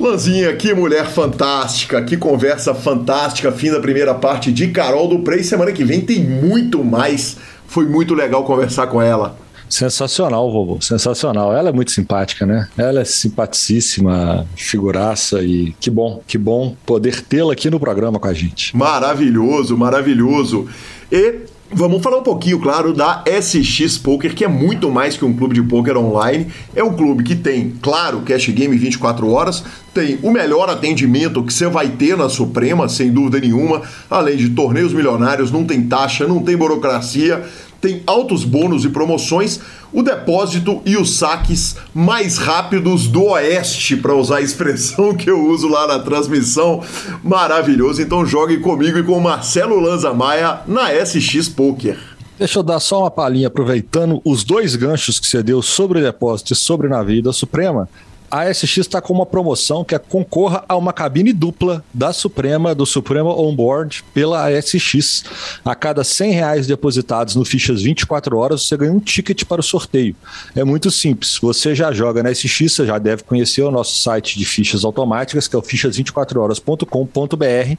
[SPEAKER 1] Lanzinha, que mulher fantástica, que conversa fantástica, fim da primeira parte de Carol do Prey. Semana que vem tem muito mais. Foi muito legal conversar com ela.
[SPEAKER 2] Sensacional, vovô, sensacional. Ela é muito simpática, né? Ela é simpaticíssima, figuraça e que bom, que bom poder tê-la aqui no programa com a gente.
[SPEAKER 1] Maravilhoso, maravilhoso. E Vamos falar um pouquinho, claro, da SX Poker, que é muito mais que um clube de poker online. É um clube que tem, claro, cash game 24 horas, tem o melhor atendimento que você vai ter na Suprema, sem dúvida nenhuma, além de torneios milionários, não tem taxa, não tem burocracia, tem altos bônus e promoções, o depósito e os saques mais rápidos do Oeste, para usar a expressão que eu uso lá na transmissão. Maravilhoso. Então jogue comigo e com Marcelo Lanza Maia na SX Poker.
[SPEAKER 2] Deixa eu dar só uma palhinha, aproveitando os dois ganchos que você deu sobre o depósito e sobre na vida Suprema a SX está com uma promoção que é concorra a uma cabine dupla da Suprema, do Suprema Onboard, pela ASX. A cada 100 reais depositados no Fichas 24 horas, você ganha um ticket para o sorteio. É muito simples. Você já joga na SX, você já deve conhecer o nosso site de fichas automáticas, que é o fichas24horas.com.br.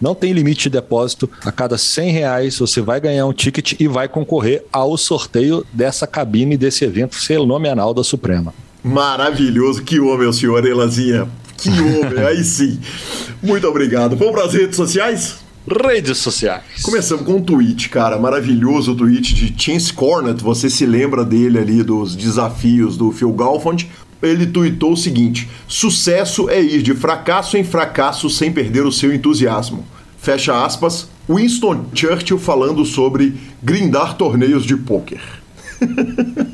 [SPEAKER 2] Não tem limite de depósito. A cada 100 reais você vai ganhar um ticket e vai concorrer ao sorteio dessa cabine desse evento fenomenal da Suprema.
[SPEAKER 1] Maravilhoso. Que homem, o senhor, Elazinha. Que homem, aí sim. Muito obrigado. Vamos para as redes sociais?
[SPEAKER 2] Redes sociais.
[SPEAKER 1] Começamos com um tweet, cara. Maravilhoso o tweet de Chance Cornet. Você se lembra dele ali, dos desafios do Phil Galfond. Ele tweetou o seguinte: Sucesso é ir de fracasso em fracasso sem perder o seu entusiasmo. Fecha aspas. Winston Churchill falando sobre grindar torneios de pôquer.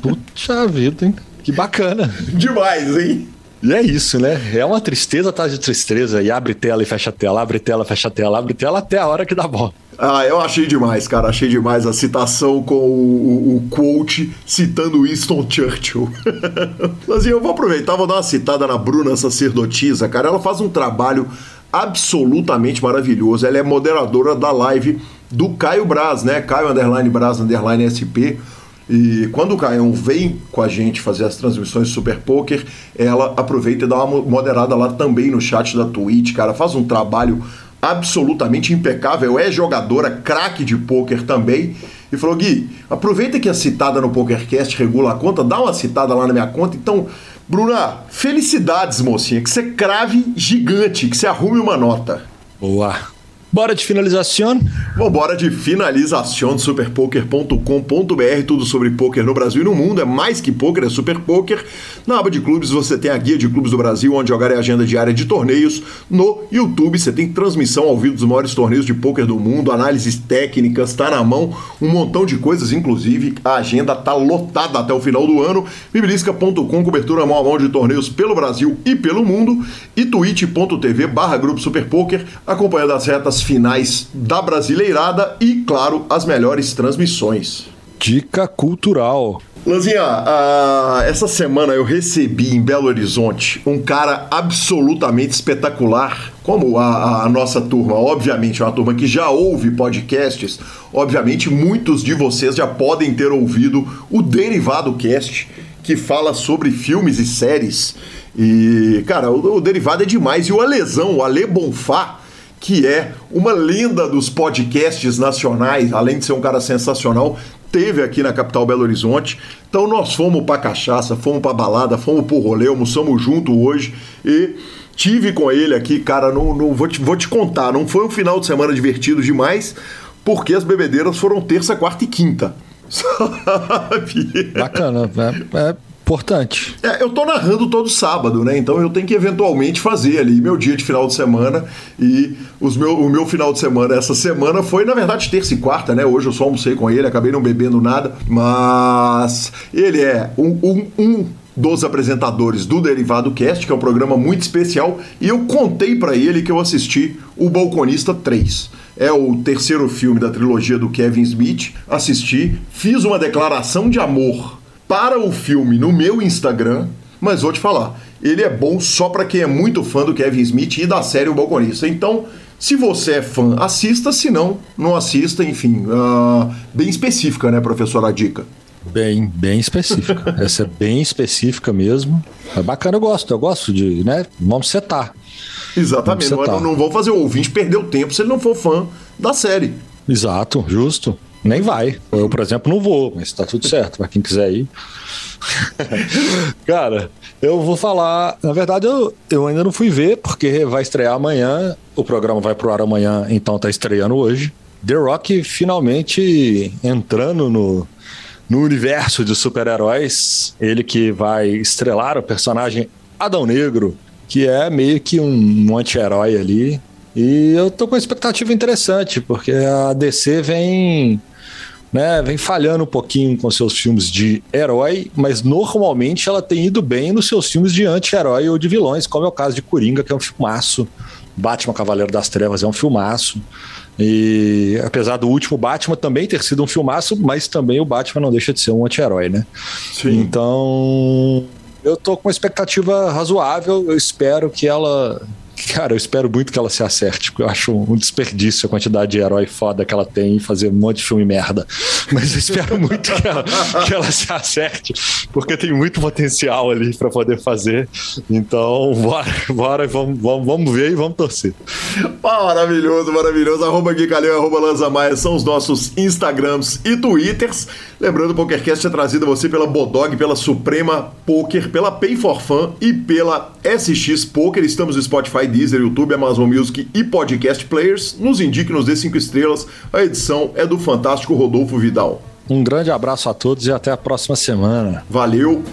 [SPEAKER 2] Puxa vida, hein? Que bacana.
[SPEAKER 1] Demais, hein?
[SPEAKER 2] E é isso, né? É uma tristeza atrás de tristeza. E abre tela e fecha tela, abre tela, fecha tela, abre tela até a hora que dá bom.
[SPEAKER 1] Ah, eu achei demais, cara. Achei demais a citação com o, o, o quote citando Winston Churchill. Mas eu vou aproveitar, vou dar uma citada na Bruna Sacerdotisa, cara. Ela faz um trabalho absolutamente maravilhoso. Ela é moderadora da live do Caio Braz, né? Caio Underline Braz Underline SP e quando o Caião vem com a gente fazer as transmissões Super Poker, ela aproveita e dá uma moderada lá também no chat da Twitch, cara. Faz um trabalho absolutamente impecável. É jogadora, craque de poker também. E falou: Gui, aproveita que a citada no PokerCast regula a conta, dá uma citada lá na minha conta. Então, Bruna, felicidades, mocinha. Que você crave gigante, que você arrume uma nota.
[SPEAKER 2] Boa. Bora de finalização?
[SPEAKER 1] Vambora de finalização superpoker.com.br, tudo sobre poker no Brasil e no mundo, é mais que poker, é super poker. Na aba de clubes você tem a guia de clubes do Brasil, onde jogar é agenda diária de torneios. No YouTube você tem transmissão ao vivo dos maiores torneios de poker do mundo, análises técnicas, tá na mão, um montão de coisas, inclusive a agenda tá lotada até o final do ano. Bibilisca.com, cobertura mão a mão de torneios pelo Brasil e pelo mundo. E twitch.tv barra grupo super poker, acompanhando as retas finais da Brasileirada e, claro, as melhores transmissões.
[SPEAKER 2] Dica cultural.
[SPEAKER 1] Lanzinha, uh, essa semana eu recebi em Belo Horizonte um cara absolutamente espetacular, como a, a, nossa turma, obviamente, é uma turma que já ouve podcasts, obviamente muitos de vocês já podem ter ouvido o Derivado Cast, que fala sobre filmes e séries. E, cara, o, o Derivado é demais. E o Alesão, o Ale Bonfá, que é uma lenda dos podcasts nacionais, além de ser um cara sensacional, teve aqui na capital Belo Horizonte. Então nós fomos para cachaça, fomos para balada, fomos pro rolê, almoçamos junto hoje e tive com ele aqui, cara, não, não vou, te, vou te contar, não foi um final de semana divertido demais, porque as bebedeiras foram terça, quarta e quinta.
[SPEAKER 2] Sabe? Bacana, é, é Importante.
[SPEAKER 1] É, eu tô narrando todo sábado, né? Então eu tenho que eventualmente fazer ali meu dia de final de semana. E os meu, o meu final de semana essa semana foi, na verdade, terça e quarta, né? Hoje eu só almocei com ele, acabei não bebendo nada. Mas ele é um, um, um dos apresentadores do Derivado Cast, que é um programa muito especial, e eu contei para ele que eu assisti o Balconista 3. É o terceiro filme da trilogia do Kevin Smith. Assisti, fiz uma declaração de amor para o filme no meu Instagram, mas vou te falar, ele é bom só para quem é muito fã do Kevin Smith e da série O Balconista. Então, se você é fã, assista, se não, não assista, enfim. Uh, bem específica, né, professor, a dica?
[SPEAKER 2] Bem, bem específica. Essa é bem específica mesmo. É bacana, eu gosto, eu gosto de, né? Vamos setar.
[SPEAKER 1] Exatamente, Vamos setar. Não, não vou fazer o ouvinte perder o tempo se ele não for fã da série.
[SPEAKER 2] Exato, justo. Nem vai. Eu, por exemplo, não vou, mas tá tudo certo para quem quiser ir. Cara, eu vou falar. Na verdade, eu, eu ainda não fui ver, porque vai estrear amanhã. O programa vai pro ar amanhã, então tá estreando hoje. The Rock finalmente entrando no, no universo de super-heróis. Ele que vai estrelar o personagem Adão Negro, que é meio que um, um anti-herói ali. E eu tô com uma expectativa interessante, porque a DC vem né, vem falhando um pouquinho com seus filmes de herói, mas normalmente ela tem ido bem nos seus filmes de anti-herói ou de vilões, como é o caso de Coringa, que é um filmaço. Batman Cavaleiro das Trevas é um filmaço. E apesar do último Batman também ter sido um filmaço, mas também o Batman não deixa de ser um anti-herói, né? Sim. Então, eu tô com uma expectativa razoável. Eu espero que ela Cara, eu espero muito que ela se acerte, eu acho um desperdício a quantidade de herói foda que ela tem em fazer um monte de filme merda. Mas eu espero muito que ela, que ela se acerte, porque tem muito potencial ali para poder fazer. Então, bora, bora vamos, vamos, vamos ver e vamos torcer.
[SPEAKER 5] Maravilhoso, maravilhoso. Arroba Gui Calil, arroba Lanza Maia são os nossos Instagrams e Twitters. Lembrando, o PokerCast é trazido a você pela Bodog, pela Suprema Poker, pela Pay for Fun e pela SX Poker. Estamos no Spotify, Deezer, YouTube, Amazon Music e Podcast Players. Nos indique, nos dê cinco estrelas. A edição é do fantástico Rodolfo Vidal.
[SPEAKER 2] Um grande abraço a todos e até a próxima semana.
[SPEAKER 5] Valeu!